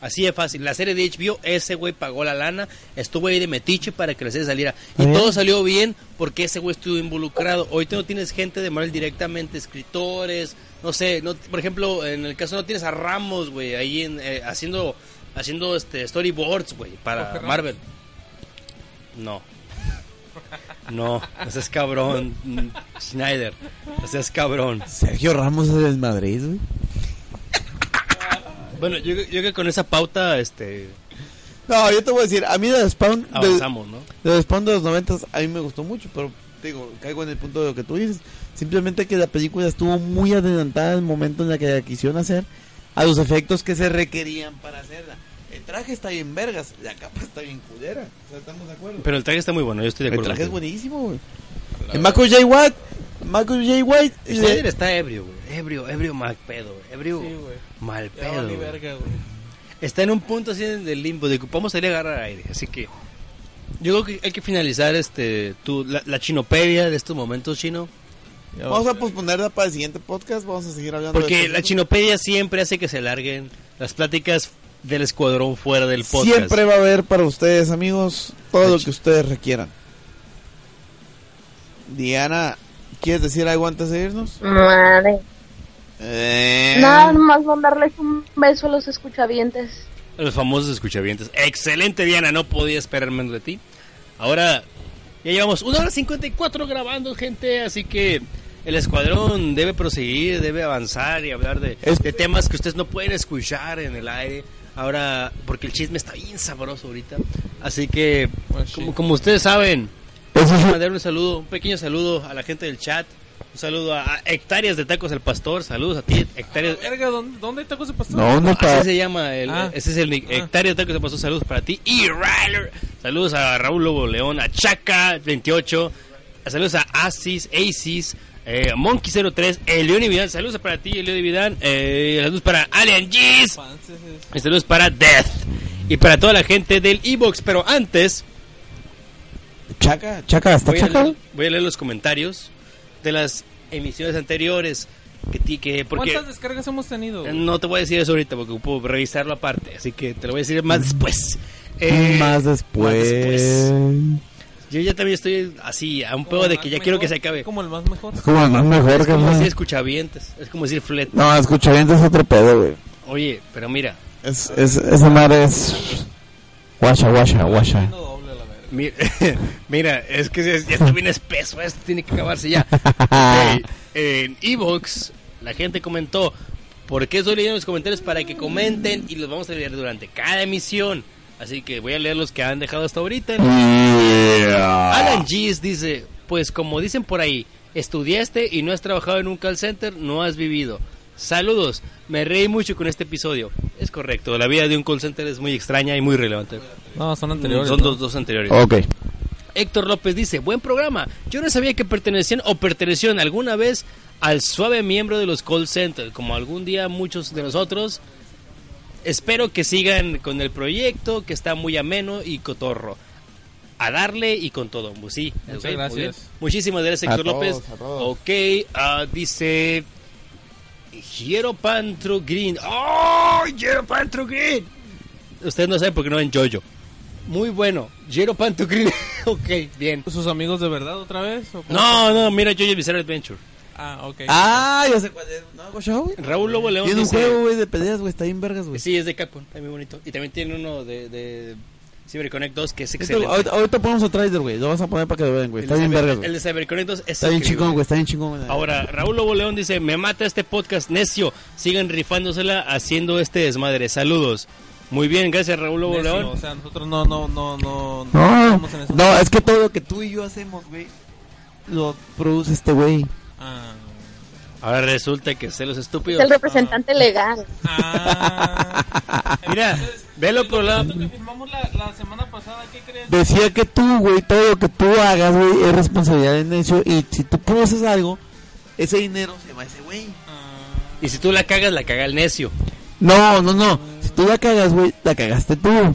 Así de fácil. La serie de HBO, ese güey pagó la lana, estuvo ahí de metiche para que la serie saliera. Y todo salió bien porque ese güey estuvo involucrado. Hoy tú no tienes gente de Marvel directamente, escritores, no sé, no, por ejemplo, en el caso no tienes a Ramos, güey, ahí en, eh, haciendo haciendo este storyboards, güey, para Jorge Ramos. Marvel. No. No, no seas cabrón, Schneider. No seas cabrón. Sergio Ramos es del Madrid, güey. Bueno, yo, yo creo que con esa pauta, este, No, yo te voy a decir, a mí de Spawn, de, avanzamos, ¿no? de Spawn de los noventas, a mí me gustó mucho, pero digo, caigo en el punto de lo que tú dices. Simplemente que la película estuvo muy adelantada el momento en el que la quisieron hacer a los efectos que se requerían para hacerla. El traje está bien vergas, la capa está bien culera. O sea, estamos de acuerdo. Pero el traje está muy bueno, yo estoy de el acuerdo. traje es buenísimo, güey. El Michael J. White, Michael J. White, le- está ebrio, güey. Ebrio, ebrio mal pedo, güey. Ebrio Sí, güey. mal pedo. vale güey. verga, güey. Está en un punto así del limbo de que vamos a ir a agarrar aire, así que yo creo que hay que finalizar este tu, la, la chinopedia de estos momentos chino, vamos a posponerla para el siguiente podcast, vamos a seguir hablando porque la chinopedia siempre hace que se larguen las pláticas del escuadrón fuera del podcast. Siempre va a haber para ustedes, amigos, todo lo que ustedes requieran. Diana, ¿quieres decir algo antes de irnos? Madre. Eh, Nada más mandarles un beso a los escuchavientes. Los famosos escuchavientes. Excelente, Diana, no podía esperar menos de ti. Ahora, ya llevamos una hora 54 grabando, gente, así que el escuadrón debe proseguir, debe avanzar y hablar de, Es- de temas que ustedes no pueden escuchar en el aire. Ahora, porque el chisme está bien sabroso ahorita. Así que, Pues como, como ustedes saben, mandar un saludo, un pequeño saludo a la gente del chat. Un saludo a, a Hectáreas de Tacos al Pastor. Saludos a ti, Hectáreas. Verga, ¿dónde, dónde hay tacos de pastor? No, no, pa- Así se llama, el, Ah. ese es el nick. Ah. Hectáreas de Tacos al Pastor. Saludos para ti. Y Ryler. Saludos a Raúl Lobo León, a Chaca28. Saludos a Asis, Asis, eh, Monkey03, Elión y Vidal. Saludos para ti, Elión y Vidal. Eh, saludos para Alien G's. Y saludos para Death. Y para toda la gente del Evox. Pero antes, Chaca, Chaca, ¿está voy a, Chaca? leer, voy a leer los comentarios de las emisiones anteriores. Que, ti- que porque ¿Cuántas descargas hemos tenido? güey? no te voy a decir eso ahorita porque puedo revisarlo aparte. Así que te lo voy a decir más después. Eh, más después. más después. Yo ya también estoy así, a un pedo de el que ya quiero que mejor, se acabe. Como el más mejor. Es como más mejor Es como decir escuchavientes, es como decir flet. No, escucha bien, es otro pedo, güey. Oye, pero mira, Es, es, esa madre es. Guacha, guacha, guacha. Mira, mira, es que ya está bien espeso, esto tiene que acabarse ya. En Evox, la gente comentó, ¿por qué estoy leyendo los comentarios? Para que comenten y los vamos a leer durante cada emisión. Así que voy a leer los que han dejado hasta ahorita. Alan G's dice, pues como dicen por ahí, estudiaste y no has trabajado en un call center, no has vivido. Saludos, me reí mucho con este episodio. Es correcto, la vida de un call center es muy extraña y muy relevante. No, son anteriores. Son ¿no? dos, dos anteriores. Ok. Héctor López dice, buen programa. Yo no sabía que pertenecían o pertenecieron alguna vez al suave miembro de los call centers, como algún día muchos de nosotros. Espero que sigan con el proyecto, que está muy ameno y cotorro. A darle y con todo. Pues sí, Muchas gracias. Muchísimas gracias, A Héctor todos, López. a todos. Ok, ah, dice... Hieropantro Green. ¡Oh! Hieropantro Green. Ustedes no saben por qué no ven Jojo. Muy bueno. Hieropantro Green. ok, bien. ¿Sus amigos de verdad otra vez? o? No, no, mira Jojo Bizarre Adventure. Ah, ok. Ah, ya sé cuál es. ¿No hago show, güey? Raúl Lobo León Tiene un dice... juego, güey, de peleas, güey. Está bien vergas, güey. Sí, es de Capcom, está muy bonito. Y también tiene uno de, de CyberConnect 2 que es Esto- excelente. ahorita, ahorita ponemos otro trailer, güey. Lo vas a poner para que lo vean, güey. El Está de bien vergas, El de CyberConnect 2 es Está bien chingón, güey. Está bien chingón. Ahora, Raúl Lobo León dice, me mata este podcast necio, sigan rifándosela haciendo este desmadre. Saludos. Muy bien, gracias Raúl Lobo Necio, León. O sea, nosotros no, no, no, no. No, estamos en eso. no, es que todo lo que tú y yo hacemos, güey, lo produce este güey. Ah. Ahora resulta que celos Es estúpidos. el representante legal. Ah. Mira, velo por la... Lo que firmamos la, la semana pasada, ¿qué crees? Decía que tú, güey, todo lo que tú hagas, güey, es responsabilidad del necio. Y si tú produces algo, ese dinero se va a ese güey. Ah. Y si tú la cagas, la caga el necio. No, no, no. Si tú la cagas, güey, la cagaste tú.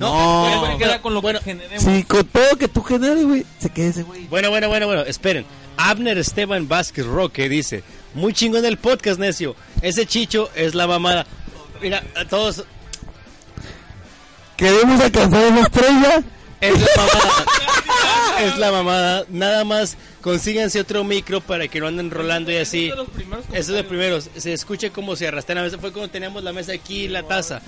No. No. Queda con lo Bueno, que generemos. Si con todo que tú generes, güey, se queda ese güey. Bueno, bueno, bueno, bueno, esperen. Abner Esteban Vázquez Roque dice, muy chingón el podcast, necio. Ese chicho es la mamada. Mira, a todos... Queremos alcanzar esa estrella. Es la mamada. es la mamada. Nada más consíganse otro micro para que no anden rolando y así. Es de los primeros Eso es de primeros. Se escucha cómo se arrastra la mesa. Fue cuando teníamos la mesa aquí y la taza.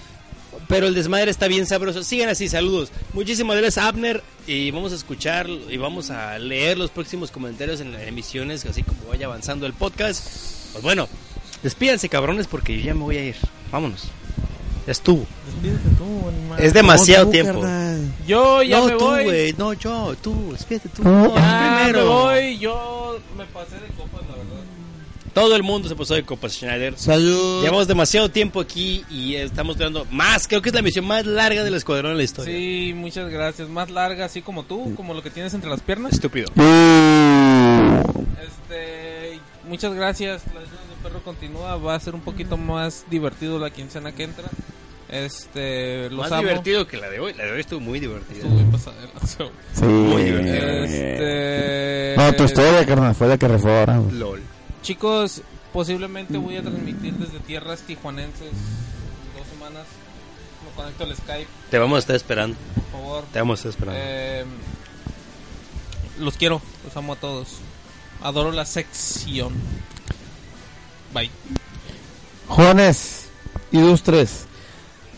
Pero el desmadre está bien sabroso. Sigan así, saludos. Muchísimas gracias, Abner. Y vamos a escuchar y vamos a leer los próximos comentarios en las emisiones, así como vaya avanzando el podcast. Pues bueno, despídanse, cabrones, porque yo ya me voy a ir. Vámonos. Ya estuvo. Despídete tú, animal. Es demasiado No, tú, tiempo. carnal. Yo ya no, me tú, voy. güey. No, yo. Tú. Despídete tú. No. Primero. me voy. Yo me pasé de verdad. Todo el mundo se pasó de Copas Schneider. Salud. Llevamos demasiado tiempo aquí y estamos dando más. Creo que es la misión más larga del escuadrón en la historia. Sí, muchas gracias. Más larga, así como tú, como lo que tienes entre las piernas. Estúpido. Uh. Este, muchas gracias. La Leyendas del perro continúa. Va a ser un poquito más divertido la quincena que entra. Este, los Más amo. divertido que la de hoy. La de hoy estuvo muy divertida. Estuvo bien pasada. Sí. Muy divertido. Este, No, tu historia, carnal, fue la que güey. LOL. Chicos, posiblemente voy a transmitir desde tierras tijuanenses dos semanas. Me conecto al Skype, Te vamos a estar esperando. por favor. Te vamos a estar esperando. Eh, los quiero, los amo a todos. Adoro la sección. Bye. Jóvenes, ilustres,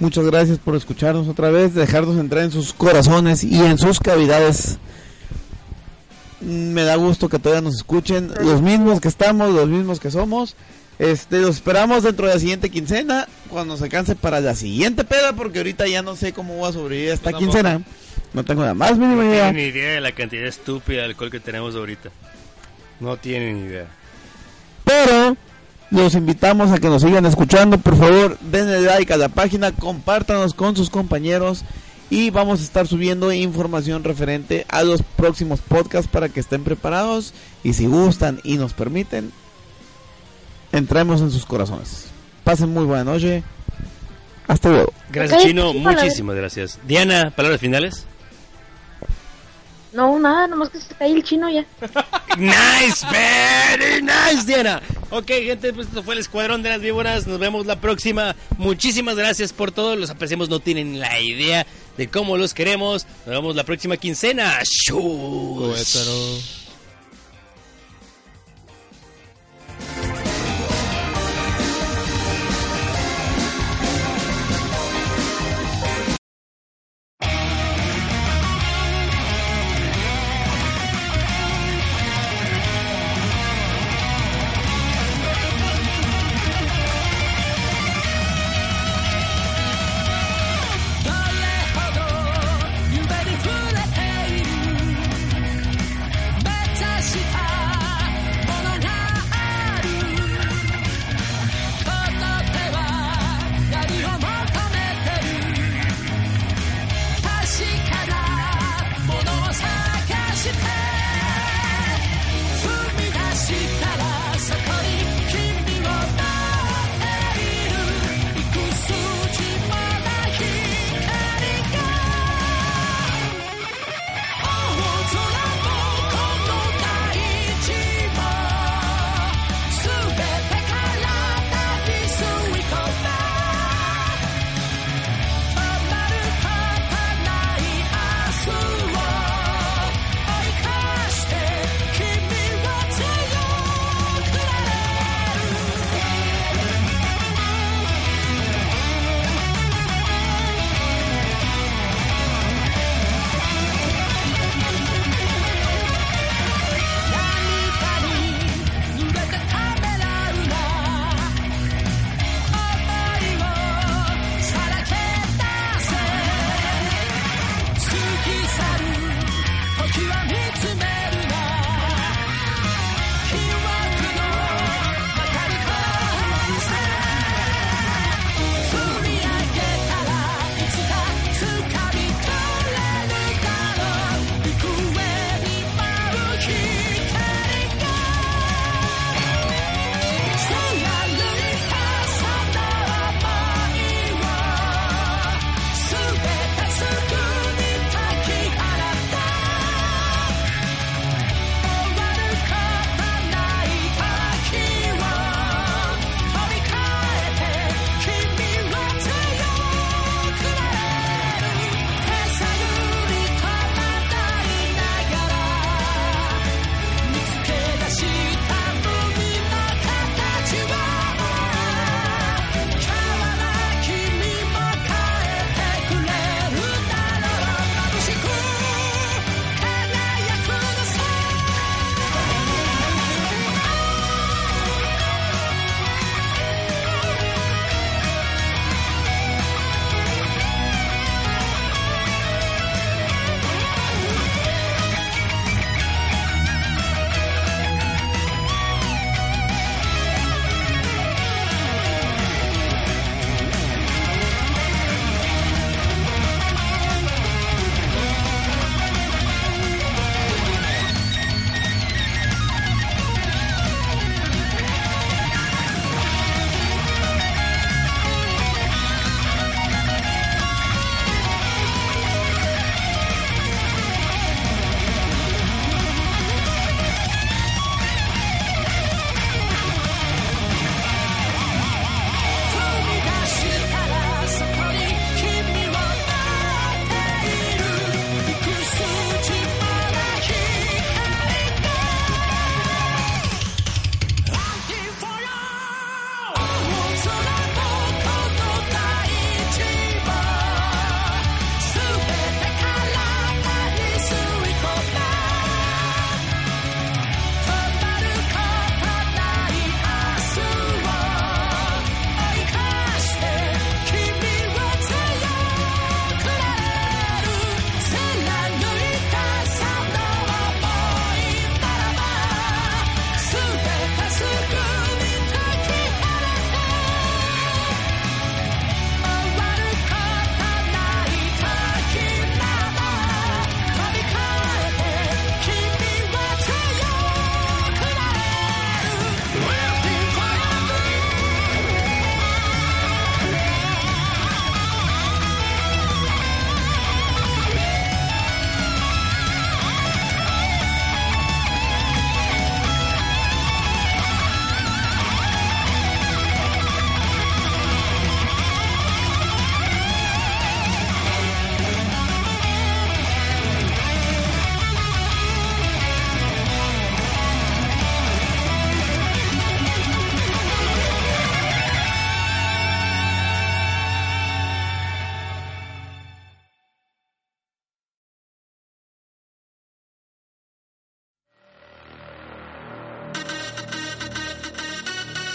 muchas gracias por escucharnos otra vez, dejarnos entrar en sus corazones y en sus cavidades. Me da gusto que todavía nos escuchen, los mismos que estamos, los mismos que somos. Este, los esperamos dentro de la siguiente quincena, cuando se canse para la siguiente peda, porque ahorita ya no sé cómo voy a sobrevivir esta quincena. No tengo la más mínima No idea. tienen ni idea de la cantidad estúpida de alcohol que tenemos ahorita. No tienen ni idea. Pero los invitamos a que nos sigan escuchando. Por favor, denle like a la página, compártanos con sus compañeros y vamos a estar subiendo información referente a los próximos podcasts para que estén preparados y si gustan y nos permiten, entremos en sus corazones. Pasen muy buena noche. Hasta luego. Gracias, Chino. Muchísimas gracias. Diana, palabras finales. No, nada, nomás que se cae el chino ya. Nice, very nice, Diana. Ok, gente, pues esto fue el Escuadrón de las Víboras. Nos vemos la próxima. Muchísimas gracias por todo. Los apreciamos. No tienen la idea de cómo los queremos. Nos vemos la próxima quincena. Cohetero.